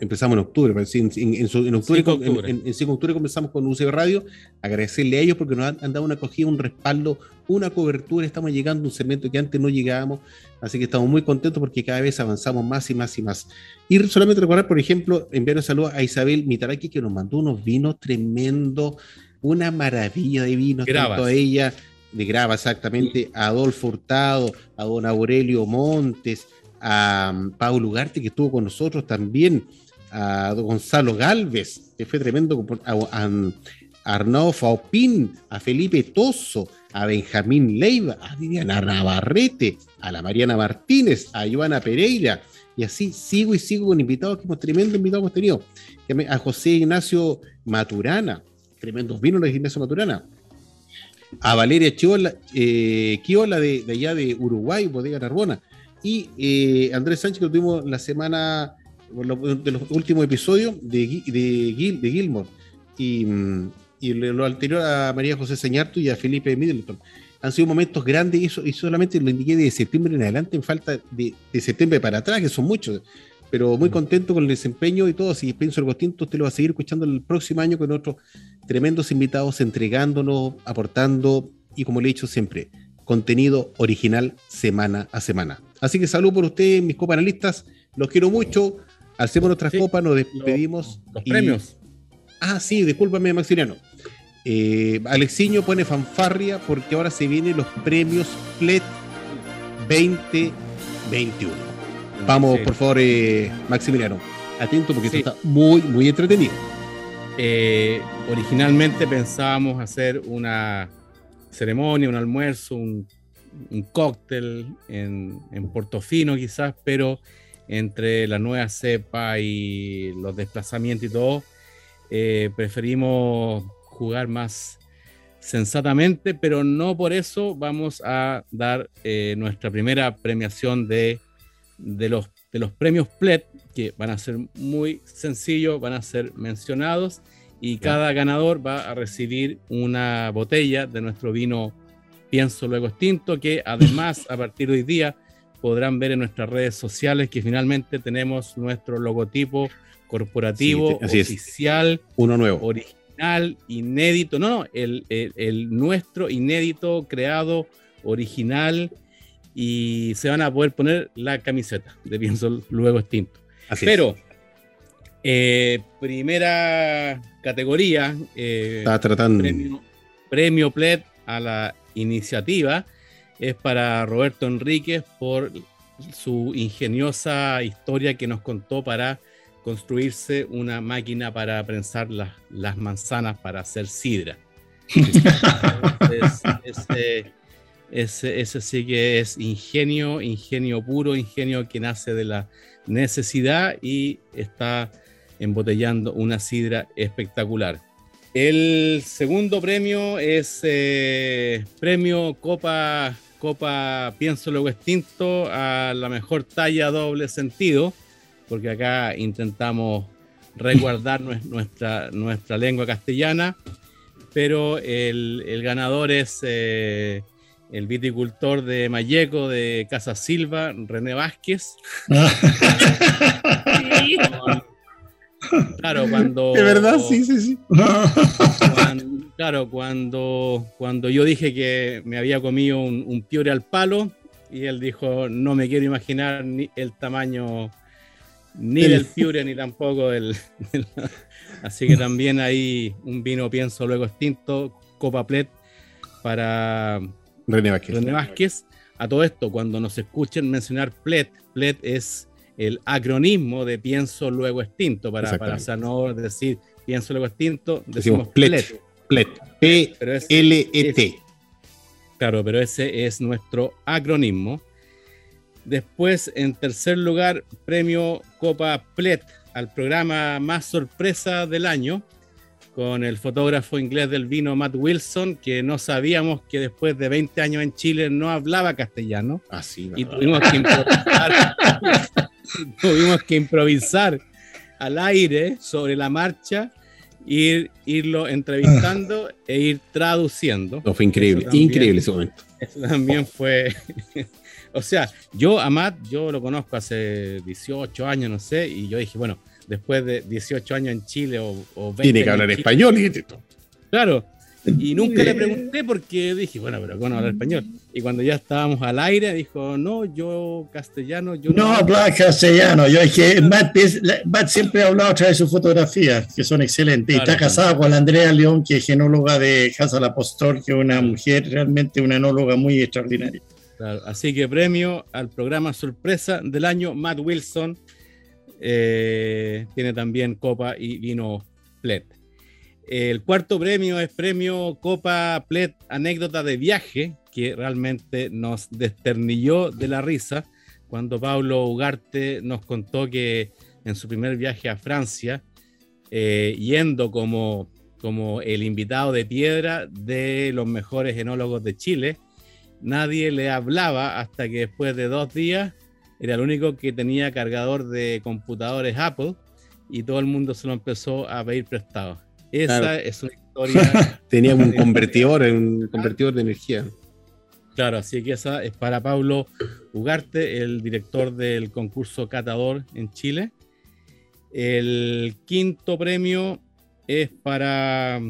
empezamos en octubre, en, en, octubre, En, 5 de octubre comenzamos con UCB Radio, agradecerle a ellos porque nos han, dado una acogida, un respaldo, una cobertura, estamos llegando a un segmento que antes no llegábamos, así que estamos muy contentos porque cada vez avanzamos más y más y más. Y solamente recordar, por ejemplo, enviar un saludo a Isabel Mitaraki que nos mandó unos vinos tremendos, una maravilla de vinos, tanto a ella, de Grava exactamente, a Adolfo Hurtado, a don Aurelio Montes, a um, Pablo Ugarte, que estuvo con nosotros también, a Gonzalo Galvez, que fue tremendo, a, a Arnaud Faupín, a Felipe Toso, a Benjamín Leiva, a Viviana Navarrete, a la Mariana Martínez, a Joana Pereira, y así sigo y sigo con invitados que hemos tremendo invitados hemos tenido, a José Ignacio Maturana, tremendos vinos de Ignacio Maturana, a Valeria Chiola, eh, de, de, allá de Uruguay, Bodega Narbona, y eh, Andrés Sánchez, que lo tuvimos la semana de los últimos episodios de, de, Gil, de Gilmore. Y, mm, lo anterior a María José Señarto y a Felipe Middleton. Han sido momentos grandes y, eso, y solamente lo indiqué de septiembre en adelante, en falta de, de septiembre para atrás, que son muchos pero muy contento con el desempeño y todo. Si pienso el Gostinto, usted lo va a seguir escuchando el próximo año con otros tremendos invitados, entregándonos, aportando y, como le he dicho siempre, contenido original semana a semana. Así que salud por ustedes, mis copanelistas. Los quiero mucho. Hacemos nuestras copas, nos despedimos. Los, premios. Ah, sí, discúlpame, Maximiliano. Eh, Alexiño pone fanfarria porque ahora se vienen los premios PLET 2021. Vamos, por favor, eh, Maximiliano. Atento porque esto está muy, muy entretenido. Eh, originalmente pensábamos hacer una ceremonia, un almuerzo, un un cóctel en, en, Portofino quizás, pero entre la nueva cepa y los desplazamientos y todo, eh, preferimos jugar más sensatamente, pero no por eso vamos a dar eh, nuestra primera premiación de, de, los, de los premios PLET, que van a ser muy sencillos, van a ser mencionados y cada ganador va a recibir una botella de nuestro vino Pienso Luego Extinto, que además a partir de hoy día podrán ver en nuestras redes sociales que finalmente tenemos nuestro logotipo corporativo oficial, uno nuevo, original, inédito, no, no, el, el, nuestro inédito, creado, original, y se van a poder poner la camiseta de Pienso Luego Extinto. Pero, eh, primera categoría, eh, tratando. Premio, premio PLED a la iniciativa es para Roberto Enríquez por su ingeniosa historia que nos contó para construirse una máquina para prensar las, las manzanas para hacer sidra. ese, ese, ese, sí que es ingenio, ingenio puro, ingenio que nace de la necesidad y está embotellando una sidra espectacular. El segundo premio es eh, premio Copa, Copa Pienso Luego Extinto a la mejor talla doble sentido, porque acá intentamos resguardar nuestra, nuestra lengua castellana, pero el, ganador es eh, el viticultor de Mayeco de Casa Silva, René Vázquez. Claro, cuando. De verdad, sí, sí, sí. claro, cuando, cuando yo dije que me había comido un, piore al palo, y él dijo: No me quiero imaginar ni el tamaño ni del piure ni tampoco del, Así que también hay un vino, pienso luego extinto, Copa Plet, para René Vázquez. René Vázquez. A todo esto, cuando nos escuchen mencionar Plet, Plet es el acronismo de pienso luego extinto, para, para no decir pienso luego extinto, decimos, PLET. PLET. P-L-E-T. Claro, pero ese es nuestro acronismo. Después, en tercer lugar, premio Copa PLET al programa más sorpresa del año, con el fotógrafo inglés del vino Matt Wilson, que no sabíamos que después de 20 años en Chile no hablaba castellano. Así, y tuvimos que improvisar tuvimos que improvisar al aire sobre la marcha, ir, irlo entrevistando e ir traduciendo. fue increíble, increíble ese momento. Eso también fue. O sea, yo a Matt, yo lo conozco hace 18 años, no sé, y yo dije, bueno, después de 18 años en Chile o, o 20 Tiene que hablar español, y Claro, y nunca le pregunté porque dije, bueno, pero ¿cómo hablar español? Y cuando ya estábamos al aire, dijo, no, yo castellano, yo no. No habla castellano, yo es que Matt, siempre ha hablado a través de sus fotografías, que son excelentes. y está casado con la Andrea León, que es genóloga de Casa La Postor, que es una mujer realmente una enóloga muy extraordinaria. Así que premio al programa sorpresa del año, Matt Wilson. Eh, tiene también copa y vino Plet. El cuarto premio es premio Copa Plet Anécdota de Viaje, que realmente nos desternilló de la risa cuando Pablo Ugarte nos contó que en su primer viaje a Francia, eh, yendo como, como el invitado de piedra de los mejores enólogos de Chile, nadie le hablaba hasta que después de dos días era el único que tenía cargador de computadores Apple y todo el mundo se lo empezó a pedir prestado. Esa es una historia. Teníamos un convertidor, un convertidor de energía. Claro, así que esa es para Pablo Ugarte, el director del concurso Catador en Chile. El quinto premio es para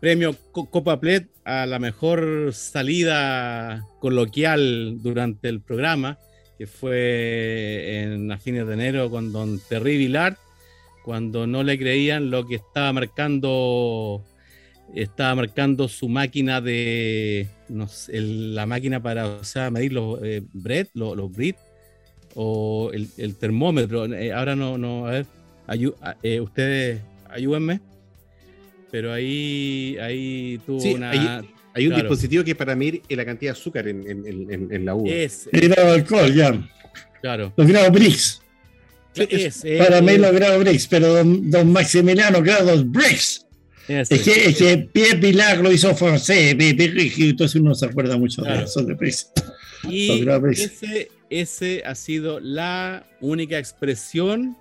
premio Copa Plet a la mejor salida coloquial durante el programa, que fue en a fines de enero con don Terry Vilar cuando no le creían lo que estaba marcando estaba marcando su máquina de no sé, la máquina para medir los eh, los, los Brit o el, termómetro. Eh, ahora no no a ver eh, ustedes ayúdenme pero ahí ahí tuvo una hay, un dispositivo que es para medir la cantidad de azúcar en, en, en, la uva. Es, el grado de alcohol, ya. Claro. Los grados BRICS para mí los grados BRICS, pero don, Maximiliano grados BRICS. Es que, es que Pierre Pilar lo hizo francés, entonces uno se acuerda mucho de eso de BRICS. Y ese, ese ha sido la única expresión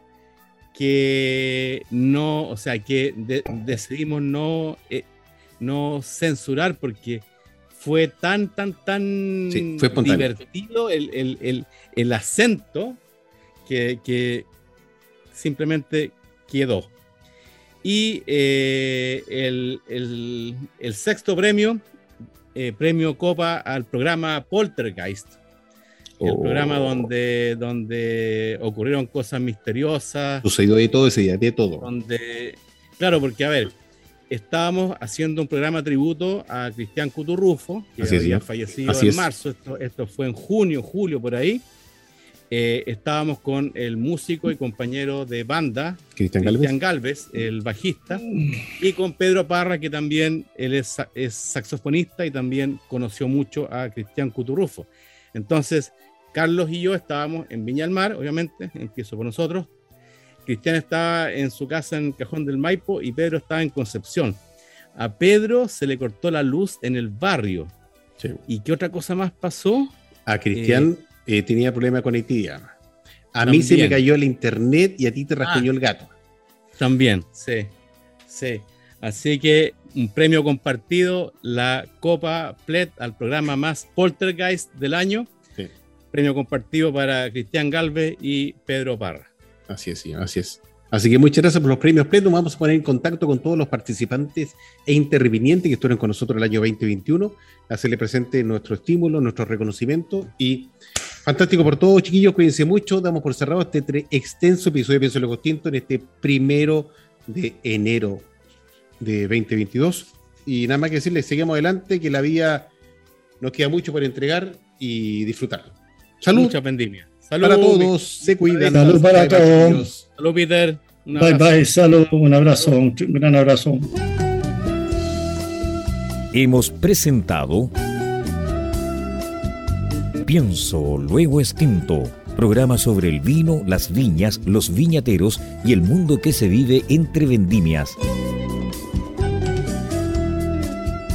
que no, o sea, que decidimos no, eh, no censurar porque fue tan, tan, tan divertido el, el, el, el acento que, simplemente quedó. Y eh, el, sexto premio, eh, premio Copa al programa Poltergeist, El programa donde, donde ocurrieron cosas misteriosas. Sucedió de todo ese día, de todo. Donde, claro, porque a ver, estábamos haciendo un programa tributo a Cristian Cuturrufo, que había fallecido en marzo, esto, esto, fue en junio, julio, por ahí. Eh, estábamos con el músico y compañero de banda, Cristian Galvez. el bajista, y con Pedro Parra, que también él es, saxofonista y también conoció mucho a Cristian Cuturrufo. Entonces, Carlos y yo estábamos en Viña del Mar, obviamente, empiezo por nosotros. Cristian estaba en su casa en Cajón del Maipo y Pedro estaba en Concepción. A Pedro se le cortó la luz en el barrio. ¿Y qué otra cosa más pasó? A Cristian eh, eh, tenía problema con conectividad. A mí se me cayó el internet y a ti te rasguñó ah. el gato. También, sí, sí. Así que un premio compartido, la Copa PLED al programa más poltergeist del año. Premio compartido para Cristian Galvez y Pedro Parra. Así es, sí, así es. Así que muchas gracias por los premios PLED. Nos vamos a poner en contacto con todos los participantes e intervinientes que estuvieron con nosotros el año 2021, hacerle presente nuestro estímulo, nuestro reconocimiento y Fantástico por todo, chiquillos. Cuídense mucho. Damos por cerrado este extenso episodio de Pienso lo Costinto en este primero de enero de 2022. Y nada más que decirles, seguimos adelante, que la vida nos queda mucho por entregar y disfrutar. Salud. Mucha vendimia. Salud para todos. Se cuidan. Salud para todos. Salud, Peter. bye, bye. Salud. Un abrazo. Un gran abrazo. Hemos presentado Pienso, luego extinto. Programa sobre el vino, las viñas, los viñateros y el mundo que se vive entre vendimias.